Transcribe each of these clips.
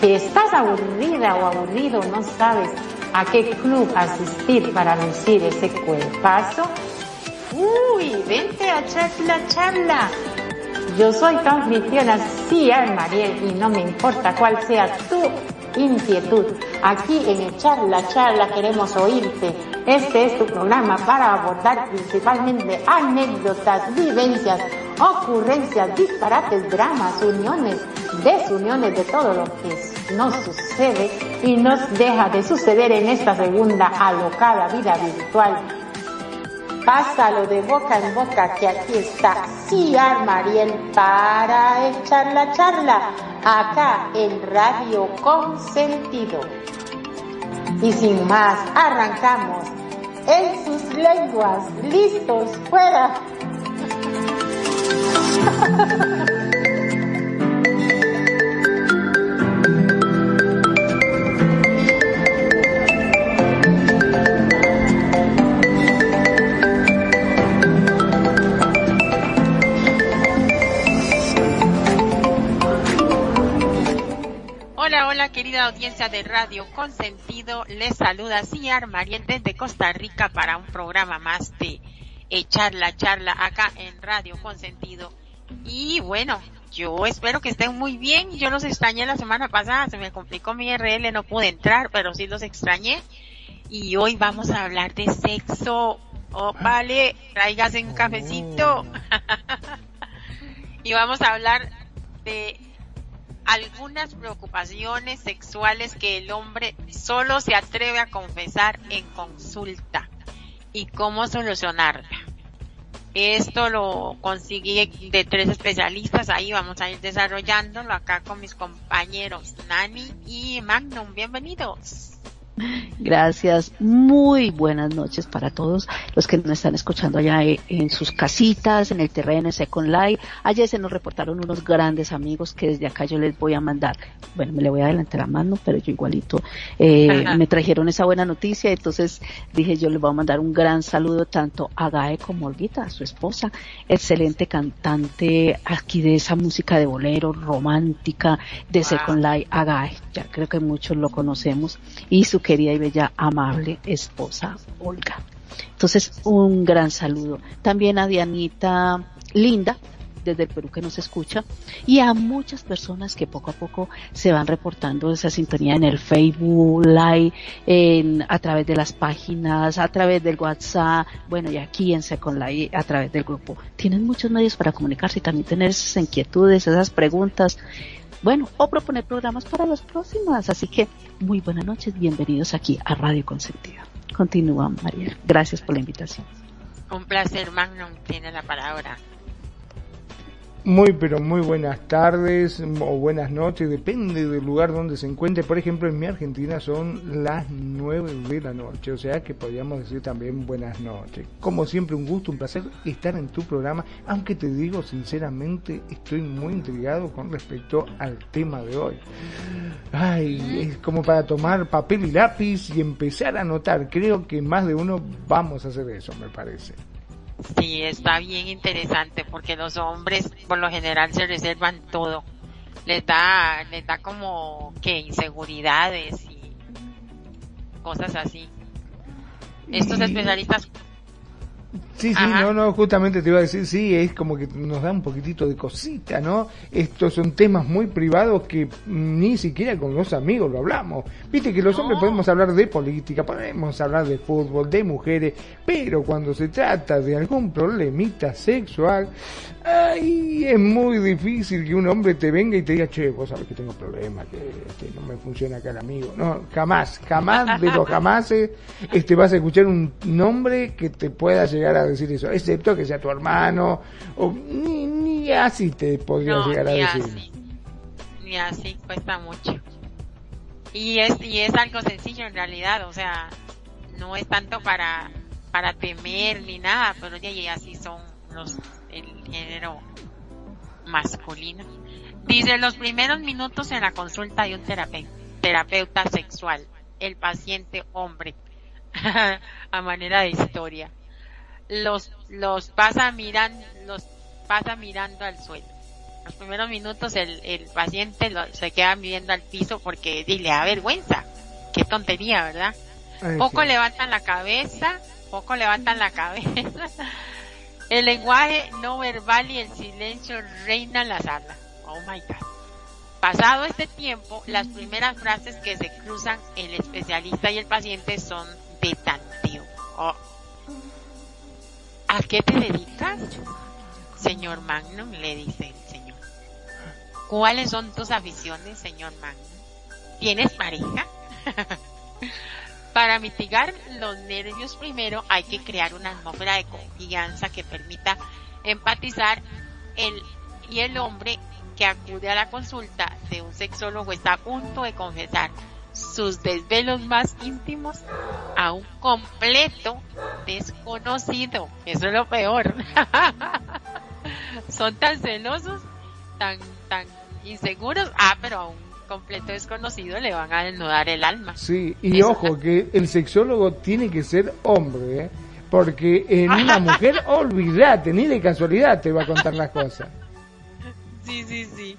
que estás aburrida o aburrido, no sabes a qué club asistir para lucir ese cuerpazo. Uy, vente a charla, charla. Yo soy tu anfitriona, sí, Mariel, y no me importa cuál sea tu inquietud. Aquí en Charla Charla queremos oírte. Este es tu programa para abordar principalmente anécdotas, vivencias, ocurrencias, disparates, dramas, uniones, desuniones de todo lo que nos sucede y nos deja de suceder en esta segunda alocada vida virtual. Pásalo de boca en boca que aquí está Ciar Mariel para echar la charla acá en Radio Consentido. Y sin más, arrancamos en sus lenguas, listos, fuera. Hola, querida audiencia de Radio Consentido. Les saluda Ciar Mariel desde Costa Rica para un programa más de echar la charla acá en Radio Consentido. Y bueno, yo espero que estén muy bien. Yo los extrañé la semana pasada, se me complicó mi RL, no pude entrar, pero sí los extrañé. Y hoy vamos a hablar de sexo. Oh, vale, traigas un cafecito. y vamos a hablar de algunas preocupaciones sexuales que el hombre solo se atreve a confesar en consulta y cómo solucionarla. Esto lo conseguí de tres especialistas, ahí vamos a ir desarrollándolo acá con mis compañeros Nani y Magnum. Bienvenidos. Gracias. Muy buenas noches para todos los que nos están escuchando allá en sus casitas, en el terreno, en Second Life. Ayer se nos reportaron unos grandes amigos que desde acá yo les voy a mandar. Bueno, me le voy a adelantar a mano, pero yo igualito eh, me trajeron esa buena noticia. Entonces dije yo les voy a mandar un gran saludo tanto a Gae como a Olguita, a su esposa, excelente cantante aquí de esa música de bolero romántica de Second Life, a Gae. Ya creo que muchos lo conocemos y su querida y bella, amable esposa Olga. Entonces, un gran saludo. También a Dianita Linda, desde el Perú que nos escucha, y a muchas personas que poco a poco se van reportando esa sintonía en el Facebook Live, en, a través de las páginas, a través del WhatsApp, bueno, y aquí en Second Life, a través del grupo. Tienen muchos medios para comunicarse y también tener esas inquietudes, esas preguntas bueno, o proponer programas para las próximas. Así que muy buenas noches, bienvenidos aquí a Radio Consentido. Continúa, María. Gracias por la invitación. Un placer, Magnum tiene la palabra. Muy pero muy buenas tardes o buenas noches, depende del lugar donde se encuentre. Por ejemplo, en mi Argentina son las 9 de la noche, o sea que podríamos decir también buenas noches. Como siempre, un gusto, un placer estar en tu programa, aunque te digo sinceramente, estoy muy intrigado con respecto al tema de hoy. Ay, es como para tomar papel y lápiz y empezar a anotar. Creo que más de uno vamos a hacer eso, me parece. Sí, está bien interesante porque los hombres por lo general se reservan todo. Les da, les da como que inseguridades y cosas así. Estos especialistas Sí, sí, no, no, justamente te iba a decir, sí, es como que nos da un poquitito de cosita, ¿no? Estos son temas muy privados que ni siquiera con los amigos lo hablamos. Viste que los hombres podemos hablar de política, podemos hablar de fútbol, de mujeres, pero cuando se trata de algún problemita sexual, ay, es muy difícil que un hombre te venga y te diga, che, vos sabés que tengo problemas, que, no me funciona acá el amigo. No, jamás, jamás de los jamás este, vas a escuchar un nombre que te pueda llegar a decir eso, excepto que sea tu hermano, o ni, ni así te podría llegar a decir. Ni así, cuesta mucho. Y es, y es algo sencillo en realidad, o sea, no es tanto para, para temer ni nada, pero ya y así son los, el género masculino. Dice, los primeros minutos en la consulta de un terapeuta, terapeuta sexual, el paciente hombre, a manera de historia los, los pasa mirando, los pasa mirando al suelo. Los primeros minutos el, el paciente se queda viendo al piso porque le da vergüenza. Qué tontería, ¿verdad? poco levantan la cabeza, poco levantan la cabeza. el lenguaje no verbal y el silencio reinan la sala. Oh my god. Pasado este tiempo, las primeras frases que se cruzan el especialista y el paciente son de tanteo. Oh, ¿A qué te dedicas? Señor Magnum, le dice el señor. ¿Cuáles son tus aficiones, señor Magnum? ¿Tienes pareja? Para mitigar los nervios primero hay que crear una atmósfera de confianza que permita empatizar el, y el hombre que acude a la consulta de un sexólogo está a punto de confesar sus desvelos más íntimos a un completo desconocido. Eso es lo peor. Son tan celosos, tan, tan inseguros. Ah, pero a un completo desconocido le van a desnudar el alma. Sí, y ojo que el sexólogo tiene que ser hombre, ¿eh? porque en una mujer, olvídate, ni de casualidad te va a contar las cosas. Sí, sí, sí.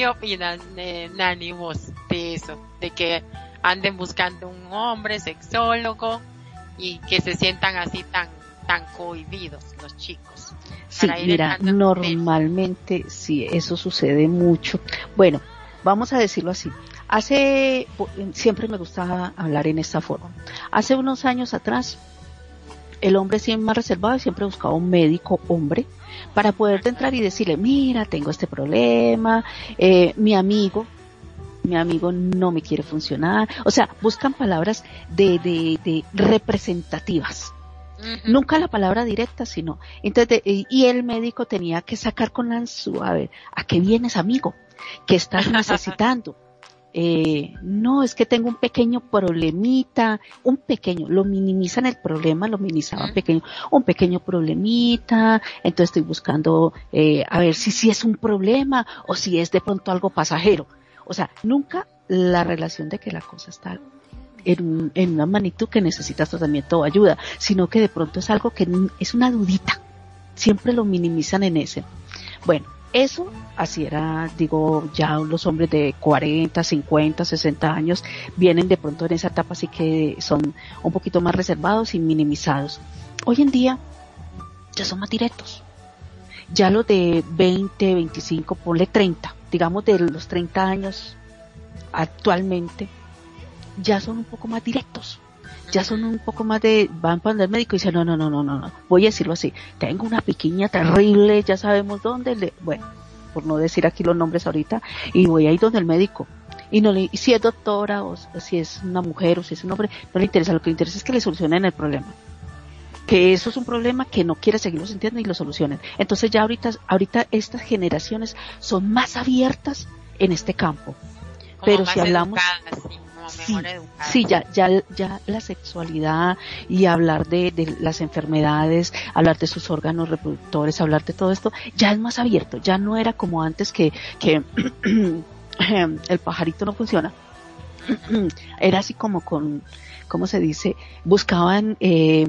¿Qué opinas, eh, Nani, vos, de eso? De que anden buscando un hombre sexólogo y que se sientan así tan, tan cohibidos los chicos. Sí, mira, normalmente sí, eso sucede mucho. Bueno, vamos a decirlo así. Hace, siempre me gustaba hablar en esta forma. Hace unos años atrás, el hombre siempre más reservado y siempre buscaba un médico hombre para poder entrar y decirle, mira, tengo este problema, eh, mi amigo, mi amigo no me quiere funcionar. O sea, buscan palabras de, de, de representativas. Nunca la palabra directa, sino. Entonces, y el médico tenía que sacar con la suave, ¿a qué vienes, amigo? ¿Qué estás necesitando? Eh, no, es que tengo un pequeño problemita, un pequeño, lo minimizan el problema, lo minimizaban pequeño, un pequeño problemita, entonces estoy buscando eh, a ver si, si es un problema o si es de pronto algo pasajero. O sea, nunca la relación de que la cosa está en, en una magnitud que necesitas tratamiento o ayuda, sino que de pronto es algo que es una dudita. Siempre lo minimizan en ese. Bueno, eso, así era, digo, ya los hombres de 40, 50, 60 años vienen de pronto en esa etapa así que son un poquito más reservados y minimizados. Hoy en día ya son más directos. Ya los de 20, 25, ponle 30, digamos de los 30 años actualmente, ya son un poco más directos ya son un poco más de, van para el médico y dicen, no, no, no, no, no, no, voy a decirlo así, tengo una piquiña terrible, ya sabemos dónde, le, bueno, por no decir aquí los nombres ahorita, y voy a ir donde el médico. Y no le, si es doctora o si es una mujer o si es un hombre, no le interesa, lo que le interesa es que le solucionen el problema. Que eso es un problema que no quiere seguirlo sintiendo y lo solucionen. Entonces ya ahorita, ahorita estas generaciones son más abiertas en este campo. Pero si hablamos, sí, sí, ya, ya, ya la sexualidad y hablar de, de, las enfermedades, hablar de sus órganos reproductores, hablar de todo esto, ya es más abierto, ya no era como antes que, que el pajarito no funciona. era así como con, ¿cómo se dice? Buscaban, eh,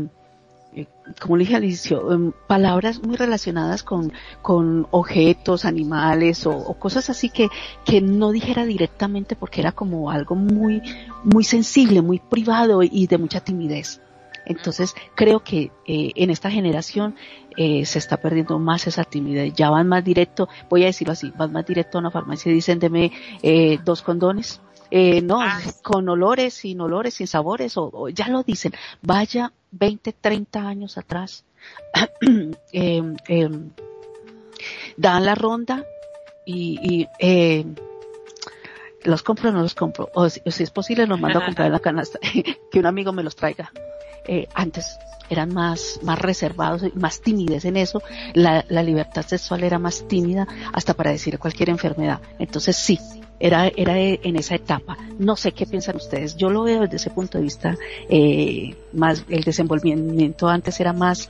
como le dije al inicio, em, palabras muy relacionadas con, con objetos, animales o, cosas así que, que no dijera directamente porque era como algo muy, muy sensible, muy privado y de mucha timidez. Entonces, creo que eh, en esta generación eh, se está perdiendo más esa timidez. Ya van más directo, voy a decirlo así, van más directo a una farmacia y dicen, deme eh, dos condones. Eh, no, Ah. con olores, sin olores, sin sabores, o, o ya lo dicen. Vaya 20, 30 años atrás. Em, em, dan la ronda y, y eh, los compro o no los compro. O si, o si es posible, los mando a comprar en la canasta. que un amigo me los traiga. Eh, antes eran más, más reservados y más timidez en eso. La, la libertad sexual era más tímida hasta para decir cualquier enfermedad. Entonces sí, era, era en esa etapa. No sé qué piensan ustedes. Yo lo veo desde ese punto de vista, eh, más, el desenvolvimiento antes era más,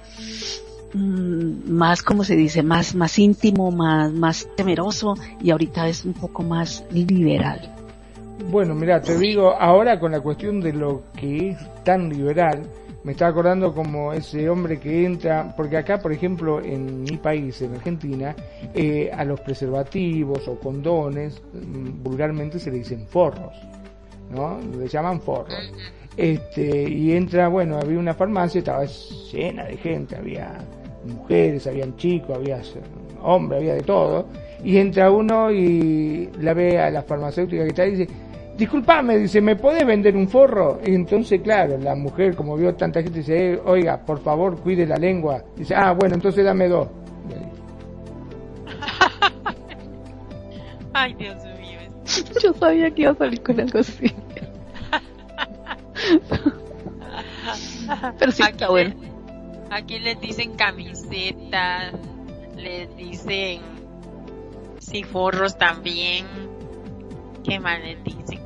mm, más, como se dice, más, más íntimo, más, más temeroso y ahorita es un poco más liberal. Bueno, mira, te digo, ahora con la cuestión de lo que es tan liberal, me está acordando como ese hombre que entra, porque acá, por ejemplo, en mi país, en Argentina, eh, a los preservativos o condones, mm, vulgarmente se le dicen forros, ¿no? Le llaman forros. Este, y entra, bueno, había una farmacia, estaba llena de gente, había mujeres, habían chicos, había hombres, había de todo. Y entra uno y la ve a la farmacéutica que está y dice, disculpame, dice, ¿me podés vender un forro? Y entonces, claro, la mujer, como vio tanta gente, dice, "Eh, oiga, por favor, cuide la lengua. Dice, ah, bueno, entonces dame dos. Ay, Dios mío. Yo sabía que iba a salir con algo así. Pero sí, Aquí está bueno. le- Aquí les dicen camisetas, les dicen sí, forros también. ¿Qué más les dicen?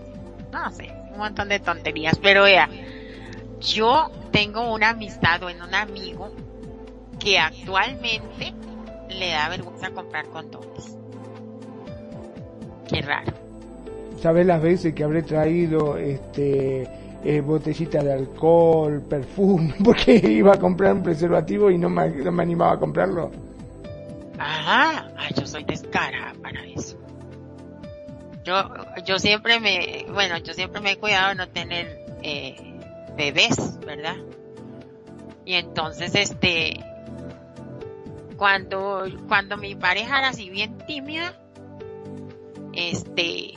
No sé, un montón de tonterías. Pero vea, yo tengo una amistad o en un amigo que actualmente le da vergüenza comprar condones. Qué raro. ¿Sabes las veces que habré traído este eh, botellita de alcohol, perfume, porque iba a comprar un preservativo y no me, no me animaba a comprarlo? Ajá, ay, yo soy descarada para eso. Yo, yo siempre me, bueno, yo siempre me he cuidado de no tener eh, bebés, ¿verdad? Y entonces, este, cuando, cuando mi pareja era así bien tímida, este,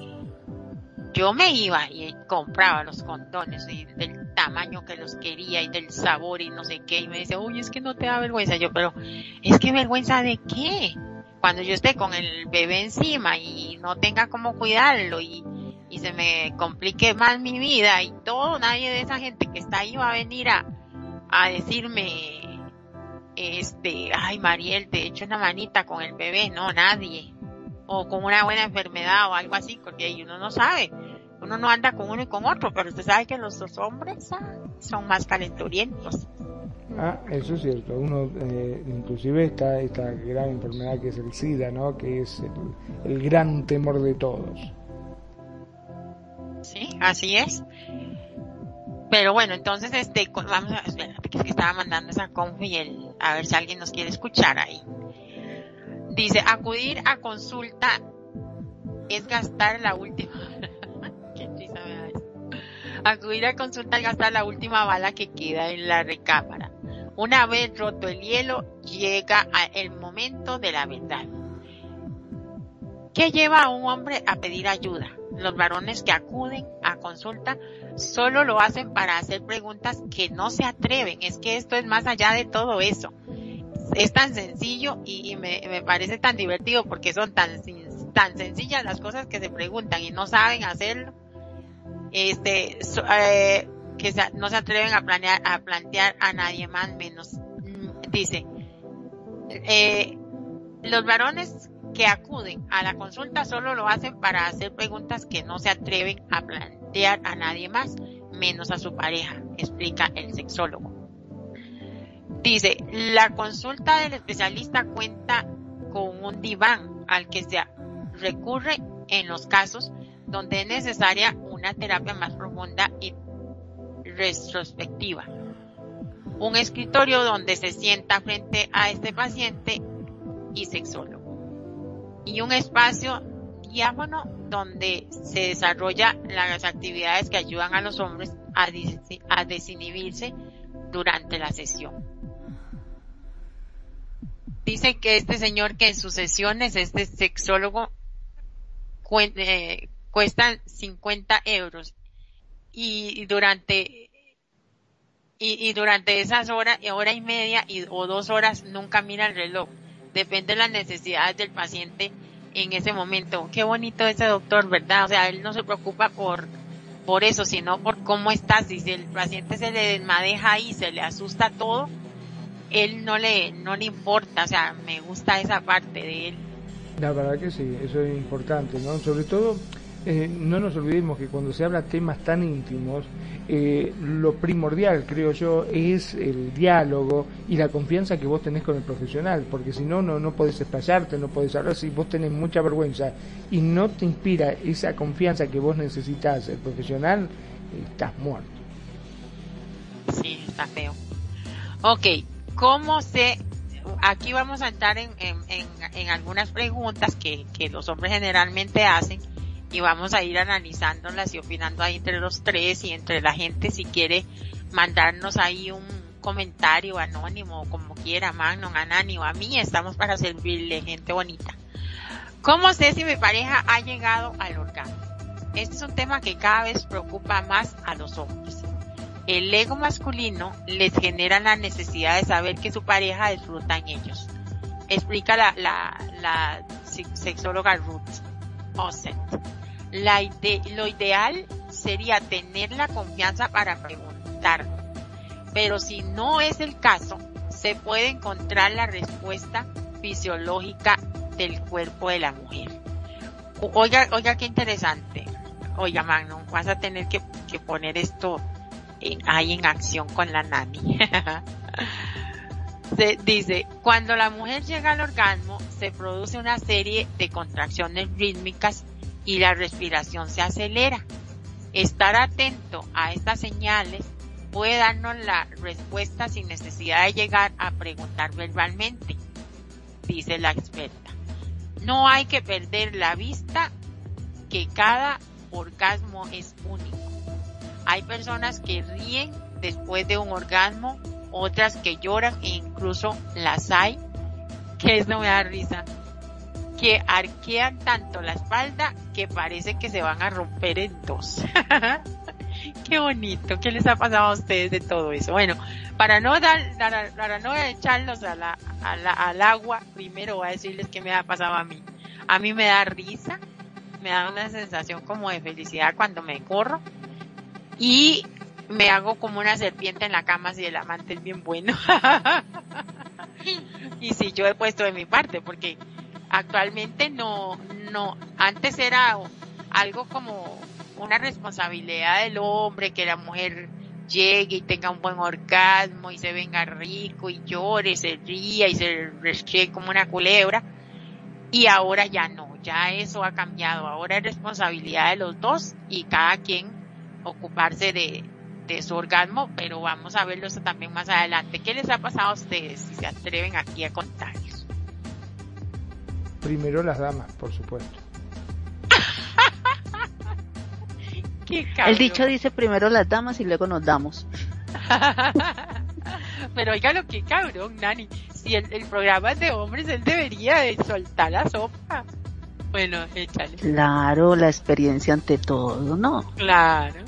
yo me iba y compraba los condones y del tamaño que los quería y del sabor y no sé qué y me dice, uy, es que no te da vergüenza. Yo, pero es que vergüenza de qué? Cuando yo esté con el bebé encima y no tenga cómo cuidarlo y, se me complique más mi vida y todo, nadie de esa gente que está ahí va a venir a, a decirme, este, ay Mariel, te echo una manita con el bebé, no, nadie. O con una buena enfermedad o algo así, porque uno no sabe. Uno no anda con uno y con otro, pero usted sabe que los dos hombres ah, son más calenturientos. Ah, eso es cierto. Uno, eh, inclusive está esta gran enfermedad que es el SIDA, ¿no? Que es el, gran temor de todos. Sí, así es. Pero bueno, entonces este, vamos a, espérate, que es que estaba mandando esa confu y el, a ver si alguien nos quiere escuchar ahí. Dice, acudir a consulta es gastar la última. Acudir a consulta es gastar la última bala que queda en la recámara. Una vez roto el hielo, llega el momento de la verdad. ¿Qué lleva a un hombre a pedir ayuda? Los varones que acuden a consulta solo lo hacen para hacer preguntas que no se atreven. Es que esto es más allá de todo eso. Es tan sencillo y, me, parece tan divertido porque son tan, tan sencillas las cosas que se preguntan y no saben hacerlo. Este, eh, que se- no se atreven a planear, a plantear a nadie más menos. Dice, eh, los varones que acuden a la consulta solo lo hacen para hacer preguntas que no se atreven a plantear a nadie más, menos a su pareja, explica el sexólogo. Dice, la consulta del especialista cuenta con un diván al que se recurre en los casos donde es necesaria una terapia más profunda y retrospectiva. Un escritorio donde se sienta frente a este paciente y sexólogo. Y un espacio diáfano donde se desarrolla las actividades que ayudan a los hombres a, a desinhibirse durante la sesión. Dice que este señor que en sus sesiones, este sexólogo, eh, cuestan 50 euros y, durante y, durante esas horas, hora y media y, o dos horas nunca mira el reloj. Depende de las necesidades del paciente en ese momento. Qué bonito ese doctor, ¿verdad? O sea, él no se preocupa por, por eso, sino por cómo estás. Si el paciente se le desmadeja y se le asusta todo, él no le, no le importa. O sea, me gusta esa parte de él. La verdad que sí, eso es importante, ¿no? Sobre todo, eh, no nos olvidemos que cuando se habla temas tan íntimos, eh, lo primordial, creo yo, es el diálogo y la confianza que vos tenés con el profesional, porque si no, no, no podés explayarte, no podés hablar, si vos tenés mucha vergüenza y no te inspira esa confianza que vos necesitas el profesional, estás muerto. Sí, está feo. Ok, ¿cómo se... Aquí vamos a entrar en, en, en, algunas preguntas que, que los hombres generalmente hacen y vamos a ir analizándolas y opinando ahí entre los tres y entre la gente si quiere mandarnos ahí un comentario anónimo como quiera, Magnon, Anani o a mí, estamos para servirle, gente bonita. ¿Cómo sé si mi pareja ha llegado al orgasmo? Este es un tema que cada vez preocupa más a los hombres. El ego masculino les genera la necesidad de saber que su pareja disfruta en ellos. Explica la, la, la sexóloga Ruth Ossett. Lo ideal sería tener la confianza para preguntar. Pero si no es el caso, se puede encontrar la respuesta fisiológica del cuerpo de la mujer. Oiga, oiga qué interesante. Oiga, Magnum, vas a tener que, poner esto ahí en acción con la nani. se, dice, cuando la mujer llega al orgasmo, se produce una serie de contracciones rítmicas y la respiración se acelera. Estar atento a estas señales puede darnos la respuesta sin necesidad de llegar a preguntar verbalmente, dice la experta. No hay que perder la vista que cada orgasmo es único. Hay personas que ríen después de un orgasmo, otras que lloran e incluso las hay, que eso me da risa, que arquean tanto la espalda que parece que se van a romper en dos. Qué bonito, ¿qué les ha pasado a ustedes de todo eso? Bueno, para no dar, para no echarlos a la, al agua, primero voy a decirles qué me ha pasado a mí. A mí me da risa, me da una sensación como de felicidad cuando me corro y me hago como una serpiente en la cama si el amante es bien bueno. y si yo he puesto de mi parte, porque actualmente no, no, antes era algo como una responsabilidad del hombre que la mujer llegue y tenga un buen orgasmo y se venga rico y llore, se ría y se resque como una culebra. Y ahora ya no, ya eso ha cambiado. Ahora es responsabilidad de los dos y cada quien ocuparse de, su orgasmo, pero vamos a verlo también más adelante. ¿Qué les ha pasado a ustedes si se atreven aquí a contar? Primero las damas, por supuesto. El dicho dice primero las damas y luego nos damos. Pero oiga lo que cabrón, Nani. Si el, programa es de hombres, él debería de soltar la sopa. Bueno, échale. Claro, la experiencia ante todo, ¿no? Claro.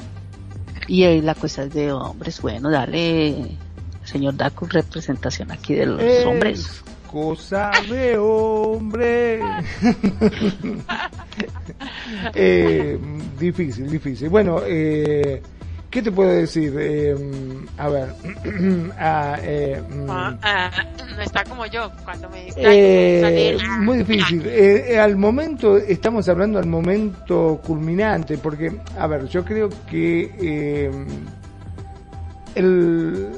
Y ahí la cosa es de hombres. Bueno, dale, señor Daku, representación aquí de los hombres cosa de hombre. eh, difícil, difícil. Bueno, eh, ¿qué te puedo decir? Eh, a ver. ah, mm. ah, ah, no está como yo cuando me eh, Muy difícil. Al momento, estamos hablando al momento culminante, porque, a ver, yo creo que el,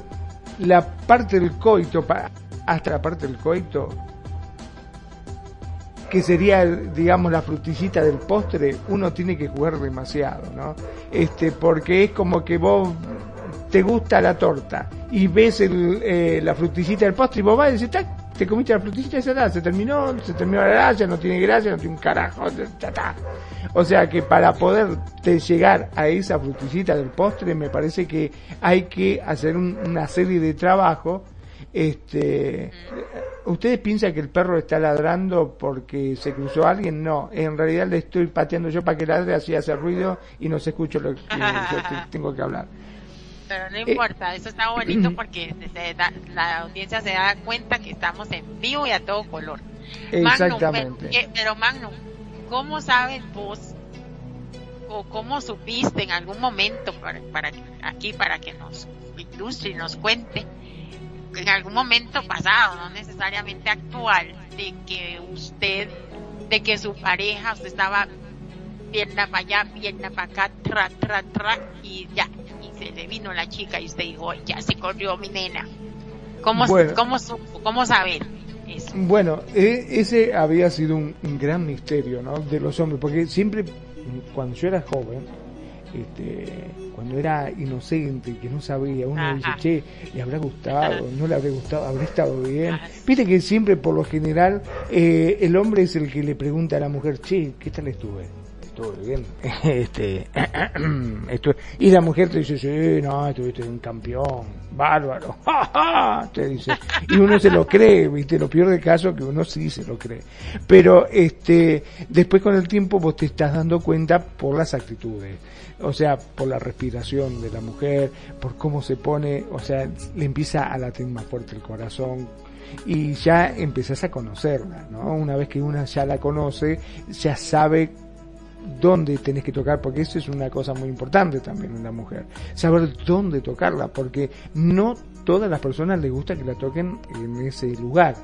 la parte del coito, para hasta la parte del coito, que sería, digamos, la frutillita del postre, uno tiene que jugar demasiado, ¿no? Este, porque es como que vos te gusta la torta y ves el, eh, la frutillita del postre y vos vas y decís, te comiste la frutilla y ya se terminó, se terminó la gracia, no tiene gracia, no tiene un carajo, ya O sea que para poder llegar a esa frutillita del postre me parece que hay que hacer una serie de trabajo este, ¿Ustedes piensan que el perro está ladrando porque se cruzó alguien? No, en realidad le estoy pateando yo para que ladre, así hace ruido y no se escucha lo que tengo que hablar. Pero no importa, eso está bonito porque la audiencia se da cuenta que estamos en vivo y a todo color. Exactamente. pero, Magnum, ¿cómo sabes vos o cómo supiste en algún momento para, para aquí para que nos ilustre y nos cuente en algún momento pasado, no necesariamente actual, de que usted, de que su pareja, usted estaba pierna para allá, pierna para acá, tra, tra, tra, y ya, y se le vino la chica y usted dijo, ya se corrió mi nena. ¿Cómo, cómo, cómo saber? Eso? Bueno, e, ese había sido un gran misterio, ¿no? De los hombres, porque siempre, cuando yo era joven, este, cuando era inocente, que no sabía, uno dice, che, le habrá gustado, no le habrá gustado, habrá estado bien. Viste que siempre, por lo general, eh, el hombre es el que le pregunta a la mujer, che, ¿qué tal estuve? Estuve bien. este, y la mujer te dice, sí, no, estuviste un campeón, bárbaro, te dice. Y uno se lo cree, viste, lo peor del caso que uno sí se lo cree. Pero este, después con el tiempo vos te estás dando cuenta por las actitudes o sea, por la respiración de la mujer, por cómo se pone, o sea, le empieza a latir más fuerte el corazón y ya empezás a conocerla, ¿no? Una vez que una ya la conoce, ya sabe dónde tenés que tocar, porque eso es una cosa muy importante también en la mujer, saber dónde tocarla, porque no todas las personas les gusta que la toquen en ese lugar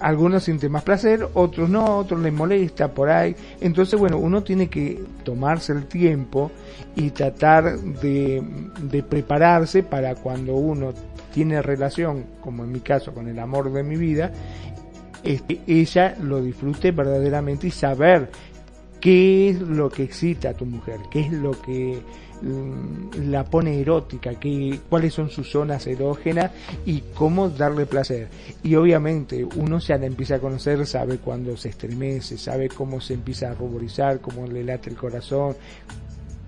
algunos sienten más placer, otros no, otros les molesta por ahí. Entonces, bueno, uno tiene que tomarse el tiempo y tratar de, de prepararse para cuando uno tiene relación, como en mi caso con el amor de mi vida, este, ella lo disfrute verdaderamente y saber qué es lo que excita a tu mujer, qué es lo que Mm, la pone erótica, que, cuáles son sus zonas erógenas y cómo darle placer. Y obviamente uno la empieza a conocer, sabe cuándo se estremece, sabe cómo se empieza a ruborizar, cómo le late el corazón,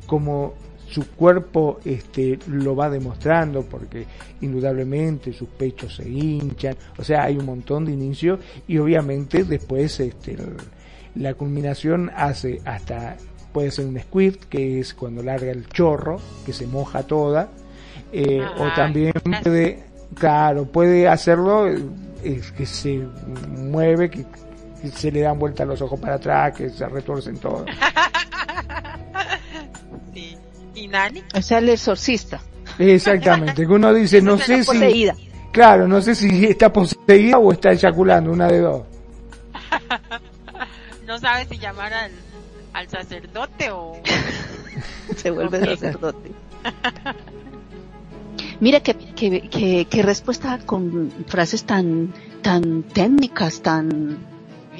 cómo su cuerpo este, lo va demostrando porque indudablemente sus pechos se hinchan, o sea, hay un montón de inicio y obviamente después este, la culminación hace hasta puede ser un squirt, que es cuando larga el chorro, que se moja toda, eh, o también puede, claro, puede hacerlo, es que se mueve, que, se le dan vuelta los ojos para atrás, que se retorcen todo. ¿Y Nani? O sea, el exorcista. Exactamente, que uno dice, no sé si... Claro, no sé si está poseída o está eyaculando, una de dos. no sabe si llamar al al sacerdote o se vuelve sacerdote. Mira que, que, que, respuesta con frases tan, tan técnicas, tan,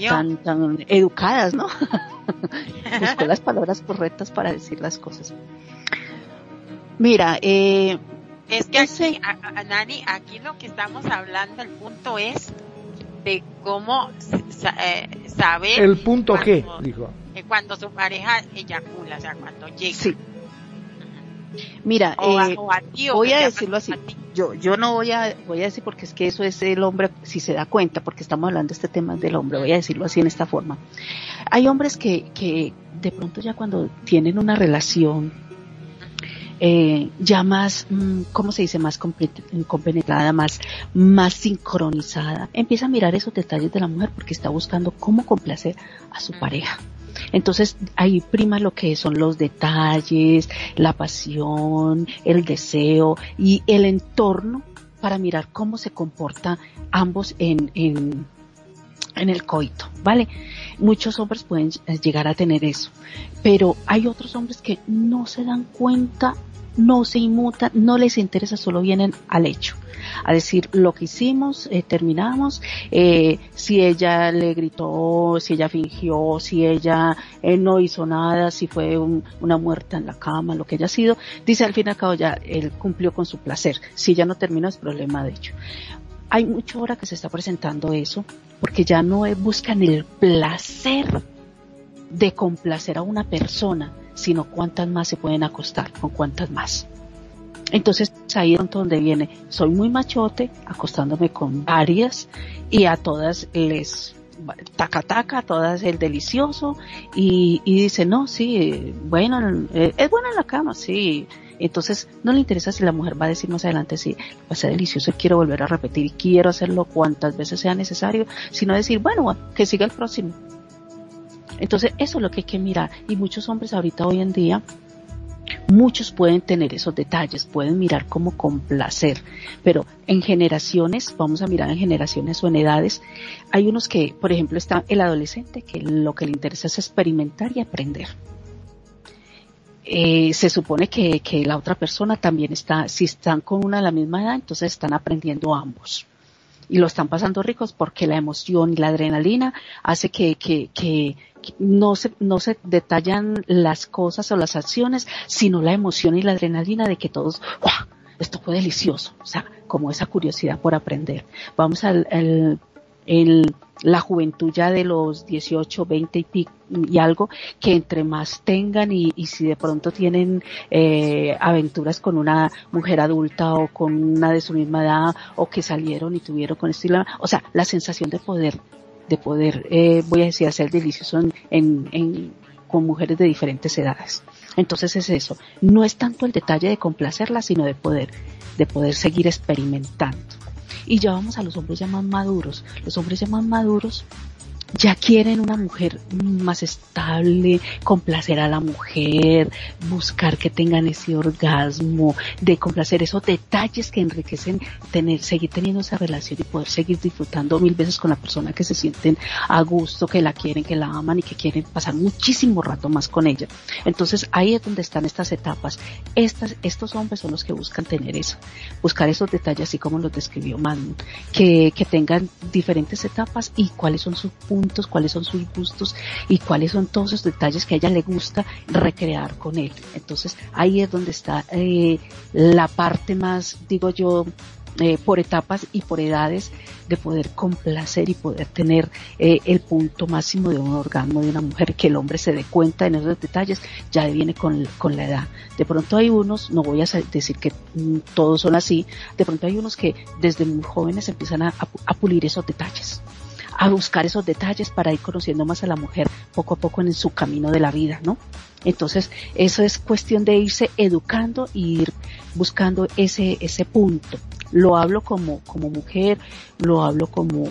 tan, tan educadas, ¿no? Busco las palabras correctas para decir las cosas. Mira, eh, es que aquí, Nani, aquí lo que estamos hablando, el punto es de cómo eh, saber. El punto G, dijo cuando su pareja eyacula, o sea, cuando llega. Sí. Mira, eh, voy a decirlo así. Yo, yo no voy a, voy a decir porque es que eso es el hombre, si se da cuenta, porque estamos hablando de este tema del hombre, voy a decirlo así en esta forma. Hay hombres que, que de pronto ya cuando tienen una relación, eh, ya más, mm, ¿cómo se dice? Más compenetrada, más, más sincronizada. Empieza a mirar esos detalles de la mujer porque está buscando cómo complacer a su pareja. Entonces ahí prima lo que son los detalles, la pasión, el deseo y el entorno para mirar cómo se comporta ambos en, en, en el coito, ¿vale? Muchos hombres pueden llegar a tener eso, pero hay otros hombres que no se dan cuenta no se inmutan, no les interesa, solo vienen al hecho, a decir lo que hicimos, eh, terminamos, eh, si ella le gritó, si ella fingió, si ella eh, no hizo nada, si fue una muerta en la cama, lo que haya sido, dice al fin y al cabo ya él cumplió con su placer, si ya no terminó es problema de hecho. hay mucho ahora que se está presentando eso, porque ya no buscan el placer de complacer a una persona, sino cuántas más se pueden acostar, con cuántas más. Entonces ahí es donde viene, soy muy machote, acostándome con varias y a todas les taca taca, a todas el delicioso y, y dice, no, sí, bueno, eh, es bueno en la cama, sí. Entonces no le interesa si la mujer va a decir más adelante, sí, va a ser delicioso quiero volver a repetir quiero hacerlo cuantas veces sea necesario, sino decir, bueno, que siga el próximo. Entonces eso es lo que hay que mirar. Y muchos hombres ahorita hoy en día Muchos pueden tener esos detalles, pueden mirar como complacer, pero en generaciones, vamos a mirar en generaciones o en edades, hay unos que, por ejemplo, está el adolescente que lo que le interesa es experimentar y aprender. Eh, se supone que, que la otra persona también está, si están con una de la misma edad, entonces están aprendiendo ambos. Y lo están pasando ricos porque la emoción y la adrenalina hace que, que, que, no se, no se detallan las cosas o las acciones, sino la emoción y la adrenalina de que todos, ¡wow! Esto fue delicioso. O sea, como esa curiosidad por aprender. Vamos al, el, la juventud ya de los 18, 20 y, y algo, que entre más tengan y, y si de pronto tienen eh, aventuras con una mujer adulta o con una de su misma edad o que salieron y tuvieron con estilo, o sea, la sensación de poder, de poder, eh, voy a decir, hacer delicioso en, en, en, con mujeres de diferentes edades. Entonces es eso, no es tanto el detalle de complacerla, sino de poder, de poder seguir experimentando. Y ya vamos a los hombres ya más maduros. Los hombres ya más maduros ya quieren una mujer más estable, complacer a la mujer, buscar que tengan ese orgasmo, de complacer esos detalles que enriquecen tener, seguir teniendo esa relación y poder seguir disfrutando mil veces con la persona que se sienten a gusto, que la quieren, que la aman y que quieren pasar muchísimo rato más con ella. Entonces ahí es donde están estas etapas. Estas, estos hombres son los que buscan tener eso, buscar esos detalles así como los describió Manu, que, que tengan diferentes etapas y cuáles son sus puntos cuáles son sus gustos y cuáles son todos esos detalles que a ella le gusta recrear con él. Entonces ahí es donde está eh, la parte más, digo yo, eh, por etapas y por edades de poder complacer y poder tener eh, el punto máximo de un orgasmo de una mujer que el hombre se dé cuenta en esos detalles ya viene con, con la edad de pronto hay unos no voy a decir que mm, todos son así de pronto hay unos que desde muy jóvenes empiezan a, a pulir esos detalles a buscar esos detalles para ir conociendo más a la mujer poco a poco en su camino de la vida, ¿no? Entonces, eso es cuestión de irse educando y ir buscando ese, ese punto. Lo hablo como, como mujer, lo hablo como,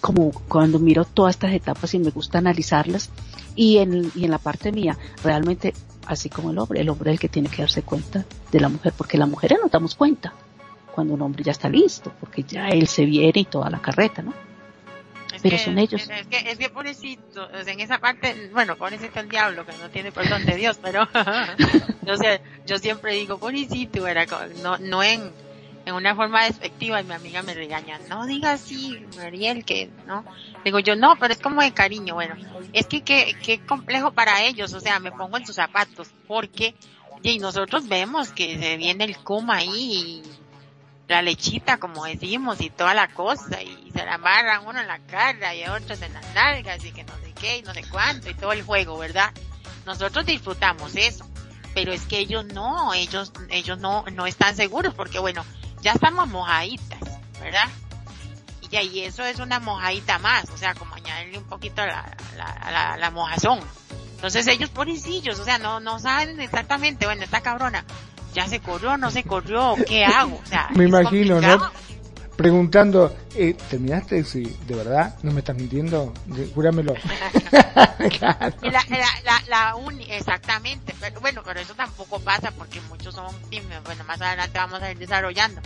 como cuando miro todas estas etapas y me gusta analizarlas y en, y en la parte mía, realmente, así como el hombre, el hombre es el que tiene que darse cuenta de la mujer, porque la mujer no damos cuenta cuando un hombre ya está listo, porque ya él se viene y toda la carreta, ¿no? Pero son ellos. Es que, es que pobrecito, en esa parte, bueno, pobrecito el diablo, que no tiene perdón de Dios, pero yo, sé, yo siempre digo, pobrecito, era, no, no en, en una forma despectiva y mi amiga me regaña, no diga así, Mariel, que, ¿no? Digo yo, no, pero es como de cariño, bueno, es que qué, qué complejo para ellos, o sea, me pongo en sus zapatos, porque, y nosotros vemos que se viene el coma ahí y la lechita, como decimos, y toda la cosa, y se la amarran uno en la cara y otros en las nalgas, y que no sé qué, y no sé cuánto, y todo el juego, ¿verdad? Nosotros disfrutamos eso, pero es que ellos no, ellos, ellos no, no están seguros, porque bueno, ya estamos mojaditas, ¿verdad? Y ahí eso es una mojadita más, o sea, como añadirle un poquito la, la, la, la mojazón. Entonces ellos pobrecillos, o sea, no, no saben exactamente, bueno, esta cabrona, ya se corrió, no se corrió, ¿qué hago? O sea, me imagino, ¿no? Preguntando, eh, ¿terminaste? Sí, ¿de verdad? ¿No me estás mintiendo? Júramelo. claro. la, la, la, exactamente, pero bueno, pero eso tampoco pasa porque muchos son tímidos, bueno, más adelante vamos a ir desarrollando.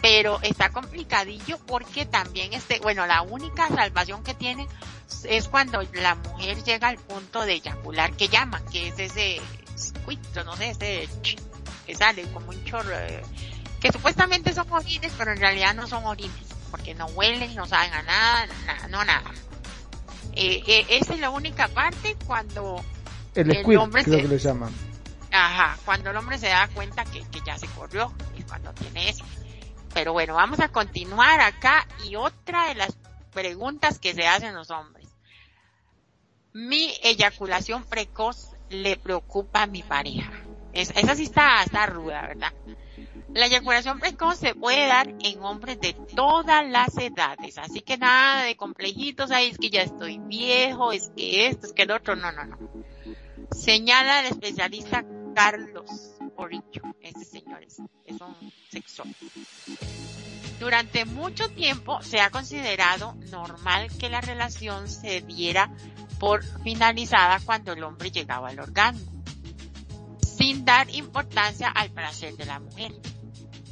Pero está complicadillo porque también este, bueno, la única salvación que tienen es cuando la mujer llega al punto de eyacular que llaman, que es ese no sé, ese que sale como un chorro, que supuestamente son orines, pero en realidad no son orines, porque no huelen, no saben a nada, no nada. Eh, eh, esa es la única parte cuando el, el hombre se, que le llaman. Ajá, cuando el hombre se da cuenta que, que ya se corrió, y cuando tiene eso. Pero bueno, vamos a continuar acá y otra de las preguntas que se hacen los hombres. Mi eyaculación precoz le preocupa a mi pareja. Esa sí está, está ruda, ¿verdad? La eyaculación precoz se puede dar en hombres de todas las edades, así que nada de complejitos ahí, es que ya estoy viejo, es que esto, es que el otro, no, no, no. Señala el especialista Carlos Orillo, ese señor es, es un sexólogo. Durante mucho tiempo se ha considerado normal que la relación se diera por finalizada cuando el hombre llegaba al orgasmo, sin dar importancia al placer de la mujer.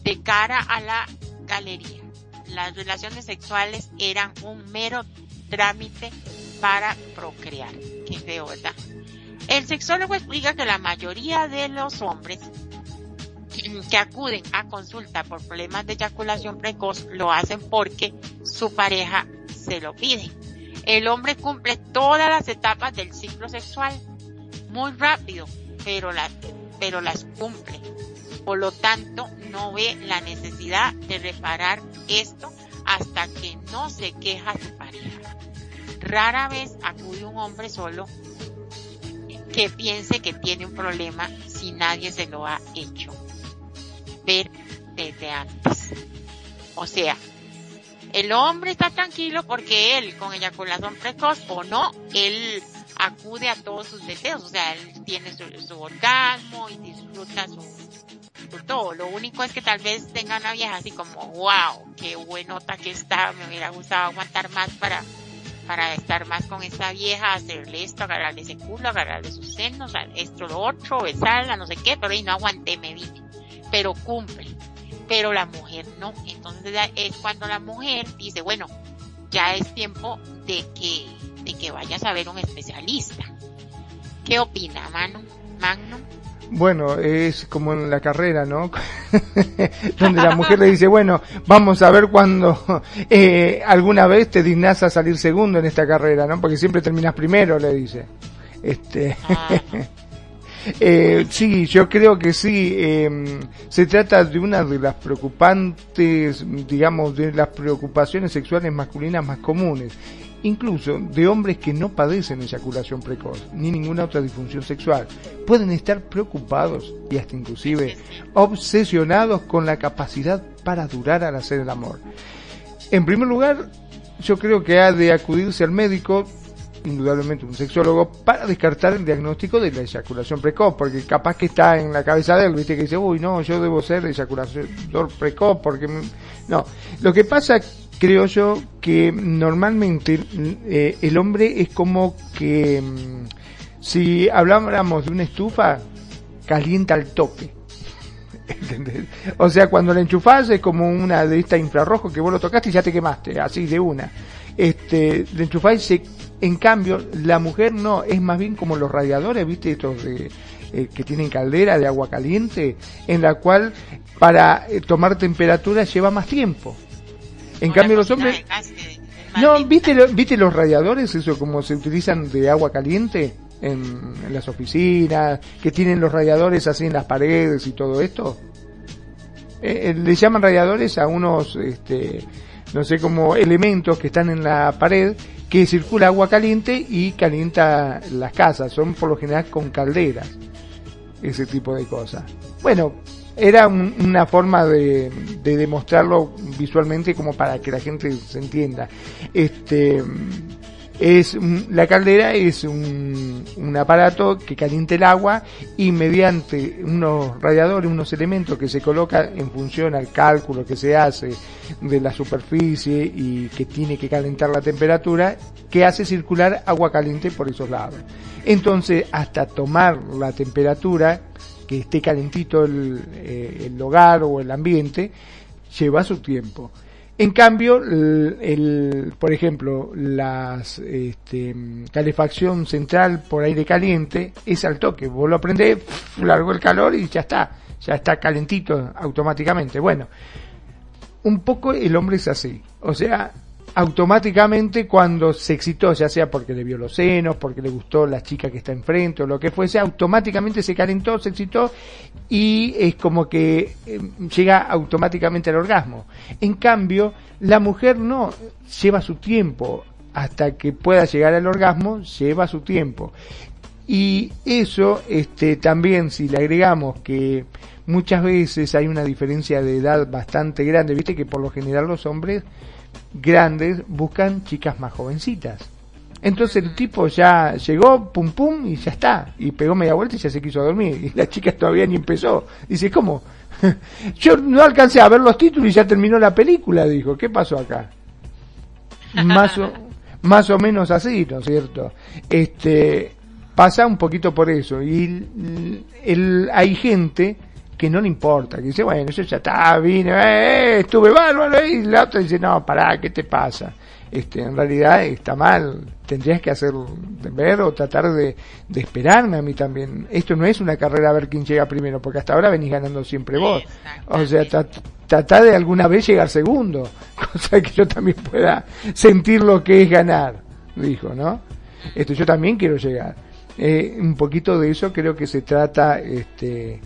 De cara a la galería, las relaciones sexuales eran un mero trámite para procrear. Qué feo, ¿verdad? El sexólogo explica que la mayoría de los hombres que acuden a consulta por problemas de eyaculación precoz lo hacen porque su pareja se lo pide. El hombre cumple todas las etapas del ciclo sexual muy rápido, pero las, pero las cumple. Por lo tanto, no ve la necesidad de reparar esto hasta que no se queja su pareja. Rara vez acude un hombre solo que piense que tiene un problema si nadie se lo ha hecho ver desde antes. O sea, el hombre está tranquilo porque él con eyaculación precoz o no, él acude a todos sus deseos, o sea, él tiene su, orgasmo y disfruta su, su, todo. Lo único es que tal vez tenga una vieja así como, wow, qué buenota que está, me hubiera gustado aguantar más para, para estar más con esta vieja, hacerle esto, agarrarle ese culo, agarrarle sus senos, esto, lo otro, besarla, no sé qué, pero ahí no aguanté, me vine pero cumple. Pero la mujer no. Entonces es cuando la mujer dice, bueno, ya es tiempo de que, de que vayas a ver un especialista. ¿Qué opina, Manu? Magno? Bueno, es como en la carrera, ¿no? Donde la mujer le dice, bueno, vamos a ver cuando eh, alguna vez te dignas a salir segundo en esta carrera, ¿no? Porque siempre terminas primero, le dice. Este. Ah, eh, sí, yo creo que sí. Eh, se trata de una de las preocupantes, digamos, de las preocupaciones sexuales masculinas más comunes. Incluso de hombres que no padecen eyaculación precoz ni ninguna otra disfunción sexual. Pueden estar preocupados y hasta inclusive obsesionados con la capacidad para durar al hacer el amor. En primer lugar, yo creo que ha de acudirse al médico indudablemente un sexólogo para descartar el diagnóstico de la eyaculación precoz, porque capaz que está en la cabeza de él, viste que dice, uy, no, yo debo ser eyaculador precoz, porque no. Lo que pasa, creo yo, que normalmente eh, el hombre es como que mm, si habláramos de una estufa, calienta al toque. O sea, cuando la enchufás es como una de esta infrarrojo que vos lo tocaste y ya te quemaste, así de una. Este, la enchufás se en cambio, la mujer no, es más bien como los radiadores, ¿viste? Estos de, eh, que tienen caldera de agua caliente, en la cual para eh, tomar temperatura lleva más tiempo. En cambio, los hombres... No, ¿viste, ¿viste los radiadores, eso como se utilizan de agua caliente en, las oficinas, que tienen los radiadores así en las paredes y todo esto? Eh, le llaman radiadores a unos, este, no sé, como elementos que están en la pared que circula agua caliente y calienta las casas. Son por lo general con calderas, ese tipo de cosas. Bueno, era una forma de, de, demostrarlo visualmente como para que la gente se entienda. Este, es la caldera es un, un, aparato que calienta el agua y mediante unos radiadores, unos elementos que se colocan en función al cálculo que se hace de la superficie y que tiene que calentar la temperatura, que hace circular agua caliente por esos lados. Entonces, hasta tomar la temperatura, que esté calentito el, eh, el hogar o el ambiente, lleva su tiempo. En cambio, el, por ejemplo, la este, calefacción central por aire caliente es al toque. Vos lo prendés, largo el calor y ya está. Ya está calentito automáticamente. Bueno, un poco el hombre es así. O sea, automáticamente cuando se excitó, ya sea porque le vio los senos, porque le gustó la chica que está enfrente o lo que fuese, automáticamente se calentó, se excitó y es como que eh, llega automáticamente al orgasmo. En cambio, la mujer no lleva su tiempo hasta que pueda llegar al orgasmo, lleva su tiempo. Y eso, este, también si le agregamos que muchas veces hay una diferencia de edad bastante grande, viste que por lo general los hombres grandes buscan chicas más jovencitas. Entonces el tipo ya llegó, pum pum, y ya está. Y pegó media vuelta y ya se quiso dormir. Y la chica todavía ni empezó. Dice, ¿cómo? Yo no alcancé a ver los títulos y ya terminó la película, dijo. ¿Qué pasó acá? Más o, más o menos así, ¿no es cierto? Este, pasa un poquito por eso. Y el, hay gente que no le importa, que dice, bueno, eso ya está, vine, eh, estuve bárbaro, y la otra dice, no, pará, ¿qué te pasa? Este, en realidad está mal, tendrías que hacer ver o tratar de, de esperarme a mí también. Esto no es una carrera a ver quién llega primero, porque hasta ahora venís ganando siempre vos. O sea, tratar de alguna vez llegar segundo, cosa que yo también pueda sentir lo que es ganar, dijo, ¿no? Esto yo también quiero llegar. Eh, un poquito de eso creo que se trata, este,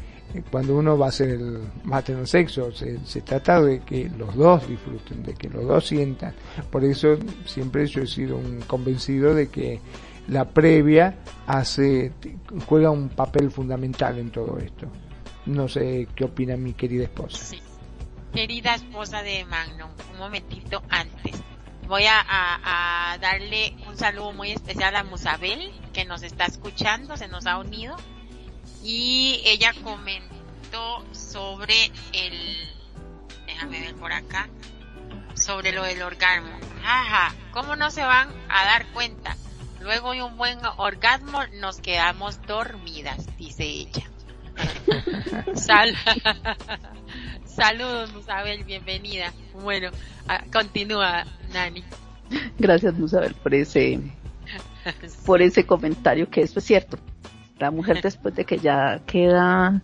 cuando uno va a hacer el, va a tener sexo, se, trata de que los dos disfruten, de que los dos sientan. Por eso siempre yo he sido un convencido de que la previa hace, juega un papel fundamental en todo esto. No sé qué opina mi querida esposa. Querida esposa de Magnum, un momentito antes. Voy a, a, a darle un saludo muy especial a Musabel, que nos está escuchando, se nos ha unido y ella comentó sobre el, déjame ver por acá, sobre lo del orgasmo. Ajá, ¿cómo no se van a dar cuenta? Luego de un buen orgasmo nos quedamos dormidas, dice ella. Sal Saludos, Musabel, bienvenida. Bueno, ah, continúa, Nani. Gracias, Musabel, por ese, por ese comentario que esto es cierto. La mujer después de que ya queda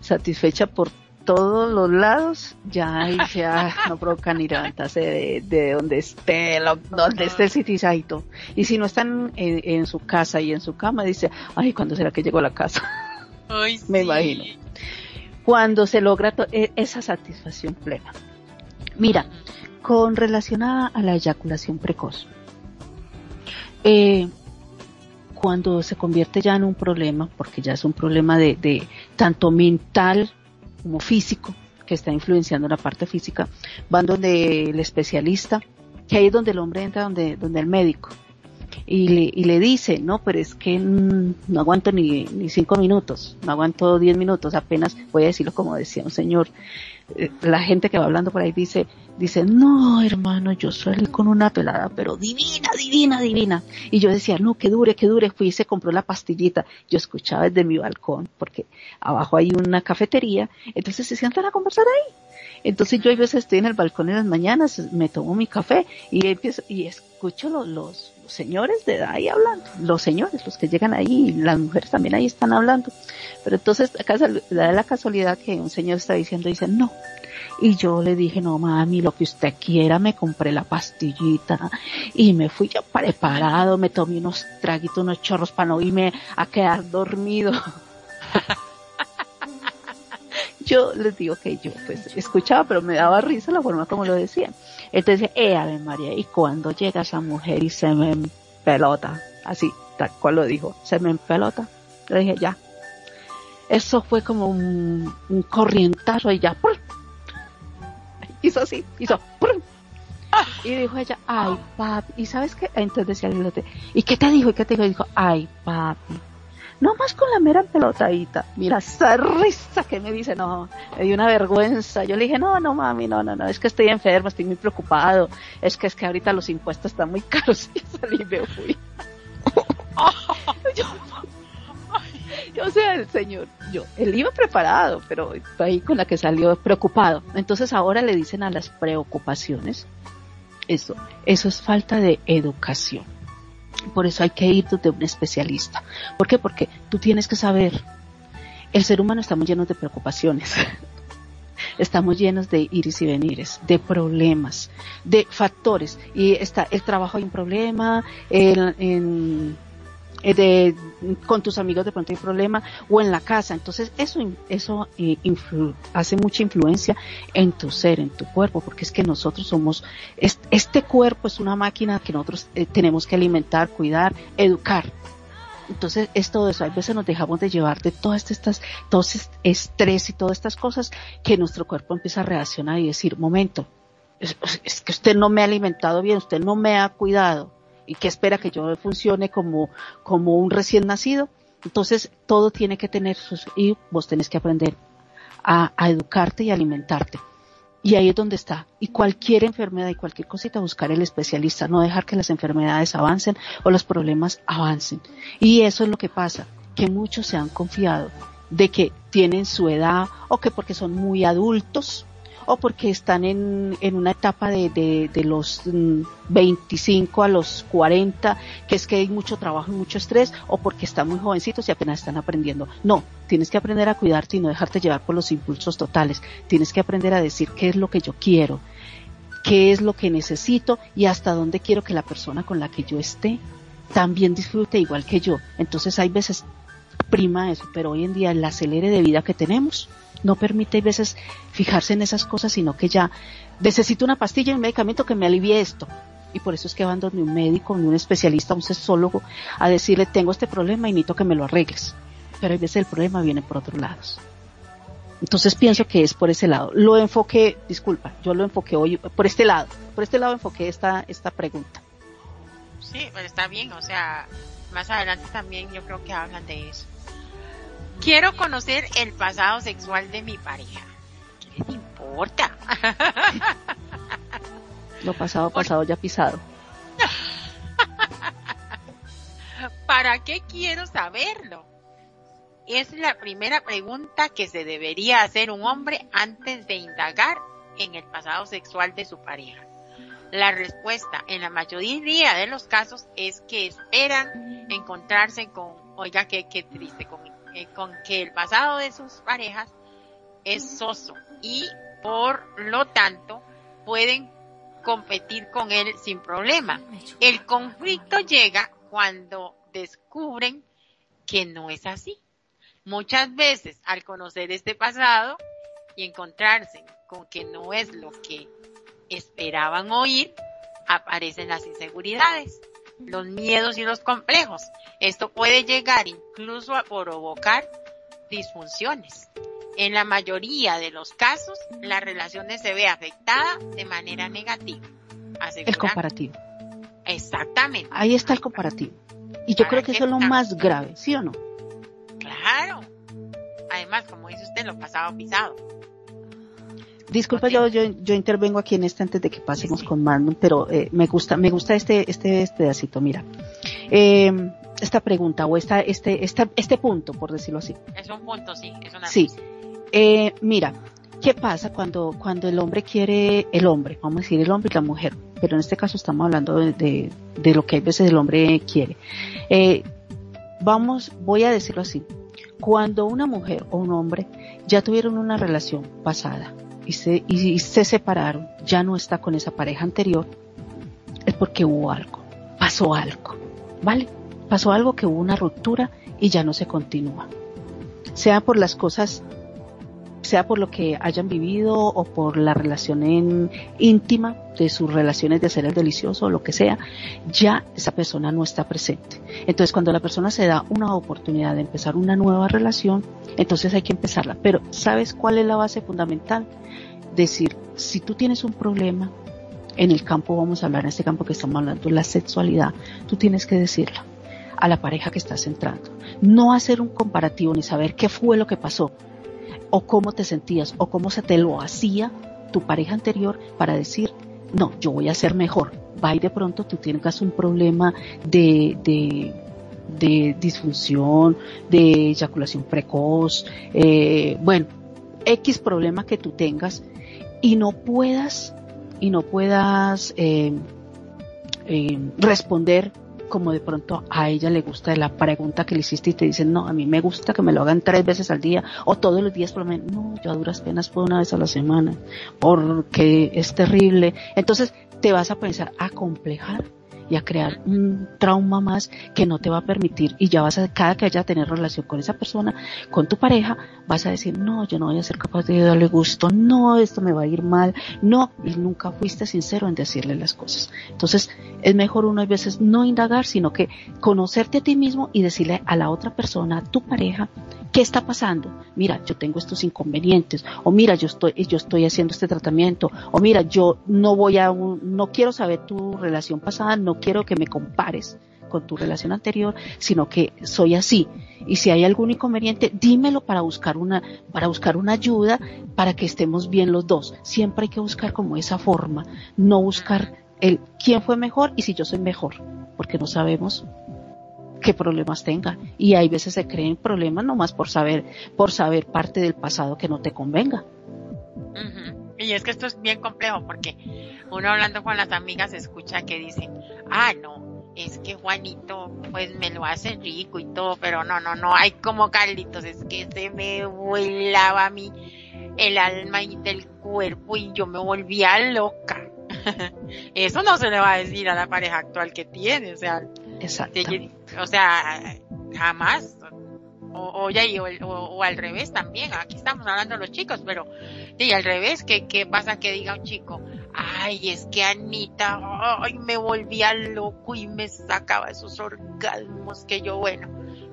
satisfecha por todos los lados, ya dice, ah, no provoca ni levantarse de, donde esté, donde esté el citizadito. Y si no están en, su casa y en su cama, dice, ay, ¿cuándo será que llegó a la casa? Me imagino. Cuando se logra e, esa satisfacción plena. Mira, con relación a, a la eyaculación precoz, eh, cuando se convierte ya en un problema, porque ya es un problema de, de tanto mental como físico, que está influenciando la parte física, van donde el especialista, que ahí es donde el hombre entra, donde, donde el médico, y le, y le dice, no, pero es que no aguanto ni, ni cinco minutos, no aguanto diez minutos, apenas voy a decirlo como decía un señor, eh, la gente que va hablando por ahí dice, dice, no hermano, yo soy con una pelada, pero divina, divina, divina. Y yo decía, no, que dure, que dure. Fui y se compró la pastillita. Yo escuchaba desde mi balcón, porque abajo hay una cafetería, entonces se sientan a conversar ahí. Entonces yo a veces estoy en el balcón en las mañanas, me tomo mi café y empiezo, y escucho los, los, señores de ahí hablando, los señores, los que llegan ahí, las mujeres también ahí están hablando. Pero entonces acá la casualidad que un señor está diciendo, dice, no. Y yo le dije, no mami, lo que usted quiera, me compré la pastillita y me fui ya preparado, me tomé unos traguitos, unos chorros para no irme a quedar dormido. yo les digo que yo pues escuchaba, pero me daba risa la forma como lo decía. Entonces, eh, Ave María, y cuando llega esa mujer y se me pelota, así, tal cual lo dijo, se me pelota, le dije, ya. Eso fue como un, un corrientazo y ya, hizo así, hizo, y dijo ella, ay papi, y sabes qué, entonces decía el ¿y qué te dijo? ¿Y qué te dijo? Y dijo, ay papi, no más con la mera pelotadita. Mira esa risa que me dice, no, me dio una vergüenza. Yo le dije, no, no mami, no, no, no, es que estoy enfermo, estoy muy preocupado. Es que es que ahorita los impuestos están muy caros y salí y me fui. yo, yo sea el señor, yo, él iba preparado, pero ahí con la que salió preocupado. Entonces ahora le dicen a las preocupaciones, eso, eso es falta de educación. Por eso hay que ir de un especialista. ¿Por qué? Porque tú tienes que saber, el ser humano está muy lleno de preocupaciones. estamos llenos de iris y venires, de problemas, de factores. Y está el trabajo hay un problema, el, en, de, con tus amigos de pronto hay problema o en la casa. Entonces eso, eso eh, hace mucha influencia en tu ser, en tu cuerpo, porque es que nosotros somos, este cuerpo es una máquina que nosotros eh, tenemos que alimentar, cuidar, educar. Entonces es todo eso. A veces nos dejamos de llevar de todas estas, todo este estrés y todas estas cosas que nuestro cuerpo empieza a reaccionar y decir, momento, es que usted no me ha alimentado bien, usted no me ha cuidado y que espera que yo funcione como, como un recién nacido. Entonces todo tiene que tener sus, y vos tenés que aprender a, a educarte y alimentarte. Y ahí es donde está. Y cualquier enfermedad y cualquier cosita, buscar el especialista, no dejar que las enfermedades avancen o los problemas avancen. Y eso es lo que pasa, que muchos se han confiado de que tienen su edad o que porque son muy adultos o porque están en, en una etapa de, de, de, los 25 mm, a los 40, que es que hay mucho trabajo y mucho estrés, o porque están muy jovencitos y apenas están aprendiendo. No, tienes que aprender a cuidarte y no dejarte llevar por los impulsos totales. Tienes que aprender a decir qué es lo que yo quiero, qué es lo que necesito y hasta dónde quiero que la persona con la que yo esté también disfrute igual que yo. Entonces hay veces prima eso, pero hoy en día el acelere de vida que tenemos, no permite a veces fijarse en esas cosas, sino que ya necesito una pastilla un medicamento que me alivie esto. Y por eso es que van donde un médico, un especialista, un sexólogo, a decirle, tengo este problema y necesito que me lo arregles. Pero a veces el problema viene por otros lados. Entonces pienso que es por ese lado. Lo enfoqué, disculpa, yo lo enfoqué hoy por este lado. Por este lado enfoqué esta, esta pregunta. Sí, pues está bien, o sea, más adelante también yo creo que hablan de eso. Quiero conocer el pasado sexual de mi pareja. ¿Qué les importa? Lo pasado, pasado, ya pisado. ¿Para qué quiero saberlo? Es la primera pregunta que se debería hacer un hombre antes de indagar en el pasado sexual de su pareja. La respuesta en la mayoría de los casos es que esperan encontrarse con, oiga, qué, qué triste, con eh, con que el pasado de sus parejas es soso y por lo tanto pueden competir con él sin problema. El conflicto llega cuando descubren que no es así. Muchas veces al conocer este pasado y encontrarse con que no es lo que esperaban oír, aparecen las inseguridades los miedos y los complejos. Esto puede llegar incluso a provocar disfunciones. En la mayoría de los casos, la relación se ve afectada de manera negativa. el comparativo. Exactamente. Ahí está el comparativo. Y yo creo que eso es lo más grave, ¿sí o no? Claro. Además, como dice usted, lo pasado pisado. Disculpa, yo, yo, yo intervengo aquí en este antes de que pasemos con Magnum, pero eh, me gusta, me gusta este, este, este pedacito. Mira, eh, esta pregunta o esta, este, esta, este punto, por decirlo así. Es un punto, sí. Es una sí. Eh, mira, ¿qué pasa cuando, cuando el hombre quiere, el hombre, vamos a decir el hombre y la mujer, pero en este caso estamos hablando de, de, de lo que a veces el hombre quiere. Eh, vamos, voy a decirlo así. Cuando una mujer o un hombre ya tuvieron una relación pasada, y se, y se separaron, ya no está con esa pareja anterior, es porque hubo algo, pasó algo, ¿vale? Pasó algo que hubo una ruptura y ya no se continúa. Sea por las cosas, sea por lo que hayan vivido o por la relación íntima de sus relaciones de ser el delicioso o lo que sea, ya esa persona no está presente. Entonces cuando la persona se da una oportunidad de empezar una nueva relación, entonces hay que empezarla. Pero ¿sabes cuál es la base fundamental? Decir, si tú tienes un problema, en el campo vamos a hablar, en este campo que estamos hablando, la sexualidad, tú tienes que decirla a la pareja que estás entrando. No hacer un comparativo ni saber qué fue lo que pasó, o cómo te sentías, o cómo se te lo hacía tu pareja anterior para decir, no, yo voy a ser mejor. Va y de pronto tú tienes un problema de, de de disfunción, de eyaculación precoz, eh, bueno, X problema que tú tengas y no puedas y no puedas eh, eh, responder como de pronto a ella le gusta la pregunta que le hiciste y te dicen, no, a mí me gusta que me lo hagan tres veces al día o todos los días por lo menos, no, yo a duras penas puedo una vez a la semana, porque es terrible. Entonces te vas a pensar a complejar y a crear un trauma más que no te va a permitir y ya vas a, cada que haya a tener relación con esa persona, con tu pareja, vas a decir, no, yo no voy a ser capaz de darle gusto, no, esto me va a ir mal, no, y nunca fuiste sincero en decirle las cosas. Entonces, es mejor uno a veces no indagar, sino que conocerte a ti mismo y decirle a la otra persona, a tu pareja, ¿qué está pasando? Mira, yo tengo estos inconvenientes, o mira, yo estoy, yo estoy haciendo este tratamiento, o mira, yo no voy a, no quiero saber tu relación pasada, no quiero que me compares con tu relación anterior, sino que soy así. Y si hay algún inconveniente, dímelo para buscar una, para buscar una ayuda para que estemos bien los dos. Siempre hay que buscar como esa forma, no buscar el quién fue mejor y si yo soy mejor, porque no sabemos qué problemas tenga. Y hay veces se creen problemas nomás por saber, por saber parte del pasado que no te convenga. Y es que esto es bien complejo porque uno hablando con las amigas escucha que dicen, ah, no, es que Juanito pues me lo hace rico y todo, pero no, no, no, hay como Carlitos, es que se me volaba a mí el alma y del cuerpo y yo me volvía loca. Eso no se le va a decir a la pareja actual que tiene, o sea, Exacto. o sea, jamás. O, o, o, al revés también, aquí estamos hablando los chicos, pero y al revés, ¿qué, ¿qué pasa que diga un chico? Ay, es que Anita, ay, me volvía loco y me sacaba esos orgasmos que yo, bueno,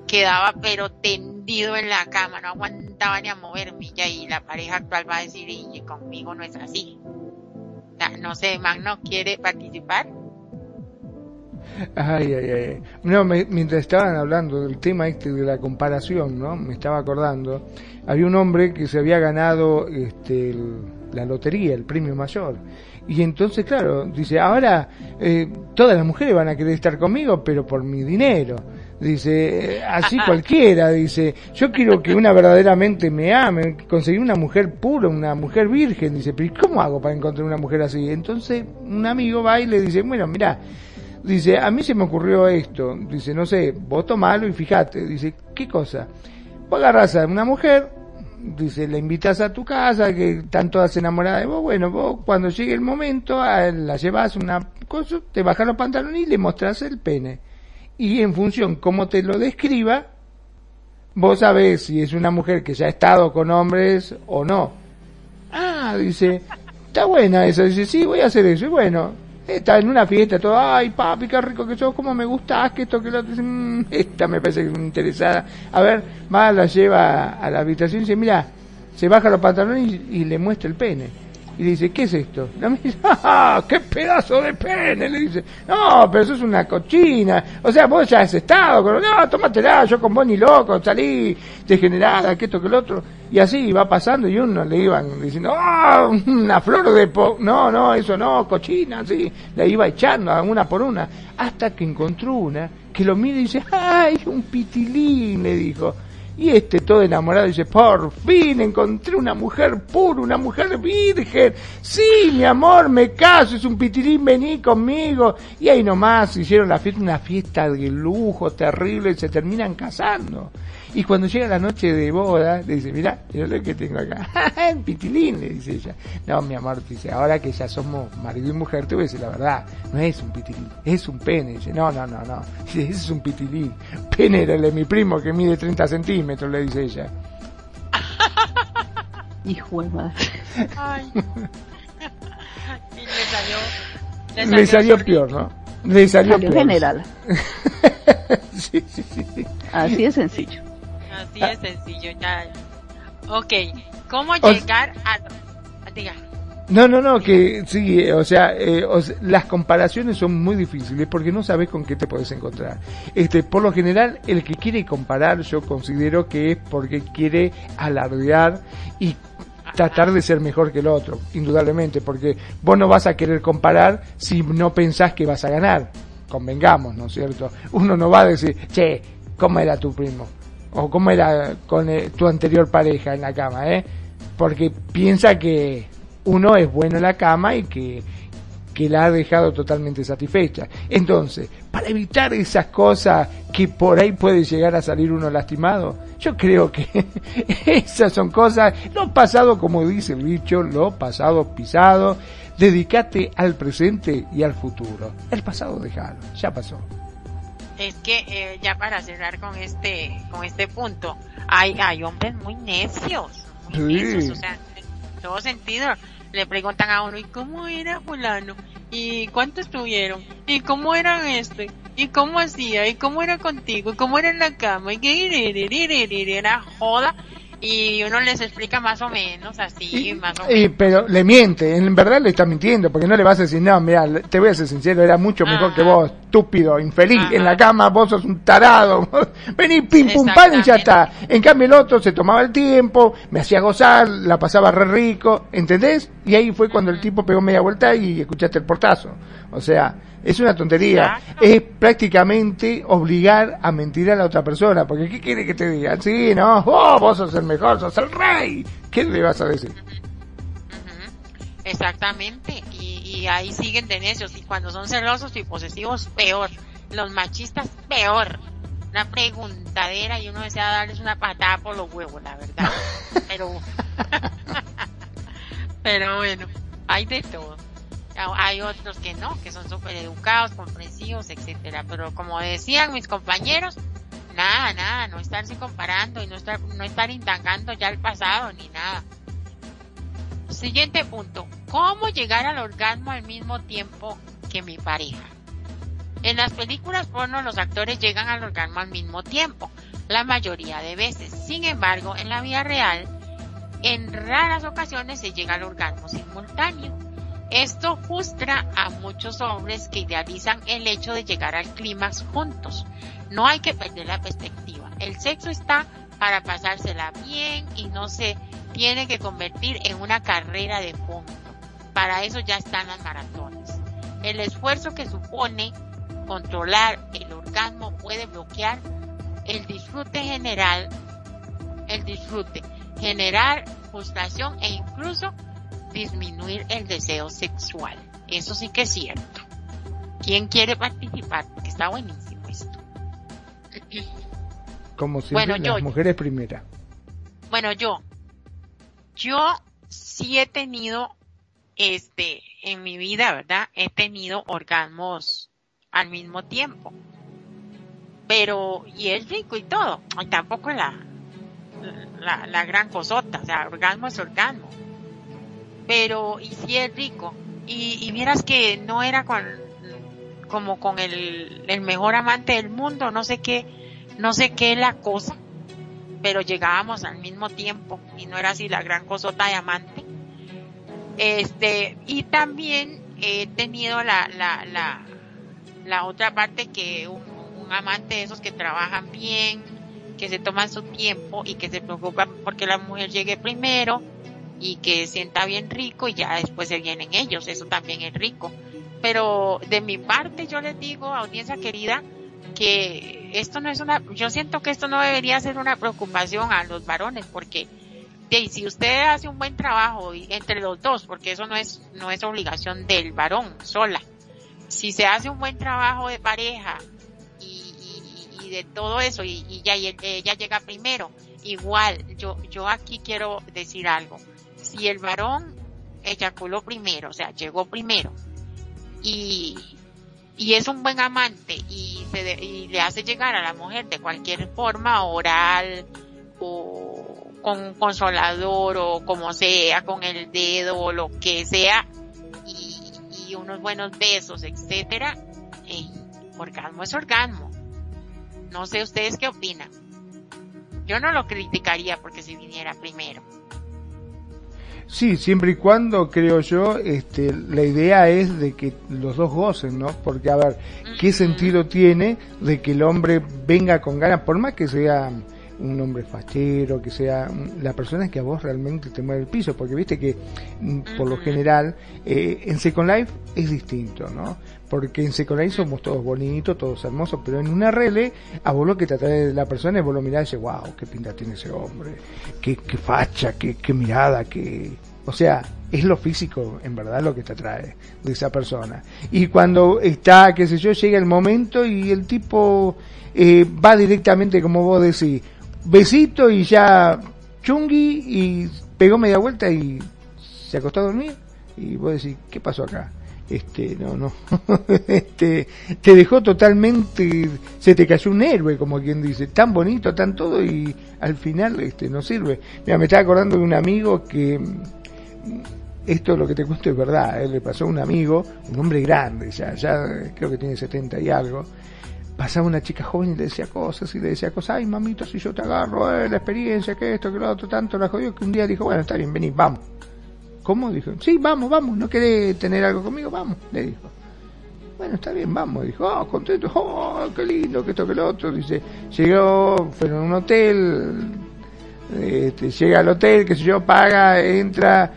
quedaba pero tendido en la cama, no aguantaba ni a moverme y ahí la pareja actual va a decir, y conmigo no es así. No sé, Magno, ¿quiere participar? Ay, ay, ay. No, mientras estaban hablando del tema este de la comparación, ¿no? Me estaba acordando. Había un hombre que se había ganado este, la lotería, el premio mayor. Y entonces, claro, dice, ahora eh, todas las mujeres van a querer estar conmigo, pero por mi dinero. Dice, así cualquiera, dice, yo quiero que una verdaderamente me ame, conseguir una mujer pura, una mujer virgen, dice, pero ¿cómo hago para encontrar una mujer así? Entonces un amigo va y le dice, bueno, mira, dice, a mí se me ocurrió esto, dice, no sé, vos tomalo y fíjate, dice, ¿qué cosa? Vos agarrás a una mujer, dice, la invitas a tu casa, que están todas enamoradas de vos, bueno, vos cuando llegue el momento, la llevas una cosa, te bajas los pantalones y le mostrás el pene y en función cómo te lo describa, vos sabés si es una mujer que ya ha estado con hombres o no. Ah, dice, está buena esa, dice, sí, voy a hacer eso. Y bueno, está en una fiesta, todo, ay papi, qué rico que sos, cómo me gustas, que esto, que lo mm, esta me parece que es interesada. A ver, va, la lleva a la habitación y dice, mira, se baja los pantalones y le muestra el pene y dice, ¿qué es esto? La dice, ¡ah, qué pedazo de pene! Le dice, no, pero eso es una cochina. O sea, vos ya has estado con, no, tómatela, yo con vos ni loco, salí degenerada, que esto, que el otro. Y así va pasando y uno le iban diciendo, ¡oh, una flor de po No, no, eso no, cochina, sí. La iba echando una por una. Hasta que encontró una que lo mira y dice, ¡ay, un pitilín! Le dijo. Y este todo enamorado dice, por fin encontré una mujer pura, una mujer virgen. Sí, mi amor, me caso, es un pitirín, vení conmigo. Y ahí nomás hicieron la fiesta, una fiesta de lujo terrible y se terminan casando. Y cuando llega la noche de boda, le dice, mira, yo lo que tengo acá, el pitilín, le dice ella. No, mi amor, dice, ahora que ya somos marido y mujer, te voy a decir la verdad, no es un pitilín, es un pene. Dice, no, no, no, no, dice, ese es un pitilín. Pene era el de mi primo que mide 30 centímetros, le dice ella. Hijo de madre. Ay. y le salió, le salió, le salió peor, ¿no? Le salió, salió peor. general. sí, sí, sí. Así de sencillo. Así es sencillo, ya. Ok, ¿cómo llegar a... Diga. No, no, no, que sí, o sea, eh, las comparaciones son muy difíciles porque no sabes con qué te puedes encontrar. Este, por lo general, el que quiere comparar, yo considero que es porque quiere alardear y tratar de ser mejor que el otro, indudablemente, porque vos no vas a querer comparar si no pensás que vas a ganar. Convengamos, ¿no es cierto? Uno no va a decir, che, ¿cómo era tu primo? O cómo era con eh, tu anterior pareja en la cama, ¿eh? Porque piensa que uno es bueno en la cama y que que la ha dejado totalmente satisfecha. Entonces, para evitar esas cosas que por ahí puede llegar a salir uno lastimado, yo creo que esas son cosas, lo pasado, como dice el dicho, lo pasado pisado, dedícate al presente y al futuro. El pasado déjalo, ya pasó. Es que eh, ya para cerrar con este con este punto, hay hay hombres muy necios, muy necios, o sea, en todo sentido le preguntan a uno, ¿y cómo era fulano? ¿Y cuánto estuvieron? ¿Y cómo eran este? ¿Y cómo hacía? ¿Y cómo era contigo? ¿Y cómo era en la cama? ¿Y qué era joda? Y uno les explica más o menos así, más o menos. pero le miente, en verdad le está mintiendo, porque no le vas a decir, no, mira, te voy a ser sincero, era mucho mejor que vos, estúpido, infeliz, en la cama vos sos un tarado, vení, pim, pum, pan y ya está. En cambio el otro se tomaba el tiempo, me hacía gozar, la pasaba re rico, ¿entendés? Y ahí fue cuando el tipo pegó media vuelta y escuchaste el portazo. O sea, es una tontería. Es prácticamente obligar a mentir a la otra persona. Porque ¿qué quiere que te digan? Sí, no, oh, vos sos el mejor, sos el rey. ¿Qué le vas a decir? Exactamente. Y, ahí siguen de necios. Y cuando son celosos y posesivos, peor. Los machistas, peor. Una preguntadera y uno desea darles una patada por los huevos, la verdad. Pero, pero bueno, hay de todo hay otros que no, que son súper educados, comprensivos, etcétera. Pero como decían mis compañeros, nada, nada, no estarse comparando y no estar, no estar indagando ya el pasado ni nada. Siguiente punto, ¿cómo llegar al orgasmo al mismo tiempo que mi pareja? En las películas porno los actores llegan al orgasmo al mismo tiempo, la mayoría de veces. Sin embargo, en la vida real, en raras ocasiones se llega al orgasmo simultáneo. Esto frustra a muchos hombres que idealizan el hecho de llegar al clímax juntos. No hay que perder la perspectiva. El sexo está para pasársela bien y no se tiene que convertir en una carrera de fondo. Para eso ya están las maratones. El esfuerzo que supone controlar el orgasmo puede bloquear el disfrute general, el disfrute, generar frustración e incluso disminuir el deseo sexual. Eso sí que es cierto. ¿Quién quiere participar? Porque está buenísimo esto. Como siempre, bueno, las mujeres primera. Bueno, yo. Yo sí he tenido, este, en mi vida, ¿verdad? He tenido orgasmos al mismo tiempo. Pero, y es rico y todo. Y tampoco la, la, la gran cosota. O sea, orgasmo es orgasmo pero y sí es rico. Y, y vieras que no era con como con el, el mejor amante del mundo, no sé qué, no sé qué la cosa, pero llegábamos al mismo tiempo y no era así la gran cosota de amante. Este, y también he tenido la, la, la, la otra parte que un, un amante de esos que trabajan bien, que se toman su tiempo y que se preocupan porque la mujer llegue primero y que sienta bien rico y ya después se vienen ellos, eso también es rico. Pero de mi parte yo les digo, audiencia querida, que esto no es una, yo siento que esto no debería ser una preocupación a los varones, porque si usted hace un buen trabajo entre los dos, porque eso no es, no es obligación del varón sola, si se hace un buen trabajo de pareja y, y, de todo eso y, y ya ella llega primero, igual yo, yo aquí quiero decir algo si el varón eyaculó primero, o sea, llegó primero, y, y es un buen amante y, se y le hace llegar a la mujer de cualquier forma, oral o con un consolador o como sea, con el dedo o lo que sea, y, unos buenos besos, etcétera, orgasmo es orgasmo. No sé ustedes qué opinan. Yo no lo criticaría porque si viniera primero. Sí, siempre y cuando, creo yo, este, la idea es de que los dos gocen, ¿no? Porque, a ver, ¿qué sentido tiene de que el hombre venga con ganas, por más que sea un hombre fachero, que sea la persona que a vos realmente te mueve el piso, porque viste que mm, por lo general eh, en Second Life es distinto, ¿no? Porque en Second somos todos bonitos, todos hermosos, pero en una RL a vos lo que te atrae de la persona es vos lo mirás y dices, wow, qué pinta tiene ese hombre, qué, qué facha, qué, qué mirada, qué... O sea, es lo físico, en verdad, lo que te atrae de esa persona. Y cuando está, qué sé yo, llega el momento y el tipo eh, va directamente, como vos decís, besito y ya chungui y pegó media vuelta y se acostó a dormir. Y vos decís, ¿qué pasó acá? este no no. Este te dejó totalmente se te cayó un héroe como quien dice. Tan bonito tan todo y al final este no sirve. Mira me estaba acordando de un amigo que mm, esto lo que te cuento es verdad, él le pasó a un amigo, un hombre grande, ya, ya creo que tiene 70 y algo, pasaba una chica joven y le decía cosas y le decía cosas, ay mamito, si yo te agarro, eh, la experiencia, que esto, que lo otro, tanto la jodió que un día dijo, bueno, está bien, vení, vamos. ¿Cómo? Dijo, sí, vamos, vamos, ¿no querés tener algo conmigo? Vamos, le dijo. Bueno, está bien, vamos. Dijo, oh, contento, oh, qué lindo, que esto, que lo otro. Dice, llegó, fueron a un hotel, este, llega al hotel, que sé yo, paga, entra,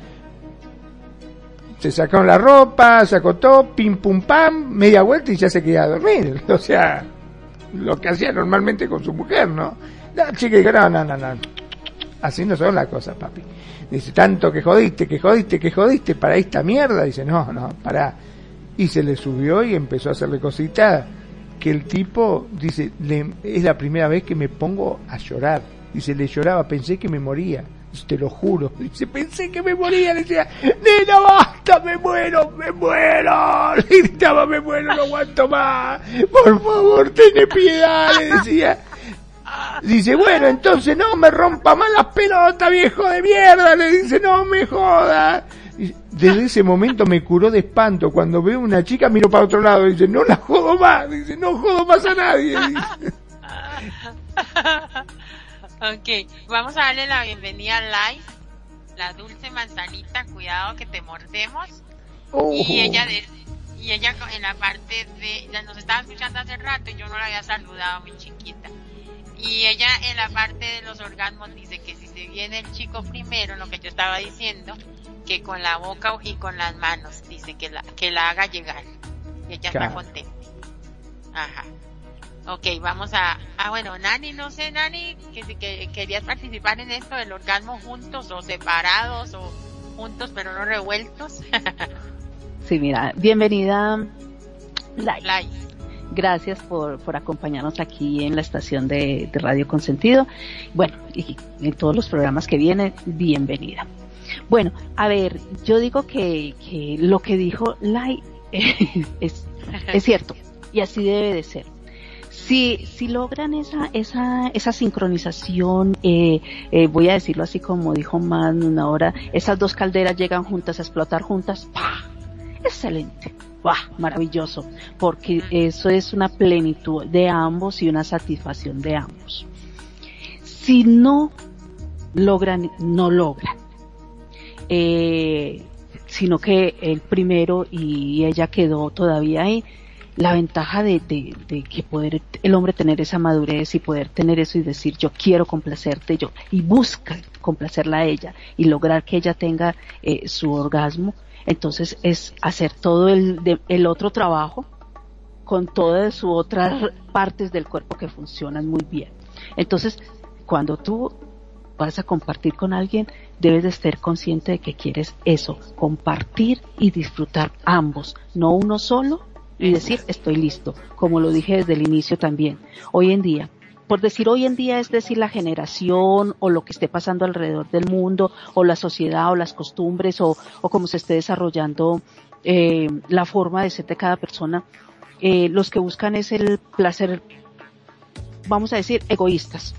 se sacaron la ropa, se acotó, pim pum pam, media vuelta y ya se queda a dormir. O sea, lo que hacía normalmente con su mujer, ¿no? La chica dijo, no, no, no, no. Así no son las cosas, papi. Dice, tanto que jodiste, que jodiste, que jodiste para esta mierda. Dice, no, no, para Y se le subió y empezó a hacerle cositas que el tipo, dice, es la primera vez que me pongo a llorar. Dice, le lloraba, pensé que me moría. Dice, te lo juro. Dice, pensé que me moría. Le decía, nena, basta, me muero, me muero. Le gritaba, me muero, no aguanto más. Por favor, ten piedad, le decía. Dice, bueno, entonces no me rompa más las pelotas, viejo de mierda. Le dice, no me joda. Desde ese momento me curó de espanto. Cuando veo una chica miro para otro lado. Dice, no la jodo más. Dice, no jodo más a nadie. ok, vamos a darle la bienvenida al live. La dulce manzanita, cuidado que te mordemos. Y ella y ella en la parte de, nos estaba escuchando hace rato y yo no la había saludado, mi chiquita. Y ella en la parte de los orgasmos dice que si se viene el chico primero, lo que yo estaba diciendo, que con la boca y con las manos, dice que la, que la haga llegar. Y ella está contenta. Ajá. Ok, vamos a... Ah, bueno, Nani, no sé, Nani, que, que querías participar en esto del orgasmo juntos o separados o juntos pero no revueltos. sí, mira, bienvenida. Live. Gracias por, por acompañarnos aquí en la estación de, Radio Consentido. Bueno, y en todos los programas que vienen, bienvenida. Bueno, a ver, yo digo que, que lo que dijo Lai es, es cierto y así debe de ser. Si, si logran esa, esa, esa sincronización, eh, eh, voy a decirlo así como dijo Man una hora, esas dos calderas llegan juntas a explotar juntas, ¡pah! Excelente. ¡Wah! Maravilloso. Porque eso es una plenitud de ambos y una satisfacción de ambos. Si no logran, no logran. Eh, sino que el primero y ella quedó todavía ahí. La ventaja de, de, que poder el hombre tener esa madurez y poder tener eso y decir yo quiero complacerte yo y busca complacerla a ella y lograr que ella tenga eh, su orgasmo entonces es hacer todo el, el otro trabajo con todas sus otras partes del cuerpo que funcionan muy bien. Entonces, cuando tú vas a compartir con alguien, debes de estar consciente de que quieres eso, compartir y disfrutar ambos, no uno solo y decir estoy listo, como lo dije desde el inicio también. Hoy en día por decir hoy en día es decir la generación o lo que esté pasando alrededor del mundo o la sociedad o las costumbres o, o cómo se esté desarrollando eh, la forma de ser de cada persona, eh, los que buscan es el placer, vamos a decir, egoístas,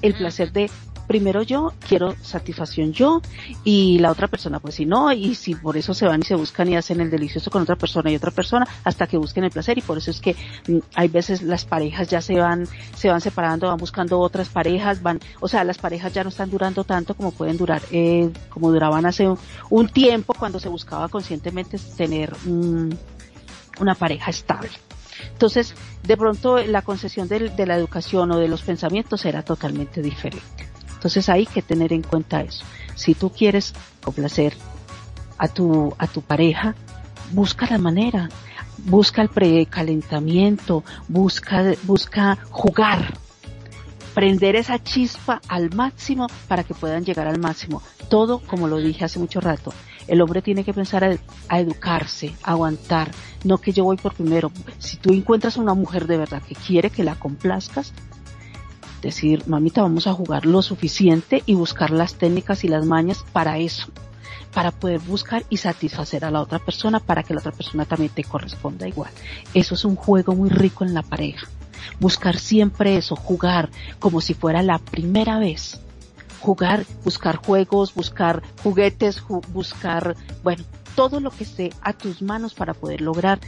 el placer de primero yo, quiero satisfacción yo, y la otra persona, pues si no, y si por eso se van y se buscan y hacen el delicioso con otra persona y otra persona, hasta que busquen el placer, y por eso es que mm, hay veces las parejas ya se van, se van separando, van buscando otras parejas, van, o sea, las parejas ya no están durando tanto como pueden durar, eh, como duraban hace un, tiempo cuando se buscaba conscientemente tener una pareja estable. Entonces, de pronto la concesión de, la educación o de los pensamientos era totalmente diferente. Entonces hay que tener en cuenta eso. Si tú quieres complacer a tu, a tu pareja, busca la manera, busca el precalentamiento, busca, busca jugar, prender esa chispa al máximo para que puedan llegar al máximo. Todo, como lo dije hace mucho rato, El hombre tiene que pensar a, educarse, a aguantar, no que yo voy por primero. Si tú encuentras una mujer de verdad que quiere que la complazcas, decir, mamita, vamos a jugar lo suficiente y buscar las técnicas y las mañas para eso, para poder buscar y satisfacer a la otra persona, para que la otra persona también te corresponda igual. Eso es un juego muy rico en la pareja. Buscar siempre eso, jugar como si fuera la primera vez. Jugar, buscar juegos, buscar juguetes, buscar, bueno, todo lo que esté a tus manos para poder lograr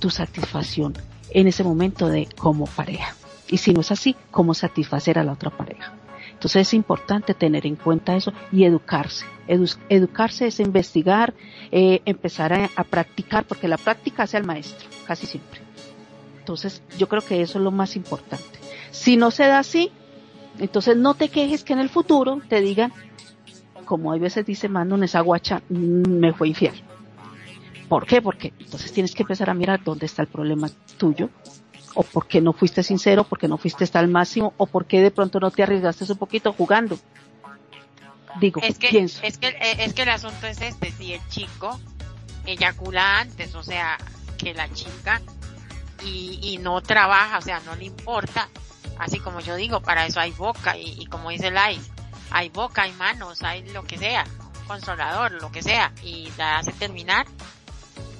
tu satisfacción en ese momento de como pareja. Y si no es así, cómo satisfacer a la otra pareja. Entonces es importante tener en cuenta eso y educarse. educarse es investigar, eh, empezar a, practicar, porque la práctica hace al maestro, casi siempre. Entonces yo creo que eso es lo más importante. Si no se da así, entonces no te quejes que en el futuro te digan, como hay veces dice Mando en esa guacha, mm, me fue infiel. ¿Por qué? Porque entonces tienes que empezar a mirar dónde está el problema tuyo o por qué no fuiste sincero, por qué no fuiste hasta el máximo, o por qué de pronto no te arriesgaste un poquito jugando. Digo, es que, pienso. Es que, eh, es que el asunto es este, si el chico eyacula antes, o sea, que la chica, y, y no trabaja, o sea, no le importa, así como yo digo, para eso hay boca, y, como dice Lais, hay boca, hay manos, hay lo que sea, un consolador, lo que sea, y la hace terminar,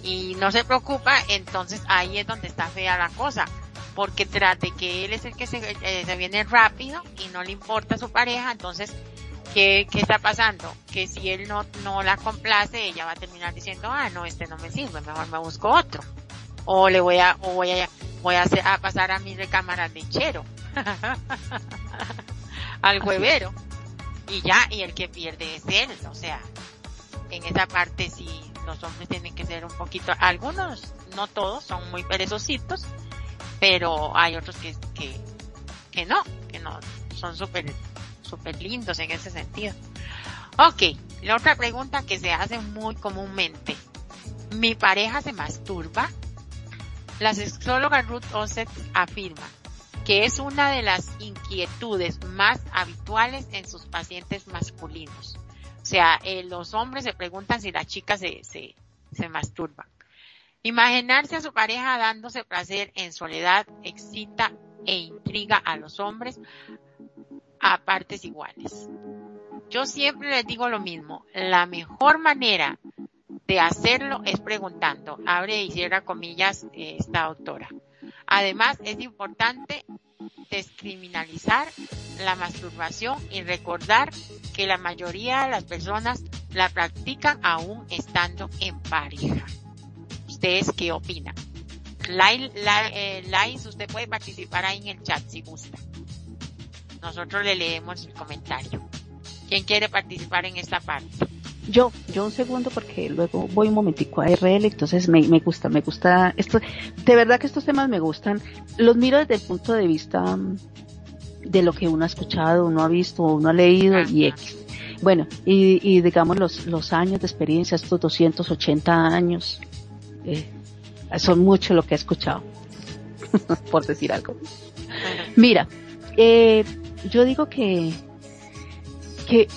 y no se preocupa, entonces ahí es donde está fea la cosa. Porque trate que él es el que se, eh, se viene rápido y no le importa a su pareja, entonces, ¿qué, ¿qué está pasando? Que si él no, no la complace, ella va a terminar diciendo, ah, no, este no me sirve, mejor me busco otro. O le voy a, o voy a, voy a, hacer, a pasar a mi recámara lechero. Al huevero. Y ya, y el que pierde es él, o sea, en esa parte sí los hombres tienen que ser un poquito, algunos, no todos, son muy perezositos, pero hay otros que, que, que no, que no, son súper, súper lindos en ese sentido. Ok, la otra pregunta que se hace muy comúnmente. ¿Mi pareja se masturba? La sexóloga Ruth Osset afirma que es una de las inquietudes más habituales en sus pacientes masculinos. Sea, eh, los hombres se preguntan si las chicas se, se, se masturban. Imaginarse a su pareja dándose placer en soledad excita e intriga a los hombres a partes iguales. Yo siempre les digo lo mismo, la mejor manera de hacerlo es preguntando, abre y cierra comillas eh, esta autora. Además, es importante descriminalizar la masturbación y recordar que la mayoría de las personas la practican aún estando en pareja. ¿Ustedes qué opinan? Lais, eh, usted puede participar ahí en el chat si gusta. Nosotros le leemos el comentario. ¿Quién quiere participar en esta parte? Yo, yo un segundo porque luego voy un momentico a RL, entonces me, me gusta, me gusta esto. De verdad que estos temas me gustan. Los miro desde el punto de vista mm, de lo que uno ha escuchado, uno ha visto, uno ha leído y X. Bueno, y, y digamos los, los años de experiencia, estos 280 años, eh, son mucho lo que he escuchado, por decir algo. Mira, eh, yo digo que, que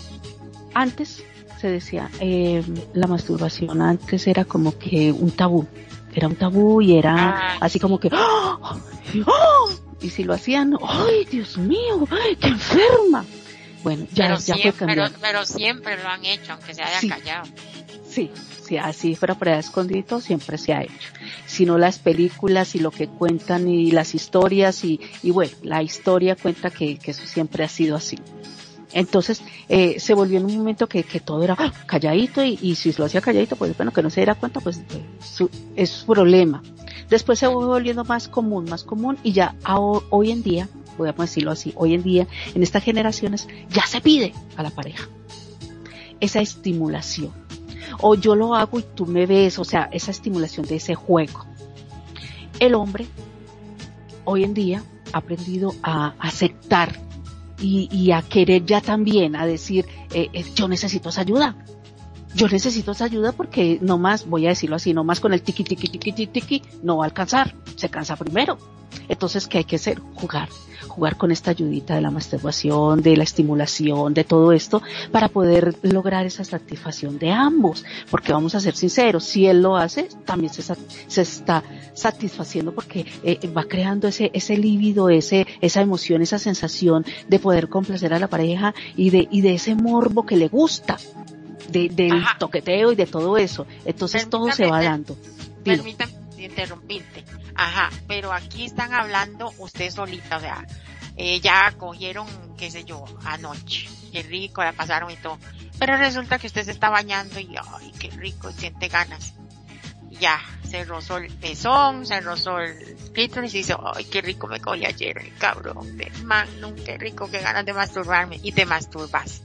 antes se decía, eh, la masturbación antes era como que un tabú, era un tabú y era ah, así como que, ¡Oh! y si lo hacían, ¡ay, Dios mío! ¡Qué enferma! Bueno, ya, pero ya siempre, fue cambiando. Pero, siempre lo han hecho, aunque se haya callado. Sí, sí, así fuera por escondido, siempre se ha hecho. Si no las películas y lo que cuentan y las historias y, y bueno, la historia cuenta que, que eso siempre ha sido así. Entonces eh, se volvió en un momento que, todo era ¡ah! calladito y, y, si lo hacía calladito, pues bueno, que no se diera cuenta, pues eh, su, es su problema. Después se fue volviendo más común, más común y ya hoy en día, voy a decirlo así, hoy en día, en estas generaciones, ya se pide a la pareja esa estimulación. O yo lo hago y tú me ves, o sea, esa estimulación de ese juego. El hombre hoy en día ha aprendido a aceptar y, y a querer ya también, a decir, eh, eh, yo necesito esa ayuda. Yo necesito esa ayuda porque no más, voy a decirlo así, no más con el tiki tiki tiki tiki tiki no va a alcanzar, se cansa primero. Entonces, ¿qué hay que hacer? Jugar, jugar con esta ayudita de la masturbación, de la estimulación, de todo esto, para poder lograr esa satisfacción de ambos. Porque vamos a ser sinceros, si él lo hace, también se, se está satisfaciendo porque eh, va creando ese, ese líbido, ese, esa emoción, esa sensación de poder complacer a la pareja y de, y de ese morbo que le gusta de, del toqueteo y de todo eso. Entonces todo se va dando. Permítame interrumpirte. Ajá, pero aquí están hablando usted solita, o sea, eh, ya cogieron, qué sé yo, anoche. Qué rico, la pasaron y todo. Pero resulta que usted se está bañando y, ay, qué rico, siente ganas. Ya, se rozó el pezón, se rozó el clítoris y dice, ay, qué rico me cogí ayer, el cabrón de magnum, qué rico, qué ganas de masturbarme. Y te masturbas.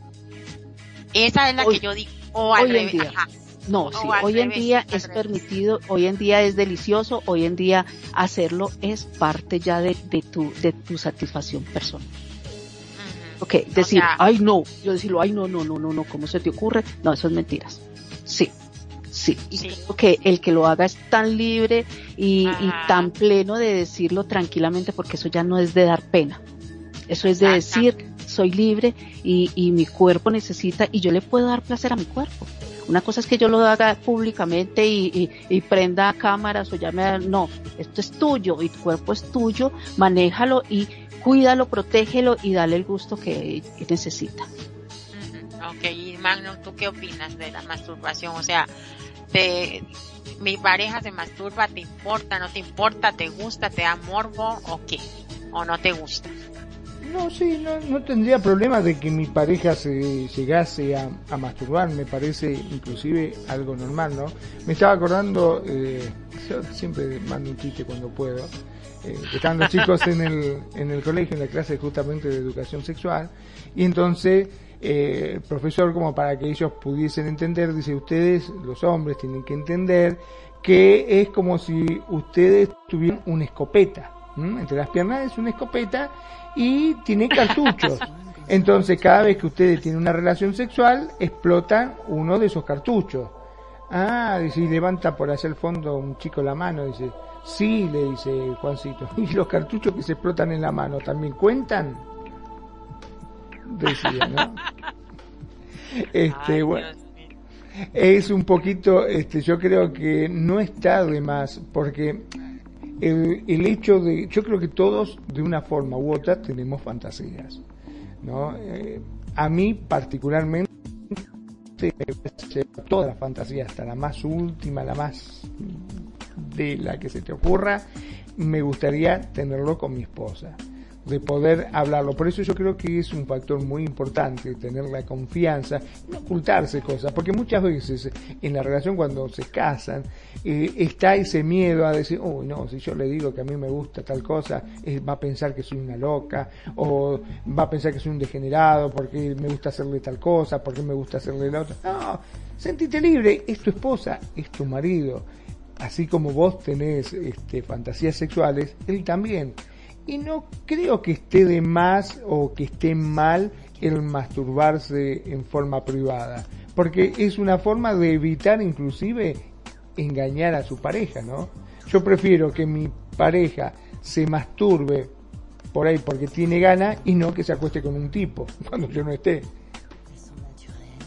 Esa es la que yo digo. O al revés. No, sí, hoy en día es permitido, hoy en día es delicioso, hoy en día hacerlo es parte ya de, de tu, de tu satisfacción personal. Ok, decir, ay no, yo decirlo, ay no, no, no, no, no, ¿cómo se te ocurre? No, eso es mentiras. Sí, sí. Y creo que el que lo haga es tan libre y, y, tan pleno de decirlo tranquilamente porque eso ya no es de dar pena. Eso es de decir, soy libre y, y mi cuerpo necesita y yo le puedo dar placer a mi cuerpo. Una cosa es que yo lo haga públicamente y, prenda cámaras o llame no, esto es tuyo y tu cuerpo es tuyo, manéjalo y cuídalo, protégelo y dale el gusto que, necesita. Ok, y Magno, ¿tú qué opinas de la masturbación? O sea, de, mi pareja se masturba, ¿te importa, no te importa, te gusta, te da morbo o qué? ¿O no te gusta? No, sí, no, no tendría problema de que mi pareja se llegase a, a, masturbar, me parece inclusive algo normal, ¿no? Me estaba acordando, eh, yo siempre mando un chiste cuando puedo, eh, los chicos en el, en el colegio, en la clase justamente de educación sexual, y entonces eh, el profesor, como para que ellos pudiesen entender, dice, ustedes, los hombres, tienen que entender que es como si ustedes tuvieran una escopeta. Entre las piernas es una escopeta y tiene cartuchos. Entonces, cada vez que ustedes tienen una relación sexual, explotan uno de esos cartuchos. Ah, dice, y levanta por hacia el fondo un chico la mano, dice, sí, le dice Juancito. ¿Y los cartuchos que se explotan en la mano también cuentan? Decía, ¿no? Este, bueno. Es un poquito, este, yo creo que no está de más, porque el, el, hecho de, yo creo que todos de una forma u otra tenemos fantasías, ¿no? Eh, a mí particularmente toda la fantasía, hasta la más última, la más de la que se te ocurra, me gustaría tenerlo con mi esposa de poder hablarlo. Por eso yo creo que es un factor muy importante tener la confianza, no ocultarse cosas, porque muchas veces en la relación cuando se casan eh, está ese miedo a decir, oh no, si yo le digo que a mí me gusta tal cosa, eh, va a pensar que soy una loca, o va a pensar que soy un degenerado porque me gusta hacerle tal cosa, porque me gusta hacerle la otra. No, sentite libre, es tu esposa, es tu marido. Así como vos tenés este, fantasías sexuales, él también y no creo que esté de más o que esté mal el masturbarse en forma privada, porque es una forma de evitar inclusive engañar a su pareja, ¿no? Yo prefiero que mi pareja se masturbe por ahí porque tiene ganas y no que se acueste con un tipo cuando yo no esté.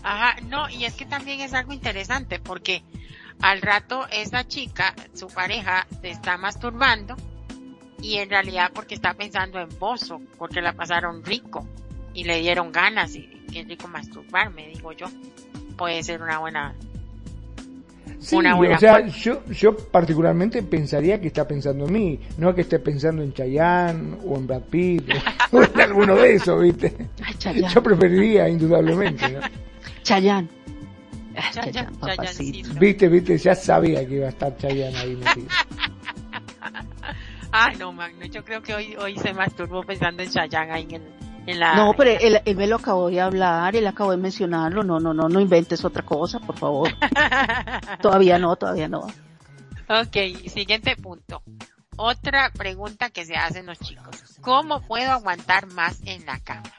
Ajá, no, y es que también es algo interesante porque al rato esa chica, su pareja, se está masturbando y en realidad porque está pensando en Bozo, porque la pasaron rico y le dieron ganas y qué rico masturbarme, digo yo. Puede ser una buena Sí, una buena o sea, yo, yo particularmente pensaría que está pensando en mí, no que esté pensando en Chayanne o en Brad Pitt o, en alguno de esos, ¿viste? yo preferiría indudablemente, ¿no? Chayanne. Chayanne, Chayanne Viste, viste, ya sabía que iba a estar Chayanne ahí metido. Ay, no, Magno, yo creo que hoy, hoy se masturbó pensando en Chayanne ahí en, en la... No, pero él, él, me lo acabó de hablar, él acabó de mencionarlo, no, no, no, no inventes otra cosa, por favor. todavía no, todavía no. Ok, siguiente punto. Otra pregunta que se hacen los chicos. ¿Cómo puedo aguantar más en la cama?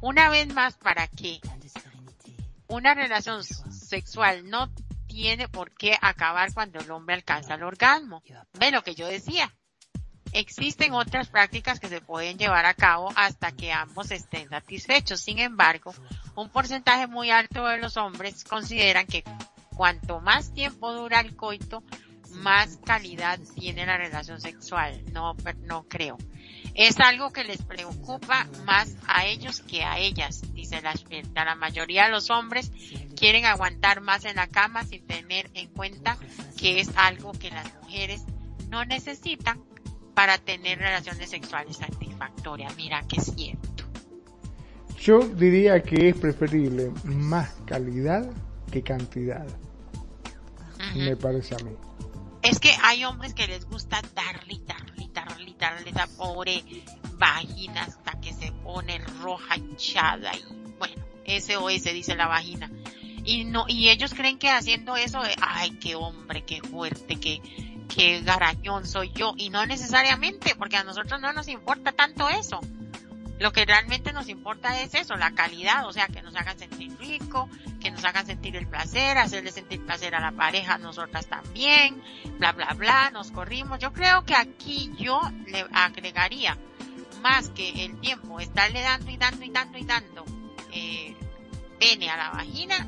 Una vez más, para que una relación sexual no tiene por qué acabar cuando el hombre alcanza el orgasmo. Ve lo que yo decía. Existen otras prácticas que se pueden llevar a cabo hasta que ambos estén satisfechos. Sin embargo, un porcentaje muy alto de los hombres consideran que cuanto más tiempo dura el coito, más calidad tiene la relación sexual. No, no creo. Es algo que les preocupa más a ellos que a ellas, dice la experta. La mayoría de los hombres quieren aguantar más en la cama sin tener en cuenta que es algo que las mujeres no necesitan para tener relaciones sexuales satisfactorias. Mira que es cierto. Yo diría que es preferible más calidad que cantidad. Me parece a mí. Es que hay hombres que les gusta darle, darle, darle, darle esa pobre vagina hasta que se pone roja, hinchada y bueno, SOS dice la vagina. Y no, y ellos creen que haciendo eso, ay, qué hombre, qué fuerte, qué, qué garañón soy yo. Y no necesariamente, porque a nosotros no nos importa tanto eso. Lo que realmente nos importa es eso, la calidad, o sea, que nos hagan sentir rico, que nos hagan sentir el placer, hacerle sentir placer a la pareja, nosotras también, bla, bla, bla, nos corrimos. Yo creo que aquí yo le agregaría más que el tiempo, estarle dando y dando y dando y dando eh, pene a la vagina,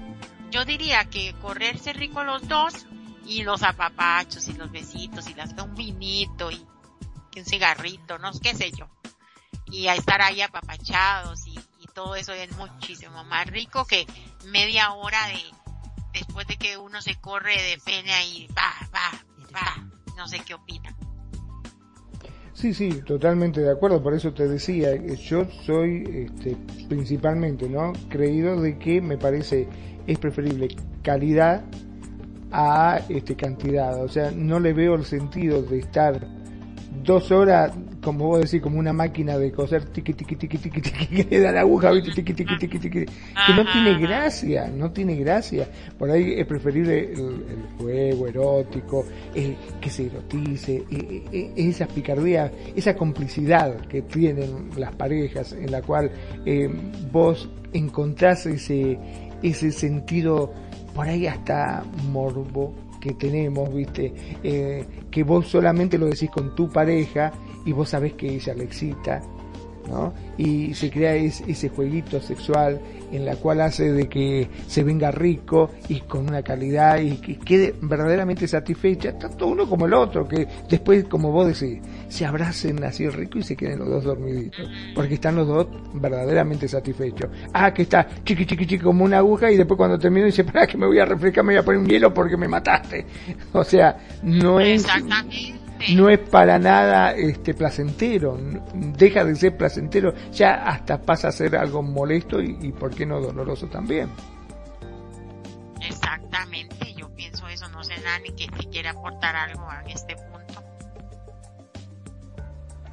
yo diría que correrse rico los dos y los apapachos y los besitos y las un vinito y, un cigarrito, no qué sé yo y a estar ahí apapachados y, todo eso es muchísimo más rico que media hora de después de que uno se corre de pena y va, va, va, no sé qué opinan. Sí, sí, totalmente de acuerdo, por eso te decía, yo soy este, principalmente, ¿no? Creído de que me parece es preferible calidad a este cantidad, o sea, no le veo el sentido de estar dos horas, como vos decís, como una máquina de coser, tiqui, tiqui, tiqui, tiqui, tiqui, que le da la aguja, ¿viste? tiqui, tiqui, tiqui, tiqui, que no tiene gracia, no tiene gracia. Por ahí es preferible el, el juego erótico, eh, que se erotice, eh, eh, esa picardía, esa complicidad que tienen las parejas, en la cual eh, vos encontrás ese, ese sentido por ahí hasta morbo que tenemos, viste, eh, que vos solamente lo decís con tu pareja y vos sabés que ella le excita, ¿no? Y se crea ese jueguito sexual en la cual hace de que se venga rico y con una calidad y que quede verdaderamente satisfecha, tanto uno como el otro, que después, como vos decís, se abracen así rico y se queden los dos dormiditos, porque están los dos verdaderamente satisfechos. Ah, que está chiqui, chiqui, chiqui como una aguja y después cuando termino dice, para que me voy a refrescar, me voy a poner un hielo porque me mataste. O sea, no es no es para nada este placentero, deja de ser placentero, ya hasta pasa a ser algo molesto y, y por qué no doloroso también. Exactamente, yo pienso eso, no sé Dani que, que quiere aportar algo en este punto.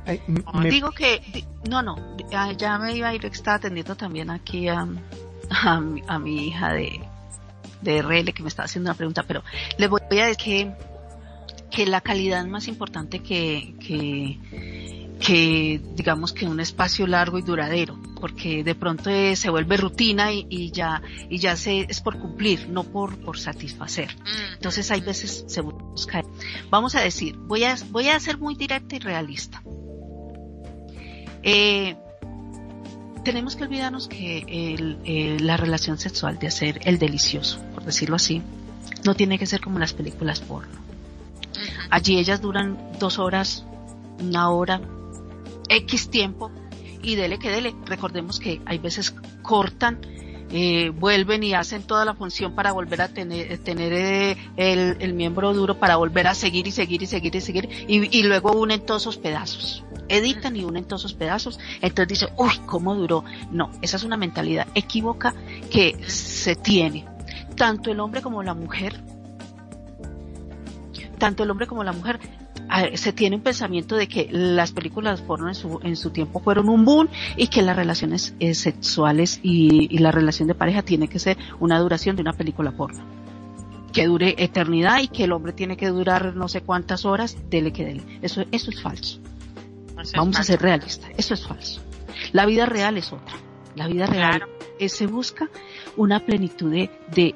Ay, me... Digo que, no, no, ya me iba a ir, estaba atendiendo también aquí a, a, mi, a mi hija de, de RL que me estaba haciendo una pregunta, pero le voy a decir que que la calidad es más importante que, que, que digamos que un espacio largo y duradero, porque de pronto eh, se vuelve rutina y, y, ya y ya se es por cumplir, no por por satisfacer. Entonces hay veces se busca. Vamos a decir, voy a voy a ser muy directa y realista. Eh, tenemos que olvidarnos que el, la relación sexual de hacer el delicioso, por decirlo así, no tiene que ser como las películas porno Allí ellas duran dos horas, una hora, X tiempo y dele que dele. Recordemos que hay veces cortan, eh, vuelven y hacen toda la función para volver a tener, tener eh, el, el, miembro duro para volver a seguir y seguir y seguir y seguir y, y, luego unen todos esos pedazos. Editan y unen todos esos pedazos. Entonces dice, uy, ¿cómo duró? No, esa es una mentalidad equívoca que se tiene. Tanto el hombre como la mujer tanto el hombre como la mujer se tiene un pensamiento de que las películas porno en su, en su tiempo fueron un boom y que las relaciones eh, sexuales y, y, la relación de pareja tiene que ser una duración de una película porno. Que dure eternidad y que el hombre tiene que durar no sé cuántas horas, dele que dele. Eso, eso es falso. Eso Vamos es a ser realistas. Eso es falso. La vida real es otra. La vida real claro. Es, se busca una plenitud de,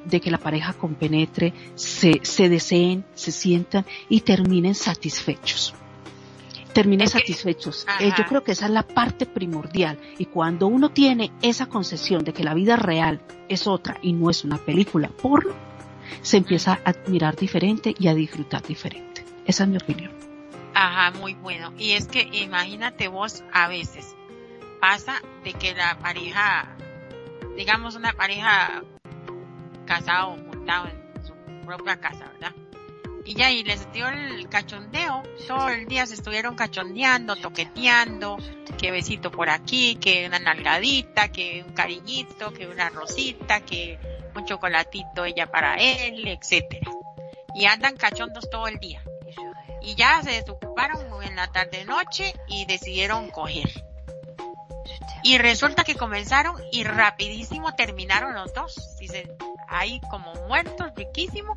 de, que la pareja compenetre, se, se deseen, se sientan y terminen satisfechos terminen satisfechos. Eh, yo creo que esa es la parte primordial. Y cuando uno tiene esa concesión de que la vida real es otra y no es una película porno, se empieza a admirar diferente y a disfrutar diferente. Esa es mi opinión. Ajá, muy bueno. Y es que imagínate vos a veces pasa de que la pareja, digamos una pareja casada o montado en su propia casa, ¿verdad? Y ya, y les dio el cachondeo, todo el día se estuvieron cachondeando, toqueteando, que besito por aquí, que una nalgadita, que un cariñito, que una rosita, que un chocolatito ella para él, etcétera. Y andan cachondos todo el día. Y ya se desocuparon en la tarde noche y decidieron coger. Y resulta que comenzaron y rapidísimo terminaron los dos. Dicen, ahí como muertos, riquísimo.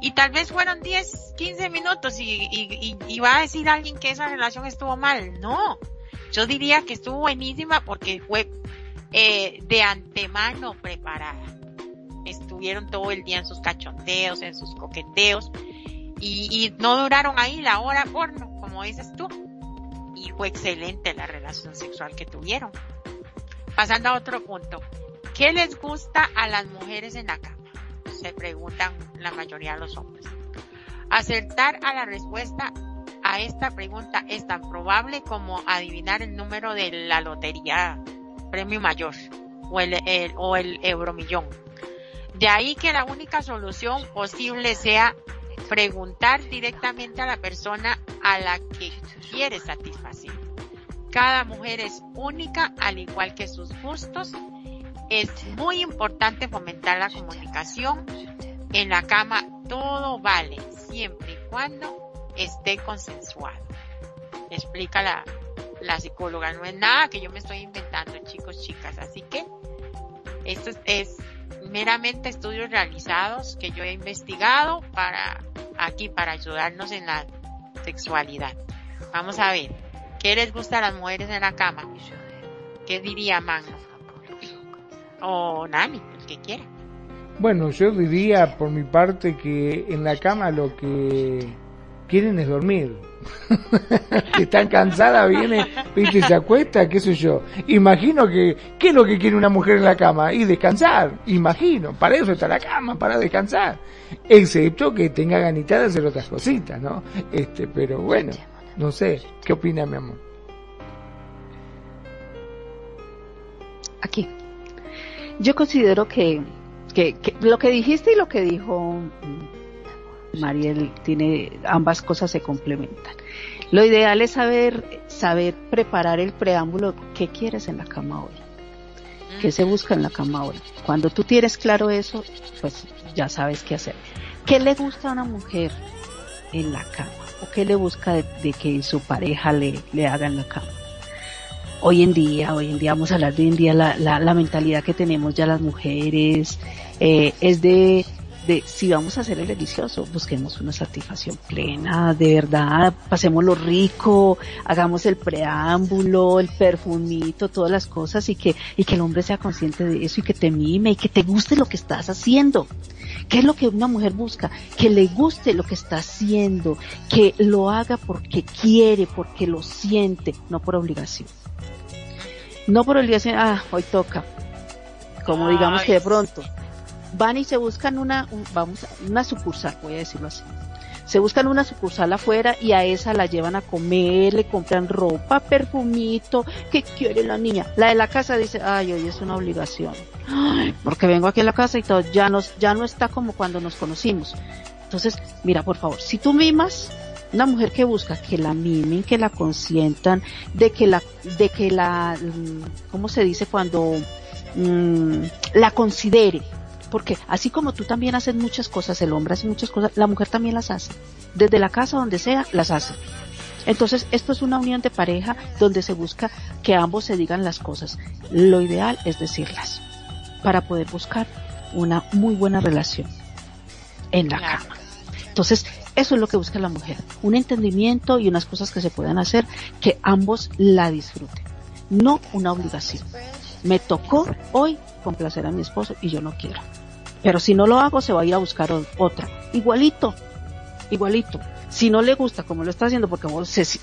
Y tal vez fueron 10, 15 minutos y, y, va a decir alguien que esa relación estuvo mal. No, yo diría que estuvo buenísima porque fue eh, de antemano preparada. Estuvieron todo el día en sus cachondeos, en sus coqueteos y, y no duraron ahí la hora porno, como dices tú y fue excelente la relación sexual que tuvieron. Pasando a otro punto. ¿Qué les gusta a las mujeres en la cama? Se preguntan la mayoría de los hombres. Acertar a la respuesta a esta pregunta es tan probable como adivinar el número de la lotería premio mayor o el, o el euromillón. De ahí que la única solución posible sea preguntar directamente a la persona a la que quiere satisfacer. Cada mujer es única, al igual que sus gustos. Es muy importante fomentar la comunicación. En la cama todo vale, siempre y cuando esté consensuado. Explica la, la psicóloga. No es nada que yo me estoy inventando, chicos, chicas. Así que esto es meramente estudios realizados que yo he investigado para aquí, para ayudarnos en la sexualidad. Vamos a ver, ¿qué les gusta a las mujeres en la cama? ¿Qué diría Magno? O Nami, el que quiera. Bueno, yo diría por mi parte que en la cama lo que quieren es dormir. están cansadas, viene, viste, se acuesta, qué sé yo. Imagino que, ¿qué es lo que quiere una mujer en la cama? Y descansar, imagino. Para eso está la cama, para descansar. Excepto que tenga ganitas de hacer otras cositas, ¿no? Este, pero bueno, no sé, ¿qué opina mi amor? Aquí. Yo considero que, que, que lo que dijiste y lo que dijo Mariel tiene, ambas cosas se complementan. Lo ideal es saber, saber preparar el preámbulo, ¿qué quieres en la cama hoy? ¿Qué se busca en la cama hoy? Cuando tú tienes claro eso, pues ya sabes qué hacer. ¿Qué le gusta a una mujer en la cama? ¿O qué le busca de, que su pareja le, le haga en la cama? Hoy en día, hoy en día, vamos a hablar de hoy en día, la, la, la mentalidad que tenemos ya las mujeres eh, es de de si vamos a hacer el delicioso, busquemos una satisfacción plena, de verdad, pasemos lo rico, hagamos el preámbulo, el perfumito, todas las cosas y que, y que el hombre sea consciente de eso y que te mime y que te guste lo que estás haciendo. ¿Qué es lo que una mujer busca? Que le guste lo que está haciendo, que lo haga porque quiere, porque lo siente, no por obligación. No por obligación, ah, hoy toca. Como digamos que de pronto, van y se buscan una, vamos, una sucursal, voy a decirlo así. Se buscan una sucursal afuera y a esa la llevan a comer, le compran ropa, perfumito, ¿qué quiere la niña? La de la casa dice, ay, hoy es una obligación. Porque vengo aquí a la casa y todo, ya nos, ya no está como cuando nos conocimos. Entonces, mira, por favor, si tú mimas, una mujer que busca que la mimen, que la consientan, de que la, de que la, mm, ¿cómo se dice cuando, mm, la considere, porque así como tú también haces muchas cosas, el hombre hace muchas cosas, la mujer también las hace. Desde la casa, donde sea, las hace. Entonces, esto es una unión de pareja donde se busca que ambos se digan las cosas. Lo ideal es decirlas para poder buscar una muy buena relación en la cama. Entonces, eso es lo que busca la mujer. Un entendimiento y unas cosas que se puedan hacer que ambos la disfruten. No una obligación. me tocó hoy complacer a mi esposo y yo no quiero. Pero si no lo hago, se va a ir a buscar otra. Igualito, igualito. Si no le gusta como lo está haciendo, porque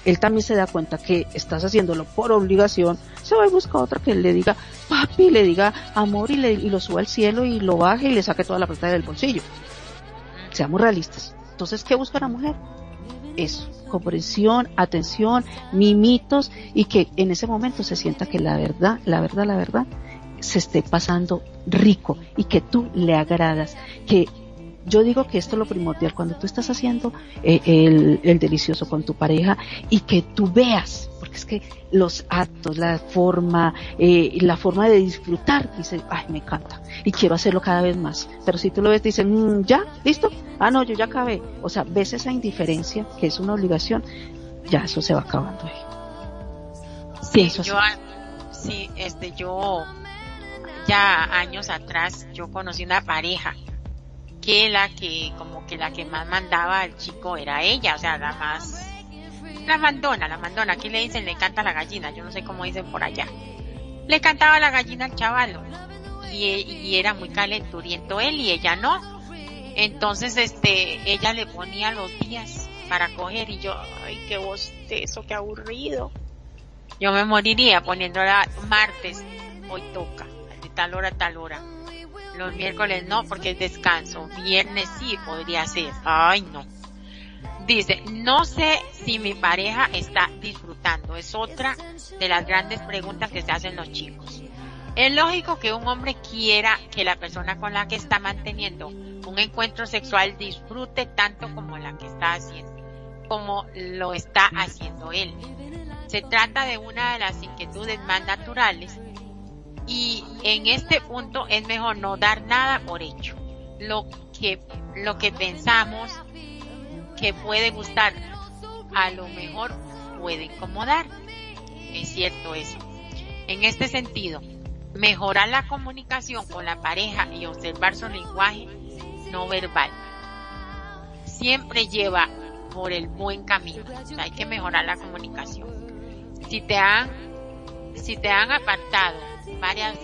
él también se da cuenta que estás haciéndolo por obligación, se va a buscar otra que le diga papi, le diga amor y, le, y lo suba al cielo y lo baje y le saque toda la plata del bolsillo. Seamos realistas. Entonces, ¿qué busca la mujer? Eso, comprensión, atención, mimitos y que en ese momento se sienta que la verdad, la verdad, la verdad se esté pasando rico y que tú le agradas, que yo digo que esto es lo primordial cuando tú estás haciendo eh, el, delicioso con tu pareja y que tú veas, porque es que los actos, la forma, eh, la forma de disfrutar, dice, ay, me encanta y quiero hacerlo cada vez más. Pero si tú lo ves, dices, mm, ya, listo, ah, no, yo ya acabé. O sea, ves esa indiferencia que es una obligación, ya eso se va acabando ahí. Sí, yo, sí, este, yo ya años atrás yo conocí una pareja que la que como que la que más mandaba al chico era ella, o sea, la más la mandona, la mandona, aquí le dicen le canta la gallina, yo no sé cómo dicen por allá. Le cantaba la gallina al chavalo y, era muy calenturiento él y ella no. Entonces este ella le ponía los días para coger y yo, ay, qué bostezo, qué aburrido. Yo me moriría poniéndola martes, hoy toca, de tal hora tal hora los miércoles no, porque es descanso. Viernes sí podría ser. Ay, no. Dice, no sé si mi pareja está disfrutando. Es otra de las grandes preguntas que se hacen los chicos. Es lógico que un hombre quiera que la persona con la que está manteniendo un encuentro sexual disfrute tanto como la que está haciendo, como lo está haciendo él. Se trata de una de las inquietudes más naturales y en este punto es mejor no dar nada por hecho. Lo que, lo que pensamos que puede gustar, a lo mejor puede incomodar. Es cierto eso. En este sentido, mejorar la comunicación con la pareja y observar su lenguaje no verbal. Siempre lleva por el buen camino. hay que mejorar la comunicación. Si te han, si te han apartado varias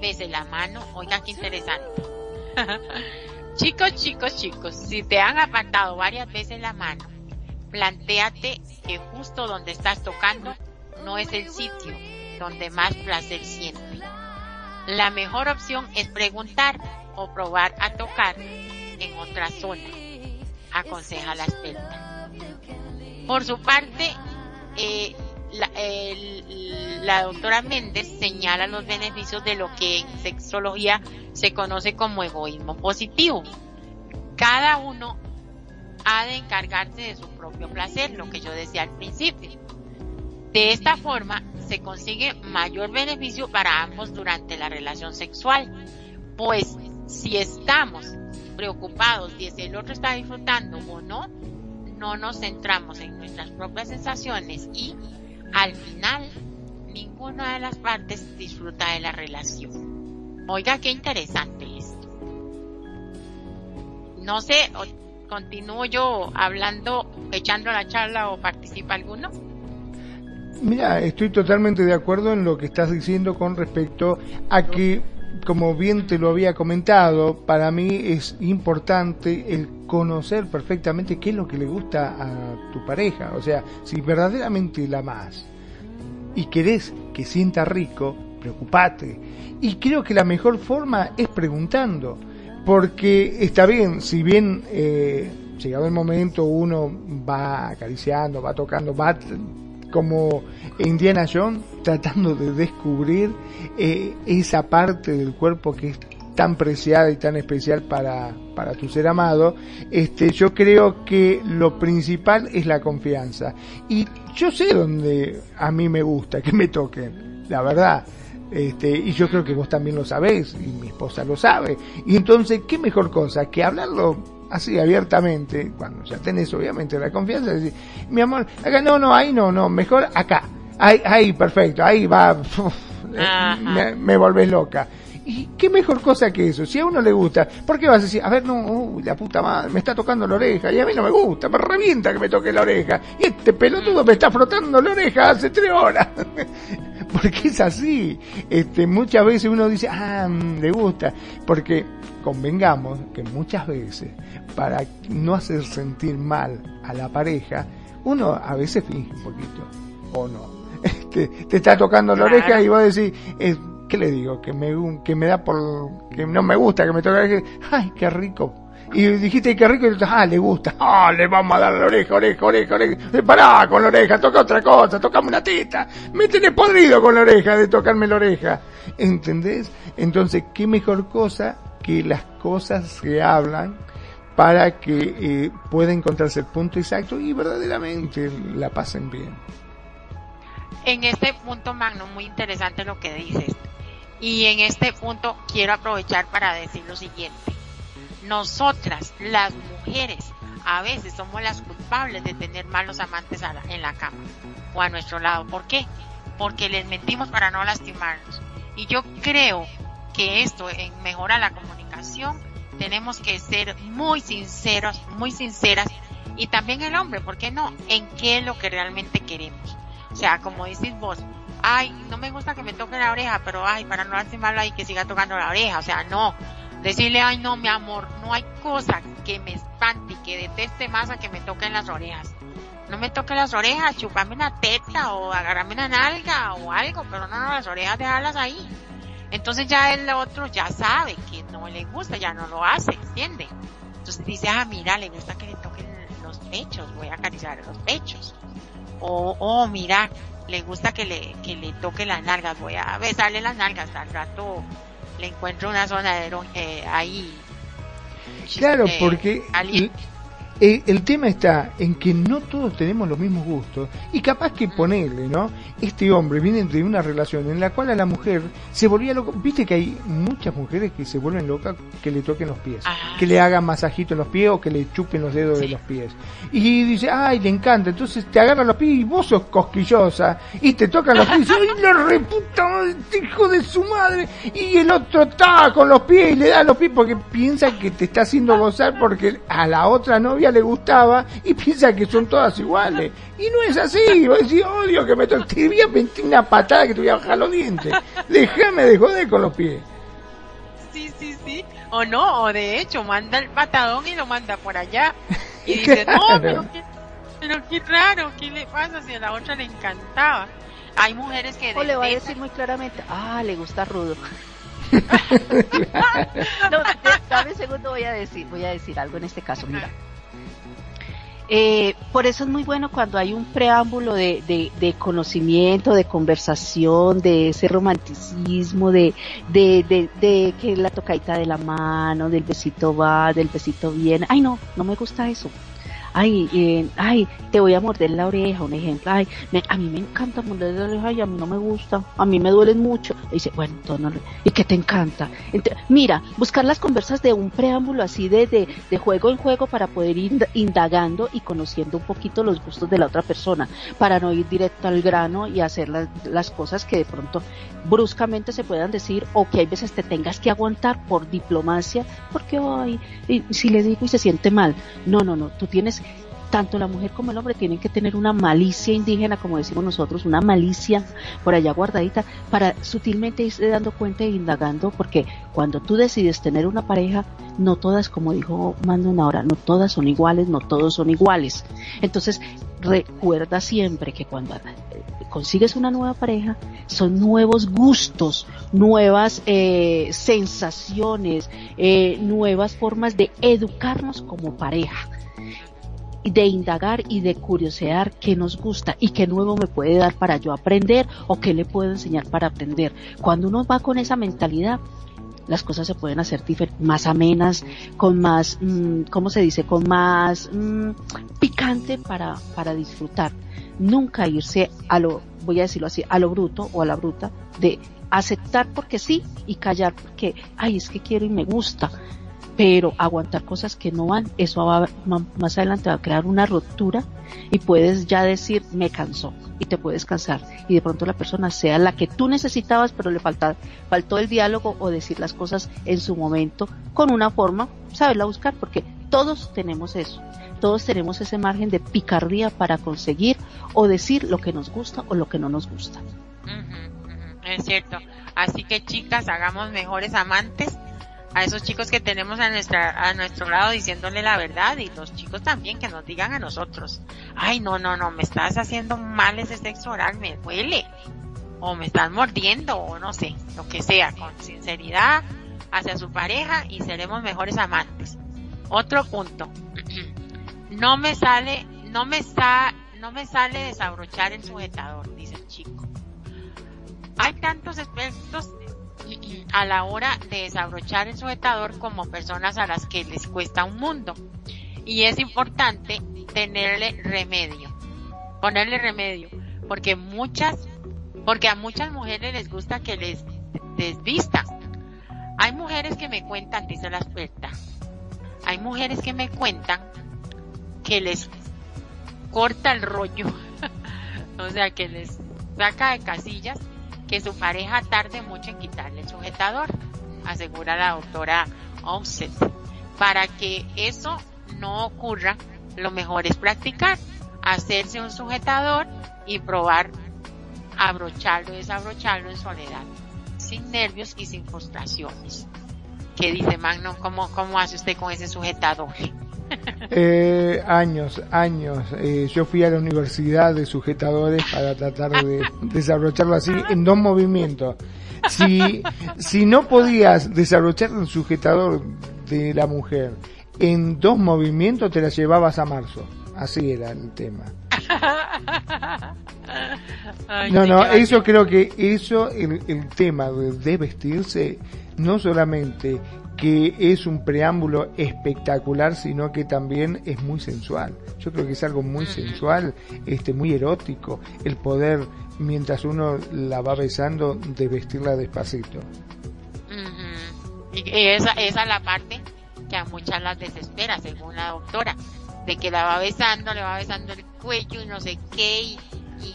veces la mano. Oigan qué interesante. chicos, chicos, chicos, si te han apartado varias veces la mano, planteate que justo donde estás tocando no es el sitio donde más placer siente. La mejor opción es preguntar o probar a tocar en otra zona, aconseja la experta. Por su parte, eh, la, doctora Méndez señala los beneficios de lo que en sexología se conoce como egoísmo positivo. Cada uno ha de encargarse de su propio placer, lo que yo decía al principio. De esta forma se consigue mayor beneficio para ambos durante la relación sexual, pues si estamos preocupados de si el otro está disfrutando o no, no nos centramos en nuestras propias sensaciones y al final ninguna de las partes disfruta de la relación. Oiga, qué interesante esto. No sé, continúo yo hablando, echando la charla o participa alguno. Mira, estoy totalmente de acuerdo en lo que estás diciendo con respecto a que, como bien te lo había comentado, para mí es importante el conocer perfectamente qué es lo que le gusta a tu pareja. O sea, si verdaderamente la amas y querés que sienta rico, preocupate. Y creo que la mejor forma es preguntando, porque está bien, si bien eh, llegado el momento uno va acariciando, va tocando, va como Indiana Jones tratando de descubrir eh, esa parte del cuerpo que es tan preciada y tan especial para, para tu ser amado, este, yo creo que lo principal es la confianza. Y yo sé dónde a mí me gusta que me toquen, la verdad. Este, y yo creo que vos también lo sabés, y mi esposa lo sabe. Y entonces, ¿qué mejor cosa que hablarlo así abiertamente, cuando ya tenés obviamente la confianza, decir, mi amor, acá no, no, ahí no, no, mejor acá. Ahí, ahí, perfecto, ahí va, me, me volvés loca. ¿Y qué mejor cosa que eso? Si a uno le gusta, ¿por qué vas a decir, a ver, no, uy, la puta madre, me está tocando la oreja, y a mí no me gusta, me revienta que me toque la oreja, y este pelotudo me está frotando la oreja hace tres horas. porque es así. Este, muchas veces uno dice, ah, mm, le gusta, porque convengamos que muchas veces, para no hacer sentir mal a la pareja, uno a veces finge un poquito, o no. Este, te está tocando la oreja y vos decís, eh, ¿qué le digo? Que me, que me da por, que no me gusta que me toque la oreja, ay, qué rico y dijiste que rico y ah, le gusta, ah, le vamos a dar la oreja, oreja, oreja, oreja. Eh, pará con la oreja, toca otra cosa, tocame una teta. Me tenés podrido con la oreja de tocarme la oreja. ¿Entendés? Entonces, qué mejor cosa que las cosas se hablan para que eh, pueda encontrarse el punto exacto y verdaderamente la pasen bien. En este punto, Magno, muy interesante lo que dices. Y en este punto quiero aprovechar para decir lo siguiente nosotras, las mujeres, a veces somos las culpables de tener malos amantes en la cama o a nuestro lado. ¿Por qué? Porque les mentimos para no lastimarnos. Y yo creo que esto en mejora la comunicación tenemos que ser muy sinceros, muy sinceras y también el hombre, ¿por qué no? En qué es lo que realmente queremos. O sea, como decís vos, ay, no me gusta que me toque la oreja, pero ay, para no lastimarlo hay que siga tocando la oreja. O sea, no, Decirle, ay no, mi amor, no hay cosa que me espante y que deteste más a que me toquen las orejas. No me toque las orejas, chupame una teta o agarrame una nalga o algo, pero no, no, las orejas dejarlas ahí. Entonces ya el otro ya sabe que no le gusta, ya no lo hace, ¿entiende? Entonces dice, ah, mira, le gusta que le toquen los pechos, voy a acariciar los pechos. O, oh, mira, le gusta que le, que le toque las nalgas, voy a besarle las nalgas, al rato le encuentro una zona de eh, ahí. Claro, eh, porque eh, el tema está en que no todos tenemos los mismos gustos y capaz que ponerle, ¿no? Este hombre viene de una relación en la cual a la mujer se volvía loco. Viste que hay muchas mujeres que se vuelven locas que le toquen los pies, que le hagan masajito en los pies o que le chupen los dedos de los pies. Y dice, ay, le encanta. Entonces te agarran los pies y vos sos cosquillosa y te tocan los pies y dice, ay, la reputa, hijo de su madre. Y el otro está con los pies y le da los pies porque piensa que te está haciendo gozar porque a la otra novia le gustaba y piensa que son todas iguales. Y no es así. Vos decís, odio que me toque. Te voy a meter una patada que te voy a bajar los dientes. Déjame de joder con los pies. Sí, sí, sí. O no, o de hecho, manda el patadón y lo manda por allá. Y dice, no, pero qué, pero qué raro, ¿qué le pasa si a la otra le encantaba? Hay mujeres que... O le va a decir muy claramente, ah, le gusta rudo. no, dame un segundo, voy a decir, voy a decir algo en este caso, mira. Eh, por eso es muy bueno cuando hay un preámbulo de, de, conocimiento, de conversación, de ese romanticismo, de, de, de, que la tocadita de la mano, del besito va, del besito viene. Ay, no, no me gusta eso ay, eh, ay, te voy a morder la oreja, un ejemplo, ay, a mí me encanta morder la oreja y a mí no me gusta, a mí me duelen mucho. Y dice, bueno, entonces, ¿y qué te encanta? mira, buscar las conversas de un preámbulo así de, de, de juego en juego para poder ir indagando y conociendo un poquito los gustos de la otra persona, para no ir directo al grano y hacer las, las cosas que de pronto bruscamente se puedan decir o que hay veces te tengas que aguantar por diplomacia, porque ay, si le digo y se siente mal. No, no, no, tú tienes tanto la mujer como el hombre tienen que tener una malicia indígena, como decimos nosotros, una malicia por allá guardadita, para sutilmente irse dando cuenta e indagando, porque cuando tú decides tener una pareja, no todas, como dijo Mando una hora, no todas son iguales, no todos son iguales. Entonces, recuerda siempre que cuando eh, consigues una nueva pareja, son nuevos gustos, nuevas eh, sensaciones, eh, nuevas formas de educarnos como pareja de indagar y de curiosear qué nos gusta y qué nuevo me puede dar para yo aprender o qué le puedo enseñar para aprender. Cuando uno va con esa mentalidad, las cosas se pueden hacer más amenas, con más, mm, ¿cómo se dice? Con más mm, picante para, para disfrutar. Nunca irse a lo, voy a decirlo así, a lo bruto o a la bruta de aceptar porque sí y callar porque, ay, es que quiero y me gusta pero aguantar cosas que no van, eso va, más adelante va a crear una ruptura y puedes ya decir me cansó y te puedes cansar y de pronto la persona sea la que tú necesitabas pero le falta, faltó el diálogo o decir las cosas en su momento con una forma, saberla buscar porque todos tenemos eso, todos tenemos ese margen de picardía para conseguir o decir lo que nos gusta o lo que no nos gusta. Es cierto. Así que chicas, hagamos mejores amantes a esos chicos que tenemos a nuestra a nuestro lado diciéndole la verdad y los chicos también que nos digan a nosotros, ay no no no me estás haciendo mal ese sexo oral, me duele o me estás mordiendo o no sé, lo que sea, con sinceridad hacia su pareja y seremos mejores amantes. Otro punto, no me sale, no me sa, no me sale desabrochar el sujetador, dice el chico. Hay tantos expertos a la hora de desabrochar el sujetador como personas a las que les cuesta un mundo. Y es importante tenerle remedio, ponerle remedio, porque muchas, porque a muchas mujeres les gusta que les desvistan. Hay mujeres que me cuentan, dice la experta, hay mujeres que me cuentan que les corta el rollo, o sea, que les saca de casillas que su pareja tarde mucho en quitarle el sujetador, asegura la doctora Offset. Para que eso no ocurra, lo mejor es practicar, hacerse un sujetador y probar abrocharlo y desabrocharlo en soledad, sin nervios y sin frustraciones. ¿Qué dice Magno? ¿Cómo, cómo hace usted con ese sujetador? Eh, años, años. Eh, yo fui a la universidad de sujetadores para tratar de desabrocharlo así en dos movimientos. Si, si no podías desabrochar el sujetador de la mujer en dos movimientos, te la llevabas a marzo. Así era el tema. no, no, eso creo que eso, el, el tema de vestirse, no solamente que es un preámbulo espectacular, sino que también es muy sensual. Yo creo que es algo muy sensual, este, muy erótico, el poder, mientras uno la va besando, de vestirla despacito. Y esa, esa es la parte que a muchas las desespera, según la doctora, de que la va besando, le va besando el cuello y no sé qué, y,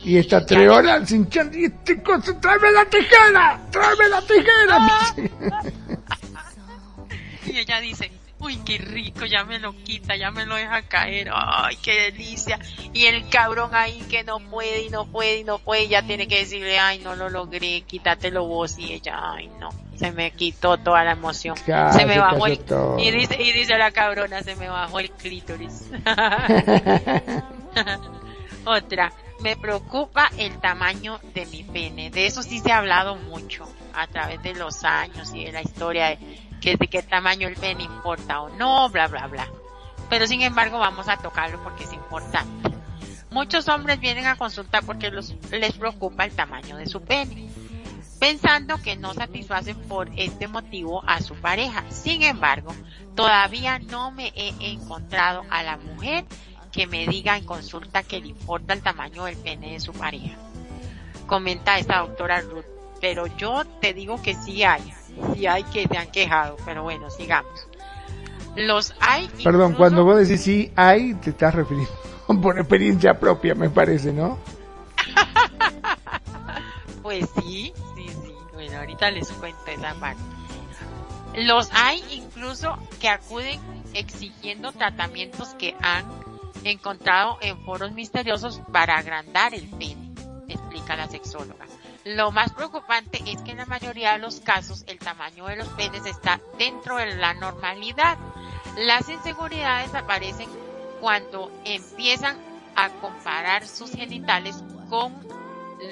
y, está tres horas sin y este cosa, tráeme la tijera, tráeme la tijera. y ella dice, uy, qué rico, ya me lo quita, ya me lo deja caer, ay, qué delicia. Y el cabrón ahí que no puede y no puede y no puede, ya tiene que decirle, ay, no lo logré, quítatelo vos y ella, ay, no, se me quitó toda la emoción. se me bajó el, y dice, y dice la cabrona, se me bajó el clítoris. Otra, me preocupa el tamaño de mi pene. De eso sí se ha hablado mucho a través de los años y de la historia de que de qué tamaño el pene importa o no, bla, bla, bla. Pero sin embargo vamos a tocarlo porque es importante. Muchos hombres vienen a consultar porque les preocupa el tamaño de su pene, pensando que no satisfacen por este motivo a su pareja. Sin embargo, todavía no me he encontrado a la mujer que me diga en consulta que le importa el tamaño del pene de su pareja. Comenta esta doctora Ruth. Pero yo te digo que sí hay, sí hay que se han quejado, pero bueno, sigamos. Los hay. Perdón, cuando vos decís sí hay, te estás refiriendo por experiencia propia, me parece, ¿no? pues sí, sí, sí. Bueno, ahorita les cuento esa parte. Los hay incluso que acuden exigiendo tratamientos que han encontrado en foros misteriosos para agrandar el pene, explica la sexóloga. Lo más preocupante es que en la mayoría de los casos el tamaño de los penes está dentro de la normalidad. Las inseguridades aparecen cuando empiezan a comparar sus genitales con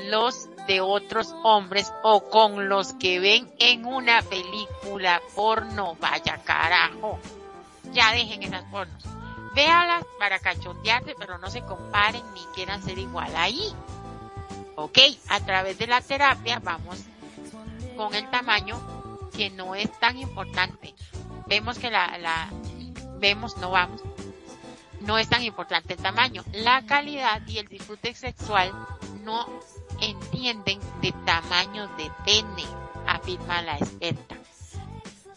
los de otros hombres o con los que ven en una película porno. Vaya carajo. Ya dejen esas pornos. Véalas para cachondearse, pero no se comparen ni quieran ser igual ahí. Ok, a través de la terapia vamos con el tamaño que no es tan importante. Vemos que la, la, vemos, no vamos, no es tan importante el tamaño. La calidad y el disfrute sexual no entienden de tamaño de pene, afirma la experta.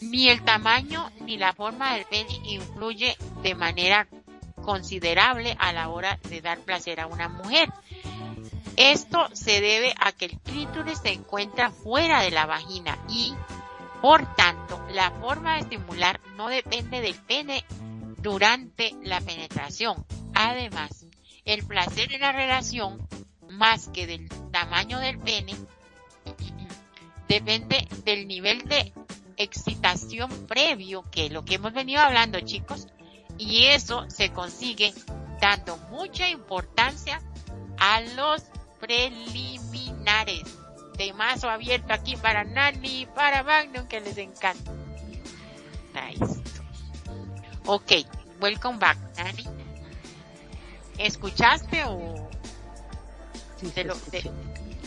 Ni el tamaño ni la forma del pene influye de manera considerable a la hora de dar placer a una mujer. Esto se debe a que el clítoris se encuentra fuera de la vagina y, por tanto, la forma de estimular no depende del pene durante la penetración. Además, el placer en la relación, más que del tamaño del pene, depende del nivel de excitación previo, que es lo que hemos venido hablando, chicos, y eso se consigue dando mucha importancia a los preliminares. De mazo abierto aquí para Nani y para Magnum que les encanta. Nice. Ok, welcome back, Nani. ¿Escuchaste o...? Sí, de lo.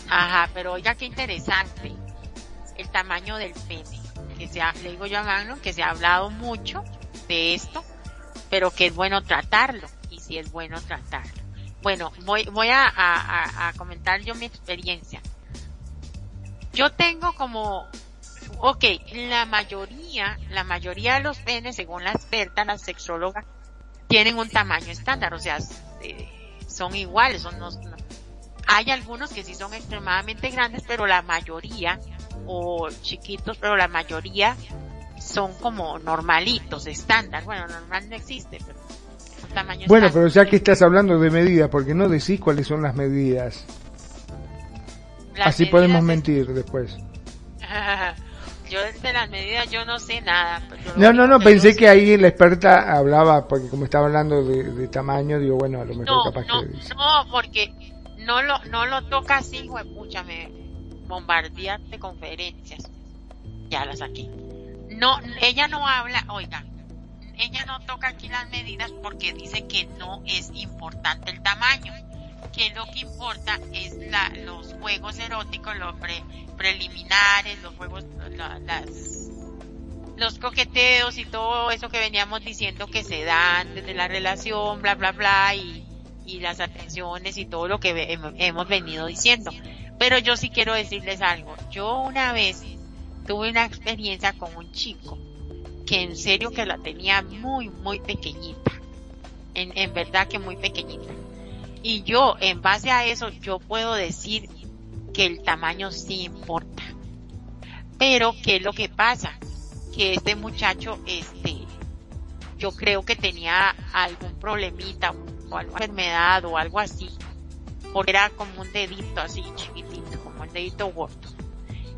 Ajá, pero oiga qué interesante. El tamaño del pene. Que se ha, le digo yo a Magnum que se ha hablado mucho de esto, pero que es bueno tratarlo. Y sí es bueno tratarlo. Bueno, voy, voy a, comentar yo mi experiencia. Yo tengo como, ok, la mayoría, la mayoría de los penes, según la experta, la sexóloga, tienen un tamaño estándar, o sea, eh, son iguales, son hay algunos que sí son extremadamente grandes, pero la mayoría, o chiquitos, pero la mayoría son como normalitos, estándar. Bueno, normal no existe, pero tamaño Bueno, pero ya que estás hablando de medidas, porque no decís cuáles son las medidas. Las Así medidas podemos de- mentir después. yo de las medidas yo no sé nada. pues, No, no, no, pensé que ahí la experta hablaba, porque como estaba hablando de, de tamaño, digo, bueno, a lo mejor No, capaz no, que dice. no, porque no lo, no lo toca así, pucha, me bombardeas de conferencias. Ya las saqué. No, ella no habla, oiga, ella no toca aquí las medidas porque dice que no es importante el tamaño, que lo que importa es la, los juegos eróticos, los pre- preliminares, los juegos, los coqueteos y todo eso que veníamos diciendo que se dan desde la relación, bla, bla, bla, y, las atenciones y todo lo que hemos venido diciendo. Pero yo sí quiero decirles algo. Yo una vez tuve una experiencia con un chico que en serio que la tenía muy, muy pequeñita. En, en verdad que muy pequeñita. Y yo, en base a eso, yo puedo decir que el tamaño sí importa. Pero, ¿qué es lo que pasa? Que este muchacho, este, yo creo que tenía algún problemita o alguna enfermedad o algo así. Porque era como un dedito así chiquitito, como el dedito gordo.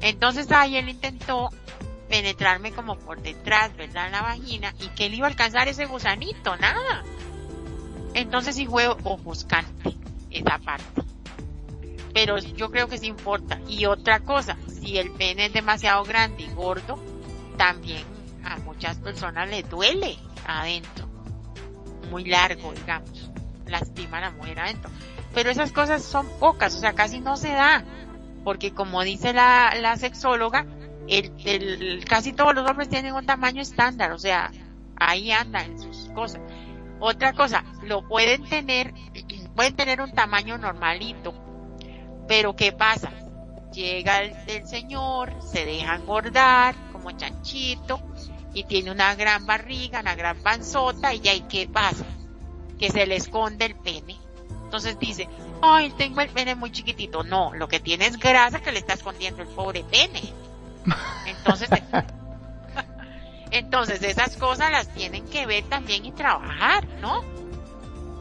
Entonces ahí él intentó penetrarme como por detrás, ¿verdad? La vagina y que él iba a alcanzar ese gusanito, nada. Entonces sí fue ofuscante esa parte. Pero yo creo que sí importa. Y otra cosa, si el pene es demasiado grande y gordo, también a muchas personas les duele adentro. Muy largo, digamos. Lastima a la mujer adentro. Pero esas cosas son pocas, o sea, casi no se da. Porque como dice la, la sexóloga, el, el, casi todos los hombres tienen un tamaño estándar, o sea, ahí andan sus cosas. Otra cosa, lo pueden tener, pueden tener un tamaño normalito, pero ¿qué pasa? Llega el, el señor, se deja engordar como chanchito y tiene una gran barriga, una gran panzota y ahí ¿qué pasa? Que se le esconde el pene. Entonces dice, ay, tengo el pene muy chiquitito. No, lo que tiene es grasa que le está escondiendo el pobre pene. Entonces, entonces esas cosas las tienen que ver también y trabajar, ¿no?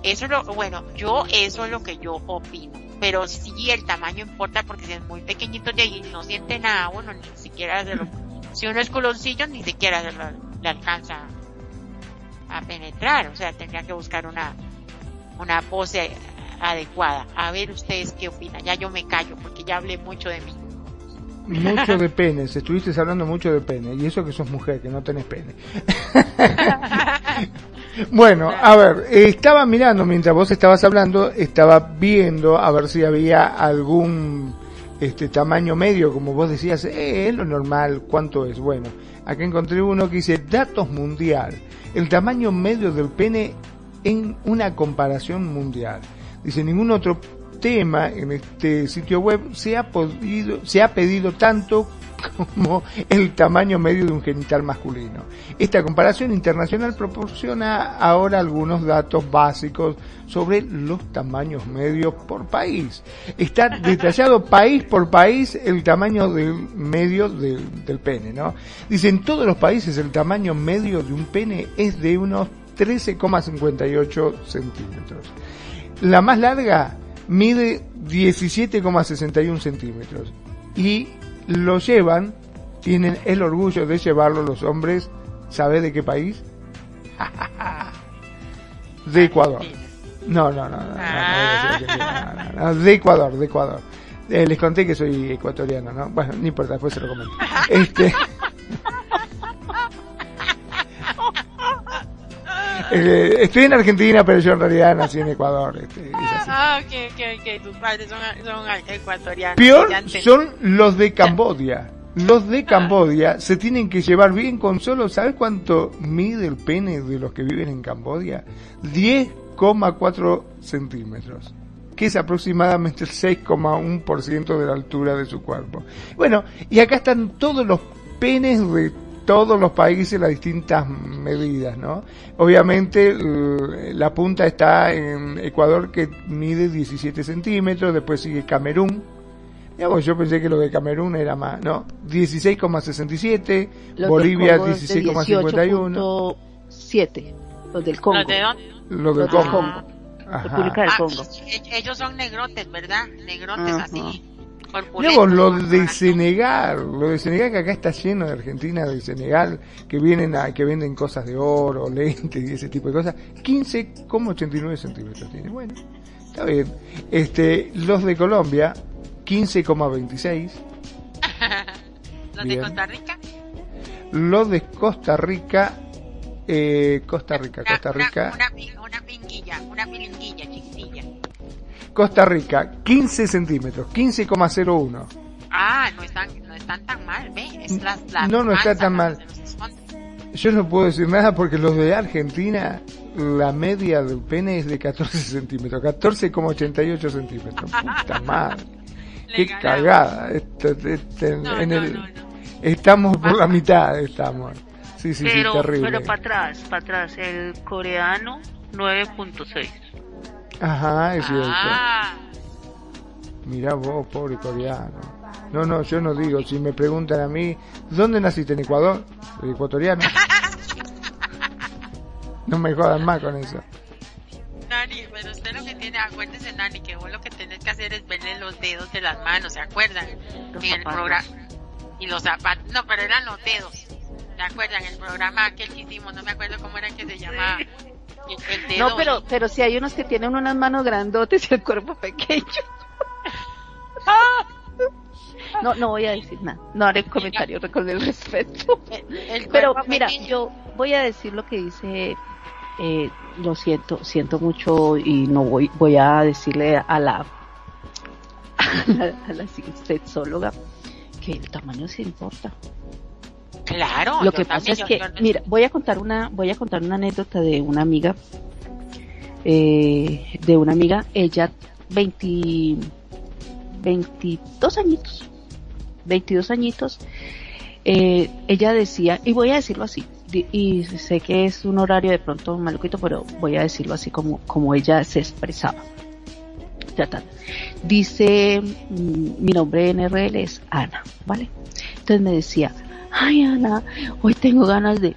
Eso es lo, bueno, yo eso es lo que yo opino. Pero sí el tamaño importa porque si es muy pequeñito de ahí no siente nada, bueno, ni siquiera se lo, si uno es culoncillo ni siquiera se lo- le alcanza a penetrar, o sea, tendría que buscar una, una pose adecuada. A ver ustedes qué opinan. Ya yo me callo porque ya hablé mucho de mí. Mucho de penes, estuviste hablando mucho de pene, y eso que sos mujer, que no tenés pene. Bueno, a ver, estaba mirando mientras vos estabas hablando, estaba viendo a ver si había algún este tamaño medio, como vos decías, eh, es lo normal, ¿cuánto es? Bueno, acá encontré uno que dice datos mundial, el tamaño medio del pene en una comparación mundial. Dice, ningún otro tema en este sitio web se ha podido, se ha pedido tanto como el tamaño medio de un genital masculino. Esta comparación internacional proporciona ahora algunos datos básicos sobre los tamaños medios por país. Está detallado país por país el tamaño del medio del, pene, ¿no? Dice, en todos los países el tamaño medio de un pene es de unos 13,58 centímetros. La más larga mide 17,61 centímetros y lo llevan, tienen el orgullo de llevarlo los hombres, ¿sabe de qué país? de Ecuador. No, no, no, no, no, de Ecuador, de Ecuador. Eh, les conté que soy ecuatoriano, ¿no? Bueno, no importa, después se lo comento. Este, eh, estoy en Argentina, pero yo en realidad nací en Ecuador. Este, ah, ok, ok, ok. Tus padres son, son ecuatorianos. Peor son los de Cambodia. Los de Cambodia se tienen que llevar bien con solo, ¿sabes cuánto mide el pene de los que viven en Cambodia? 10,4 centímetros que es aproximadamente el 6,1% de la altura de su cuerpo. Bueno, y acá están todos los penes de todos los países, las distintas medidas, ¿no? Obviamente la punta está en Ecuador que mide 17 centímetros, después sigue Camerún, yo pensé que lo de Camerún era más, ¿no? 16,67, Bolivia 16,51. 7, los del Congo. ¿Los de dónde? Los del Congo. República del Congo. ellos son negrotes, ¿verdad? Negrotes así. Luego lo de Senegal, lo de Senegal que acá está lleno de Argentina de Senegal que vienen a, que venden cosas de oro, lentes y ese tipo de cosas, 15,89 centímetros tiene. Bueno, está bien. Este, los de Colombia, 15,26. ¿Los de Costa Rica? Los de Costa Rica, eh, Costa Rica, Costa Rica. Una, una, pinguilla, una pilinguilla chiquitilla. Costa Rica, 15 centímetros, 15,01. Ah, no están, no están tan mal, ¿ve? Es las, las no, no está tan mal. Yo no puedo decir nada porque los de Argentina, la media del pene es de 14 centímetros, 14,88 centímetros. Puta madre. Qué cagada. en el, Estamos por la mitad, estamos. Sí, sí, pero, sí, terrible. Pero para atrás, para atrás, el coreano 9.6. Ajá, es cierto. Ah. Mirá vos, pobre coreano. No, no, yo no digo. Si me preguntan a mí, ¿dónde naciste? ¿En Ecuador? ¿El ecuatoriano? no me jodan más con eso. Nani, pero usted lo que tiene, acuérdese, Nani, que vos lo que tenés que hacer es verle los dedos de las manos, ¿se acuerdan? en el programa. Y los zapatos. No, pero eran los dedos. ¿Se acuerdan? El programa aquel que hicimos, no me acuerdo cómo era que se llamaba. No, pero, pero si hay unos que tienen unas manos grandotes y el cuerpo pequeño. No, no voy a decir nada. No haré comentario con el respeto. pero mira, yo voy a decir lo que dice. Eh, lo siento, siento mucho y no voy, voy a decirle a la a la, a la sexóloga que el tamaño sí importa. Claro. Lo que pasa es que, mira, voy a contar una, voy a contar una anécdota de una amiga, eh, de una amiga, ella 20, 22 añitos, 22 añitos, eh, ella decía, y voy a decirlo así, y sé que es un horario de pronto maluquito, pero voy a decirlo así como, como ella se expresaba. Dice, mm, mi nombre en RL es Ana, ¿vale? Entonces me decía, ay Ana, hoy tengo ganas de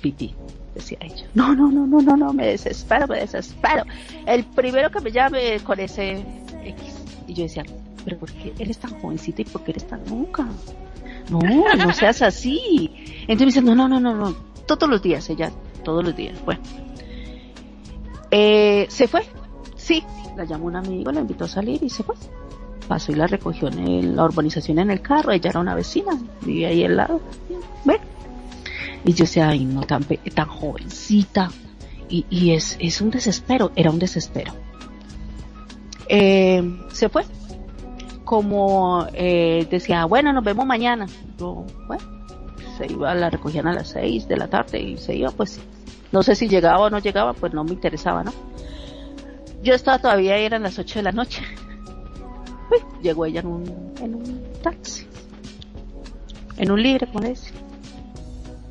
pipí, decía ella. No, no, no, no, no, no, me desespero, me desespero. El primero que me llame con ese X. Y yo decía, pero ¿por qué eres tan jovencita y por qué eres tan nunca? No, no seas así. Entonces me dice, no, no, no, no, no, todos los días, ella, todos los días. Bueno, eh, se fue, sí, la llamó un amigo, la invitó a salir y se fue pasó y la recogió en la urbanización en el carro, ella era una vecina, vivía ahí al lado, y yo decía, ay no, tan, tan jovencita, y, y es, es un desespero, era un desespero. Eh, se fue, como eh, decía, bueno, nos vemos mañana, yo, bueno, se iba, la recogían a las seis de la tarde y se iba, pues, no sé si llegaba o no llegaba, pues no me interesaba, ¿no? Yo estaba todavía, eran las ocho de la noche, llegó ella en un, en un taxi, en un libre, le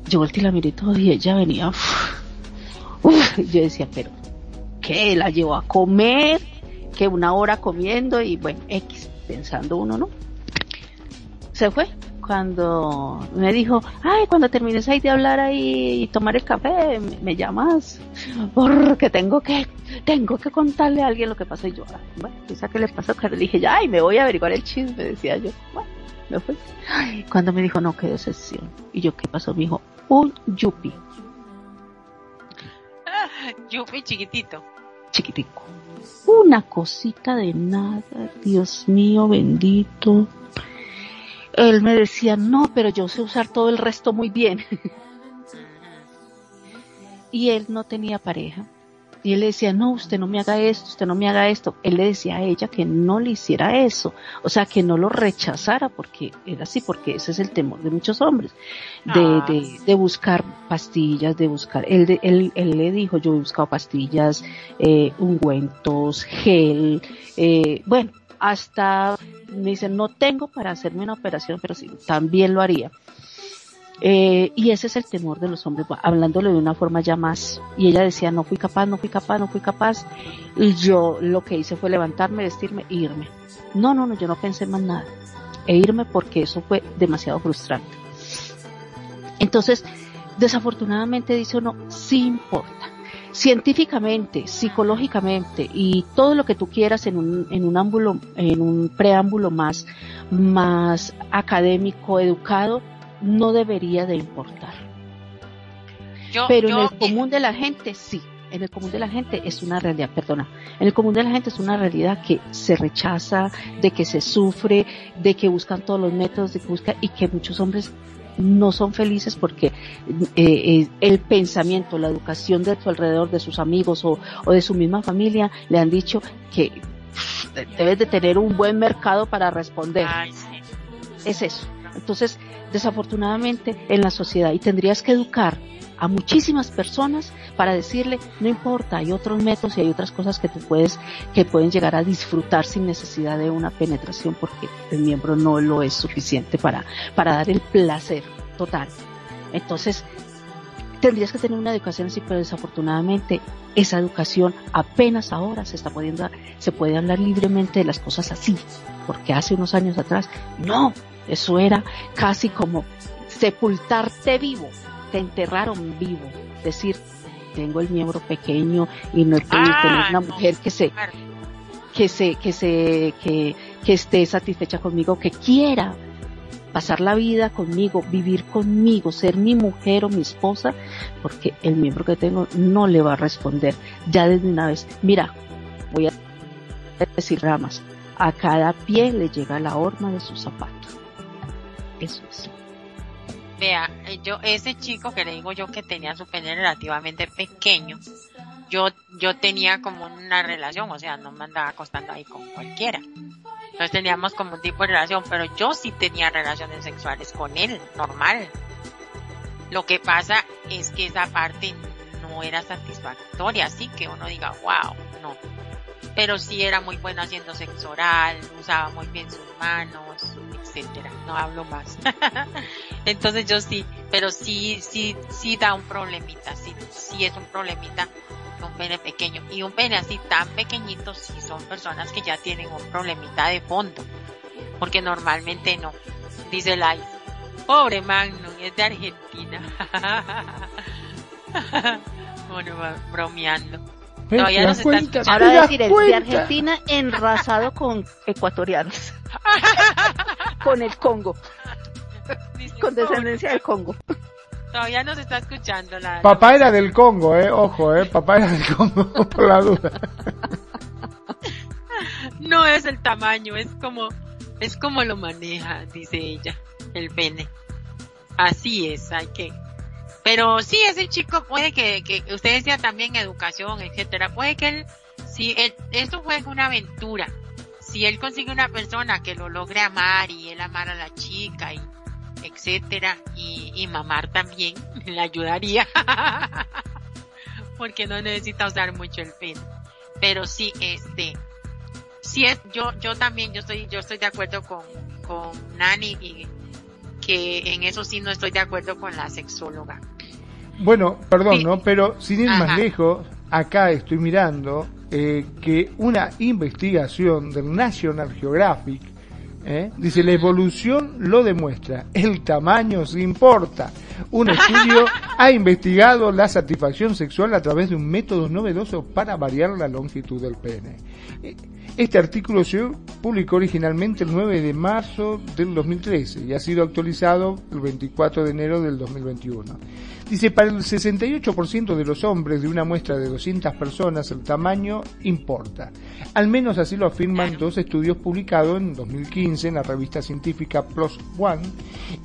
Yo volteé la miré todo y ella venía, yo decía, pero, ¿qué? La llevó a comer, que una hora comiendo y bueno, X, pensando uno, ¿no? Se fue cuando me dijo, ay, cuando termines ahí de hablar ahí y tomar el café, me, llamas, porque tengo que, tengo que contarle a alguien lo que pasó. Y yo, ah, bueno, qué le pasó? Le dije, ya, y me voy a averiguar el chisme, decía yo. Bueno, me fui. cuando me dijo, no, qué decepción. Y yo, ¿qué pasó? Me dijo, un yupi. yupi chiquitito. Chiquitico. Una cosita de nada, Dios mío bendito él me decía, no, pero yo sé usar todo el resto muy bien. y él no tenía pareja. Y él le decía, no, usted no me haga esto, usted no me haga esto. Él le decía a ella que no le hiciera eso. O sea, que no lo rechazara porque era así, porque ese es el temor de muchos hombres. De, ah. de, de buscar pastillas, de buscar. Él, él, él, le dijo, yo he buscado pastillas, eh, ungüentos, gel, eh, bueno, hasta me dicen, no tengo para hacerme una operación, pero sí, también lo haría. Eh, y ese es el temor de los hombres, hablándole de una forma ya más. Y ella decía, no fui capaz, no fui capaz, no fui capaz. Y yo lo que hice fue levantarme, vestirme e irme. No, no, no, yo no pensé más nada. E irme porque eso fue demasiado frustrante. Entonces, desafortunadamente dice uno, sí importa científicamente, psicológicamente y todo lo que tú quieras en un, en un ámbulo, en un preámbulo más, más académico, educado, no debería de importar. Pero en el común de la gente sí. En el común de la gente es una realidad, perdona, en el común de la gente es una realidad que se rechaza, de que se sufre, de que buscan todos los métodos, de que buscan, y que muchos hombres no son felices porque eh, eh, el pensamiento, la educación de su alrededor, de sus amigos o, de su misma familia, le han dicho que debes de tener un buen mercado para responder. Es eso. Entonces, desafortunadamente en la sociedad y tendrías que educar a muchísimas personas para decirle, no importa, hay otros métodos y hay otras cosas que tú puedes, que pueden llegar a disfrutar sin necesidad de una penetración porque el miembro no lo es suficiente para, para dar el placer total. Entonces, tendrías que tener una educación así, pero desafortunadamente esa educación apenas ahora se está pudiendo, se puede hablar libremente de las cosas así, porque hace unos años atrás, no, eso era casi como sepultarte vivo, te enterraron vivo, decir, tengo el miembro pequeño y no he podido tener ah, una mujer que se, que se, que se, que, que esté satisfecha conmigo, que quiera pasar la vida conmigo, vivir conmigo, ser mi mujer o mi esposa, porque el miembro que tengo no le va a responder ya desde una vez. Mira, voy a decir ramas, a cada pie le llega la horma de su zapato. Eso es. Vea, eh, yo, ese chico que le digo yo que tenía su pene relativamente pequeño, yo, yo tenía como una relación, o sea, no me andaba acostando ahí con cualquiera. Entonces teníamos como un tipo de relación, pero yo sí tenía relaciones sexuales con él, normal. Lo que pasa es que esa parte no era satisfactoria, así que uno diga, wow, no. Pero sí era muy bueno haciendo sexo oral, usaba muy bien sus manos, etcétera. No hablo más. Entonces yo sí, pero sí, sí, sí da un problemita, sí, sí es un problemita un pene pequeño. Y un pene así tan pequeñito si son personas que ya tienen un problemita de fondo. Porque normalmente no. Dice Lai. Pobre Magnum, es de Argentina. bueno, bromeando. Todavía no se está Ahora decir, es de Argentina enrasado con ecuatorianos. con el Congo. con descendencia del Congo. Todavía no se está escuchando la. Papá era del Congo, eh, ojo, eh, papá era del Congo, por la duda. No es el tamaño, es como, es como lo maneja, dice ella, el pene. Así es, hay que. Pero sí, ese chico puede que, que usted decía también educación, etcétera, puede que él, si él, esto fue una aventura, si él consigue una persona que lo logre amar y él amar a la chica y etcétera, y, y mamar también le ayudaría, porque no necesita usar mucho el pelo. Pero sí, este, sí es, yo, yo también, yo estoy, yo estoy de acuerdo con, con Nani y que en eso sí no estoy de acuerdo con la sexóloga. Bueno, perdón, ¿no? Pero sin ir más lejos, acá estoy mirando eh, que una investigación del National Geographic ¿eh? Dice, la evolución lo demuestra, el tamaño se importa. Un estudio ha investigado la satisfacción sexual a través de un método novedoso para variar la longitud del pene. Este artículo se publicó originalmente el 9 de marzo del 2013 y ha sido actualizado el 24 de enero del 2021. Dice, para el 68% de los hombres de una muestra de 200 personas el tamaño importa. Al menos así lo afirman dos estudios publicados en 2015 en la revista científica PLOS ONE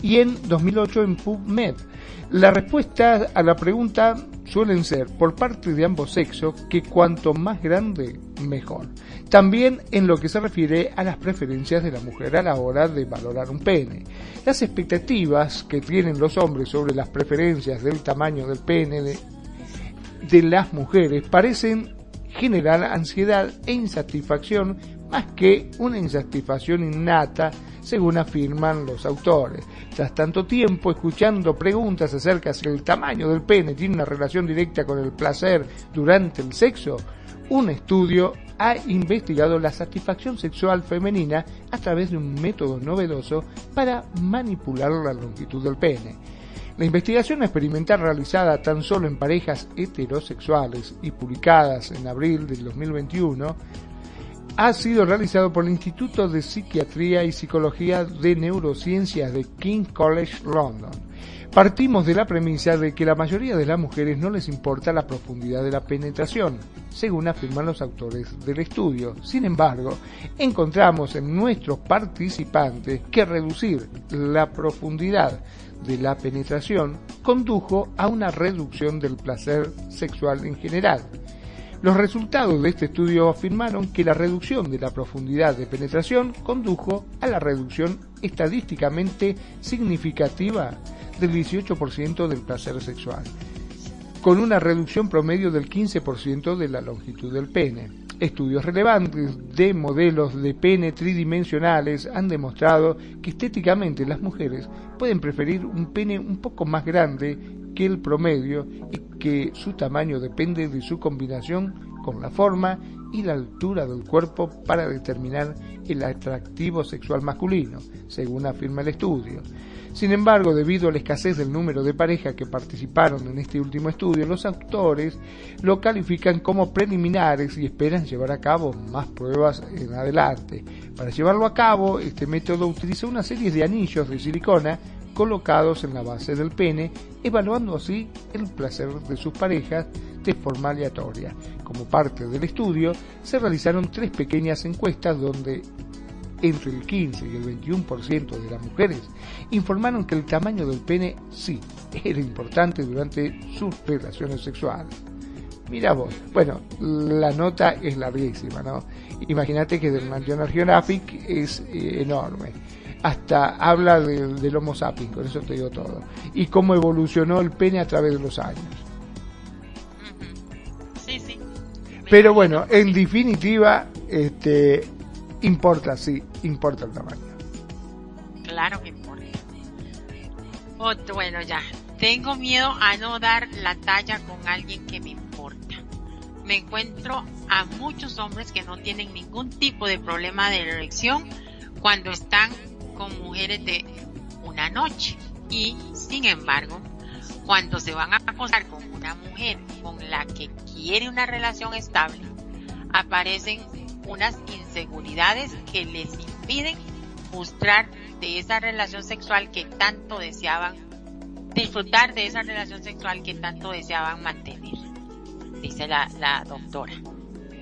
y en 2008 en PubMed. La respuesta a la pregunta suelen ser por parte de ambos sexos que cuanto más grande, mejor. También en lo que se refiere a las preferencias de la mujer a la hora de valorar un pene. Las expectativas que tienen los hombres sobre las preferencias del tamaño del pene de, las mujeres parecen generar ansiedad e insatisfacción más que una insatisfacción innata, según afirman los autores. Tras tanto tiempo escuchando preguntas acerca si el tamaño del pene tiene una relación directa con el placer durante el sexo, un estudio ha investigado la satisfacción sexual femenina a través de un método novedoso para manipular la longitud del pene. La investigación experimental realizada tan solo en parejas heterosexuales y publicadas en abril del 2021 ha sido realizado por el Instituto de Psiquiatría y Psicología de Neurociencias de King's College London Partimos de la premisa de que la mayoría de las mujeres no les importa la profundidad de la penetración, según afirman los autores del estudio. Sin embargo, encontramos en nuestros participantes que reducir la profundidad de la penetración condujo a una reducción del placer sexual en general. Los resultados de este estudio afirmaron que la reducción de la profundidad de penetración condujo a la reducción estadísticamente significativa del 18% del placer sexual, con una reducción promedio del 15% de la longitud del pene. Estudios relevantes de modelos de pene tridimensionales han demostrado que estéticamente las mujeres pueden preferir un pene un poco más grande que el promedio y que su tamaño depende de su combinación con la forma y la altura del cuerpo para determinar el atractivo sexual masculino, según afirma el estudio. Sin embargo, debido a la escasez del número de parejas que participaron en este último estudio, los autores lo califican como preliminares y esperan llevar a cabo más pruebas en adelante. Para llevarlo a cabo, este método utiliza una serie de anillos de silicona colocados en la base del pene, evaluando así el placer de sus parejas de forma aleatoria. Como parte del estudio, se realizaron tres pequeñas encuestas donde entre el 15 y el 21% de las mujeres informaron que el tamaño del pene sí era importante durante sus relaciones sexuales. Mira vos, bueno, la nota es larguísima, ¿no? Imagínate que del National Geographic es eh, enorme. Hasta habla del Homo sapiens, con eso te digo todo. Y cómo evolucionó el pene a través de los años. Sí, sí. Pero bueno, en definitiva, este, Importa, sí, importa el tamaño. Claro que importa. Bueno, ya. Tengo miedo a no dar la talla con alguien que me importa. Me encuentro a muchos hombres que no tienen ningún tipo de problema de erección cuando están con mujeres de una noche. Y, sin embargo, cuando se van a acostar con una mujer con la que quiere una relación estable, aparecen unas inseguridades que les impiden mostrar de esa relación sexual que tanto deseaban, disfrutar de esa relación sexual que tanto deseaban mantener, dice la, la doctora.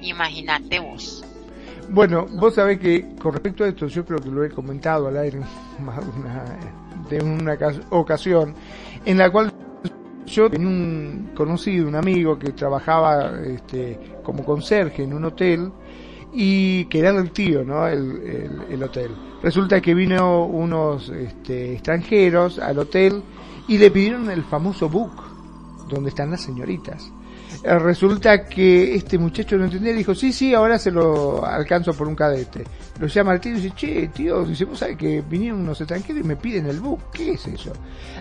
Imagínate vos. Bueno, vos sabés que con respecto a esto, yo creo que lo he comentado al aire más de una ocasión, en la cual yo tenía un conocido, un amigo que trabajaba este, como conserje en un hotel y que era el tío, ¿no? El, hotel. Resulta que vino unos este, extranjeros al hotel y le pidieron el famoso book, donde están las señoritas. Eh, resulta que este muchacho no entendía, dijo, sí, sí, ahora se lo alcanzo por un cadete. Lo llama al tío y dice, che, tío, dice, vos sabés que vinieron unos extranjeros y me piden el book, ¿qué es eso?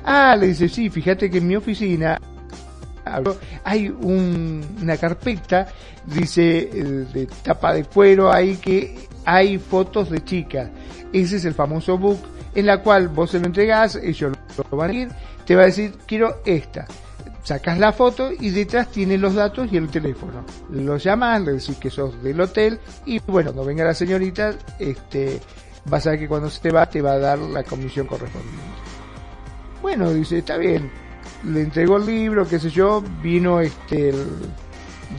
Ah, le dice, sí, fíjate que en mi oficina hay una carpeta, dice, de tapa de cuero ahí que hay fotos de chicas. Ese es el famoso book en la cual vos se lo entregás, ellos lo van a ir, te va a decir, quiero esta. Sacas la foto y detrás tiene los datos y el teléfono. Lo llamas, le decís que sos del hotel y bueno, cuando venga la señorita, este, vas a ver que cuando se te va te va a dar la comisión correspondiente. Bueno, dice, está bien. Le entregó el libro, qué sé yo, vino este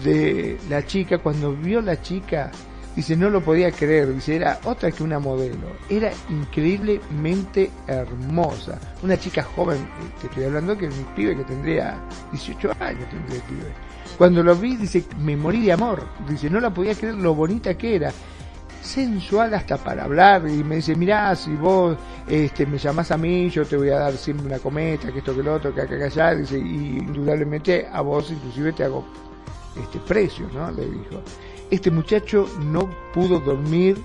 de la chica, cuando vio la chica, dice, no lo podía creer, dice, era otra que una modelo, era increíblemente hermosa, una chica joven, te estoy hablando que es mi pibe que tendría 18 años, tendría pibe. Cuando lo vi, dice, me morí de amor, dice, no la podía creer lo bonita que era, sensual hasta para hablar y me dice, mirá, si vos este, me llamás a mí, yo te voy a dar siempre una cometa, que esto, que lo otro, que acá, que allá, dice, y indudablemente a vos inclusive te hago este precio, ¿no? Le dijo. Este muchacho no pudo dormir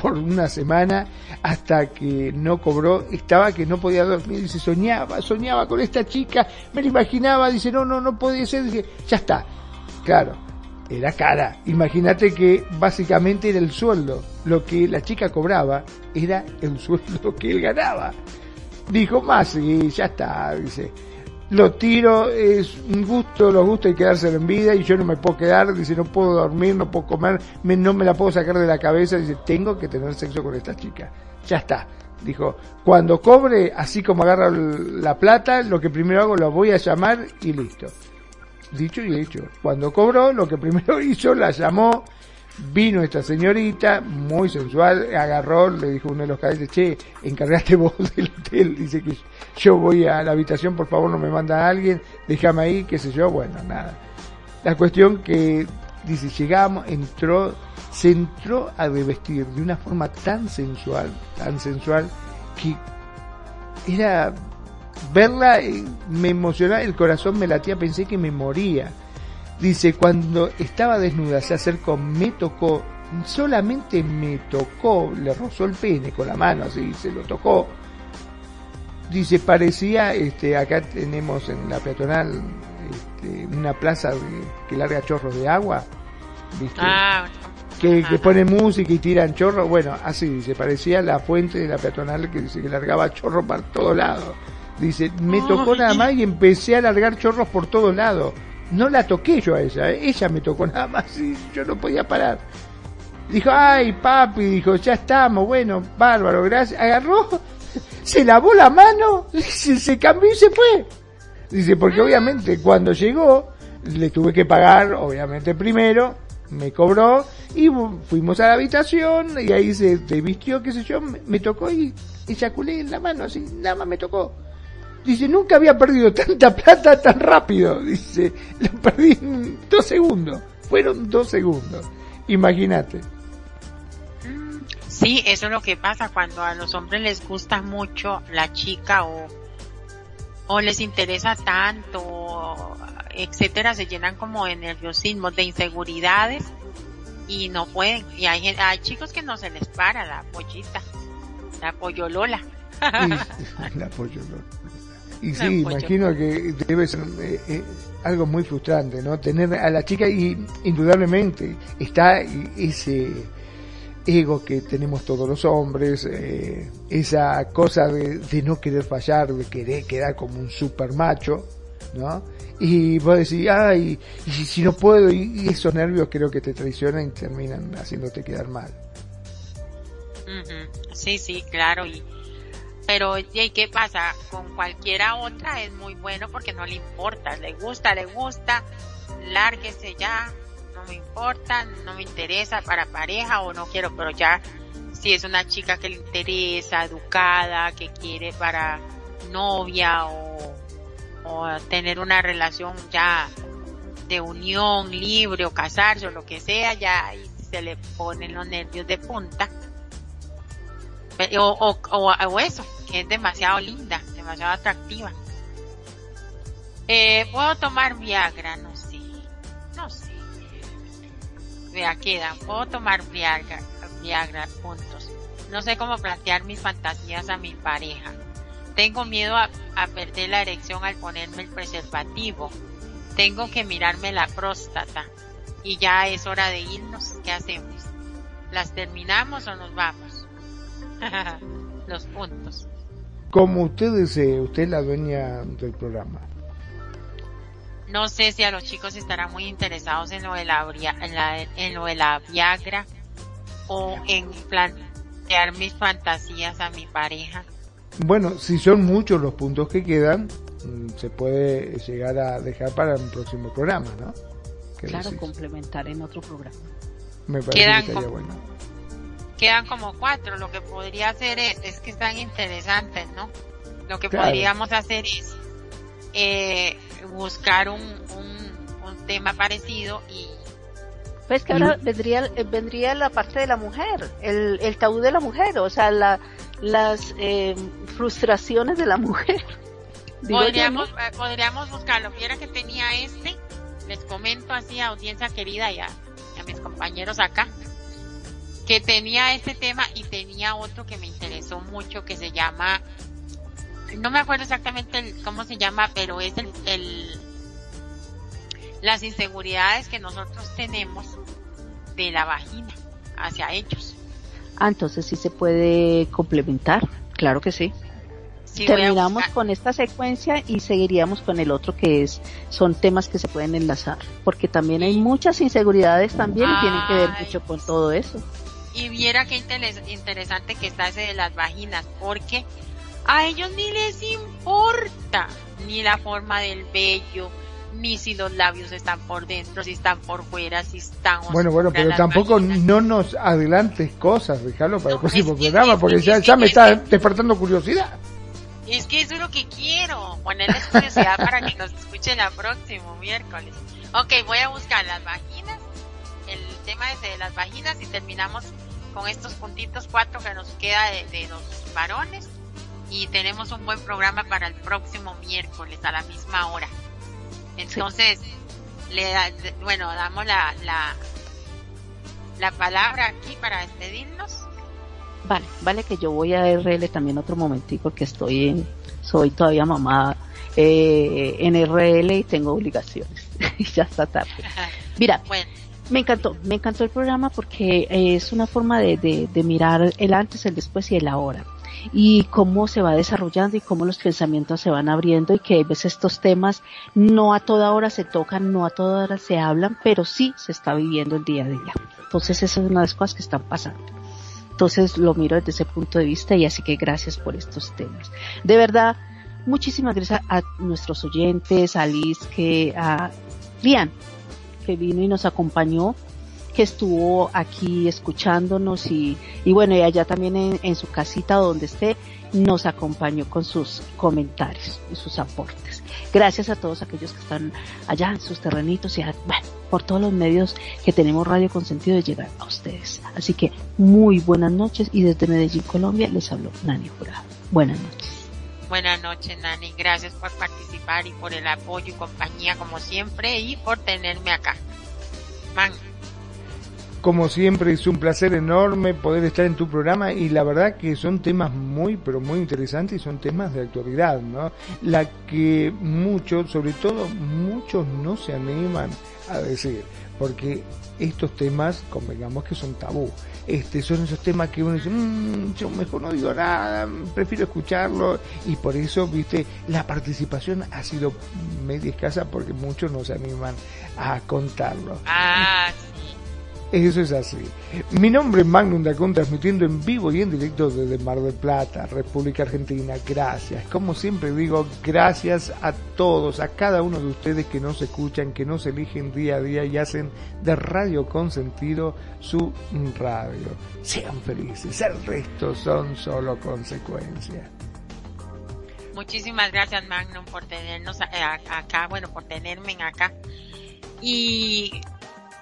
por una semana hasta que no cobró, estaba que no podía dormir, dice, soñaba, soñaba con esta chica, me la imaginaba, dice, no, no, no podía ser, dice, ya está. Claro, era cara. Imagínate que básicamente era el sueldo. Lo que la chica cobraba era el sueldo que él ganaba. Dijo, más, y ya está, dice lo tiro, es un gusto, los gusta y quedarse en vida y yo no me puedo quedar, dice, no puedo dormir, no puedo comer, no me la puedo sacar de la cabeza, dice, tengo que tener sexo con esta chica. Ya está. Dijo, cuando cobre, así como agarra la plata, lo que primero hago lo voy a llamar y listo. Dicho y hecho. Cuando cobró, lo que primero hizo, la llamó, Vino esta señorita, muy sensual, agarró, le dijo uno de los cadetes, che, encargaste vos del hotel, dice que yo voy a la habitación, por favor no me manda a alguien, déjame ahí, qué sé yo, bueno, nada. La cuestión que, dice, llegamos, entró, se entró a revestir de una forma tan sensual, tan sensual, que era, verla, eh, me emocionaba, el corazón me latía, pensé que me moría Dice, cuando estaba desnuda se acercó, me tocó, solamente me tocó, le rozó el pene con la mano, así, se lo tocó. Dice, parecía, este, acá tenemos en la peatonal este, una plaza que larga chorros de agua, ¿viste? Ah, que, que pone música y tiran chorros, bueno, así dice, parecía la fuente de la peatonal que dice que largaba chorros por todos lados. Dice, me tocó nada más y empecé a largar chorros por todos lados no la toqué yo a ella, ¿eh? ella me tocó nada más y yo no podía parar. Dijo, ay papi, dijo, ya estamos, bueno, bárbaro, gracias. Agarró, se lavó la mano, se, se cambió y se fue. Dice, porque obviamente cuando llegó, le tuve que pagar, obviamente primero, me cobró y fuimos a la habitación y ahí se, vistió, qué sé yo, me, me tocó y eyaculé en la mano, así, nada más me tocó. Dice, nunca había perdido tanta plata tan rápido. Dice, lo perdí en dos segundos. Fueron dos segundos. Imagínate. Sí, eso es lo que pasa cuando a los hombres les gusta mucho la chica o, o les interesa tanto, etcétera, se llenan como de nerviosismo, de inseguridades y no pueden. Y hay, hay chicos que no se les para la pollita, la pollolola. la pollolola. Y sí, imagino que debe ser eh, eh, algo muy frustrante, ¿no? Tener a la chica y indudablemente está ese ego que tenemos todos los hombres, eh, esa cosa de, no querer fallar, de querer quedar como un super macho, ¿no? Y vos decís, ay, y si, no puedo, y, esos nervios creo que te traicionan y terminan haciéndote quedar mal. Sí, sí, claro, y pero, ¿y qué pasa? Con cualquiera otra es muy bueno porque no le importa, le gusta, le gusta, lárguese ya, no me importa, no me interesa para pareja o no quiero, pero ya si es una chica que le interesa, educada, que quiere para novia o, o tener una relación ya de unión libre o casarse o lo que sea, ya se le ponen los nervios de punta. O, o, eso, que es demasiado linda, demasiado atractiva. Eh, ¿Puedo tomar Viagra? No sé. No sé. Vea, queda. ¿Puedo tomar Viagra? Viagra, puntos. No sé cómo plantear mis fantasías a mi pareja. Tengo miedo a, a perder la erección al ponerme el preservativo. Tengo que mirarme la próstata. Y ya es hora de irnos. ¿Qué hacemos? ¿Las terminamos o nos vamos? Los puntos. Como usted desee, usted es la dueña del programa. No sé si a los chicos estarán muy interesados en lo de la, en, la, en lo de la Viagra o en plantear mis fantasías a mi pareja. Bueno, si son muchos los puntos que quedan, mm, se puede llegar a dejar para un próximo programa, ¿no? Claro, complementar en otro programa. Me parece quedan que estaría bueno. Quedan como cuatro, lo que podría hacer es, es que están interesantes, ¿no? Lo que podríamos hacer es eh, buscar un, un, tema parecido y pues que ahora vendría, vendría la parte de la mujer, el, el tabú de la mujer, o sea, la, las eh, frustraciones de la mujer. Podríamos, eh, podríamos buscarlo. Viera que tenía este, les comento así a audiencia querida y a, mis compañeros acá, que tenía este tema y tenía otro que me interesó mucho que se llama, no me acuerdo exactamente cómo se llama, pero es el, el, las inseguridades que nosotros tenemos de la vagina hacia ellos. Ah, entonces sí se puede complementar, claro que sí. Terminamos con esta secuencia y seguiríamos con el otro que es, son temas que se pueden enlazar, porque también hay muchas inseguridades también y tienen que ver mucho con todo eso. Y viera qué interesante que está ese de las vaginas, porque a ellos ni les importa ni la forma del vello, ni si los labios están por dentro, si están por fuera, si están... Bueno, bueno, pero tampoco no nos adelantes cosas, déjalo para el próximo programa, porque ya, ya me está despertando curiosidad. Es que eso es lo que quiero, ponerles curiosidad para que nos escuchen el próximo miércoles. Ok, voy a buscar las vaginas, tema es de las vaginas y terminamos con estos puntitos cuatro que nos queda de, de los varones y tenemos un buen programa para el próximo miércoles a la misma hora. Entonces, le bueno, damos la, la, la palabra aquí para despedirnos. Vale, vale que yo voy a RL también otro momentico porque estoy en, soy todavía mamá eh, en RL y tengo obligaciones. y ya está tarde. Mira, me encantó, me encantó el programa porque es una forma de, de, de mirar el antes, el después y el ahora y cómo se va desarrollando y cómo los pensamientos se van abriendo y que a veces estos temas no a toda hora se tocan, no a toda hora se hablan, pero sí se está viviendo el día a día. Entonces esa es una de las cosas que están pasando. Entonces lo miro desde ese punto de vista y así que gracias por estos temas. De verdad, muchísimas gracias a nuestros oyentes, a Liz, que, a Lian, que vino y nos acompañó que estuvo aquí escuchándonos y, y bueno, y allá también en, su casita donde esté, nos acompañó con sus comentarios y sus aportes. Gracias a todos aquellos que están allá en sus terrenitos y bueno, por todos los medios que tenemos Radio Consentido de llegar a ustedes. Así que muy buenas noches y desde Medellín, Colombia, les hablo Nani Jurado. Buenas noches. Buenas noches, Nani. Gracias por participar y por el apoyo y compañía como siempre y por tenerme acá. Man. Como siempre es un placer enorme poder estar en tu programa y la verdad que son temas muy pero muy interesantes y son temas de actualidad, ¿no? La que muchos, sobre todo muchos no se animan a decir, porque estos temas, convengamos que son tabú. Este, son esos temas que uno dice, mmm, yo mejor no digo nada, prefiero escucharlo, y por eso, viste, la participación ha sido media escasa porque muchos no se animan a contarlo. Ah, eso es así. Mi nombre es Magnum Dacón, transmitiendo en vivo y en directo desde Mar del Plata, República Argentina. Gracias. Como siempre digo, gracias a todos, a cada uno de ustedes que nos escuchan, que nos eligen día a día y hacen de Radio Consentido su radio. Sean felices. El resto son solo consecuencias. Muchísimas gracias Magnum por tenernos acá, bueno, por tenerme acá. Y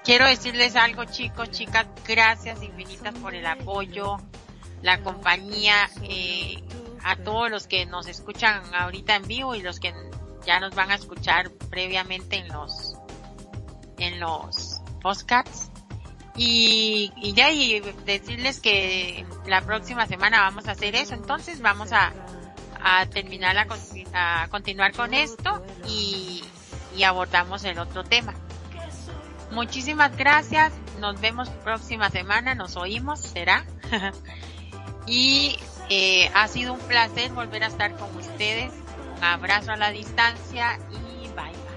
quiero decirles algo chicos, chicas, gracias infinitas por el apoyo, la compañía, eh, a todos los que nos escuchan ahorita en vivo y los que ya nos van a escuchar previamente en los, en los podcasts. Y, y ya y decirles que la próxima semana vamos a hacer eso, entonces vamos a, a terminar la, a continuar con esto y, y abordamos el otro tema. Muchísimas gracias. Nos vemos próxima semana, nos oímos, será. y eh, ha sido un placer volver a estar con ustedes. Abrazo a la distancia y bye bye.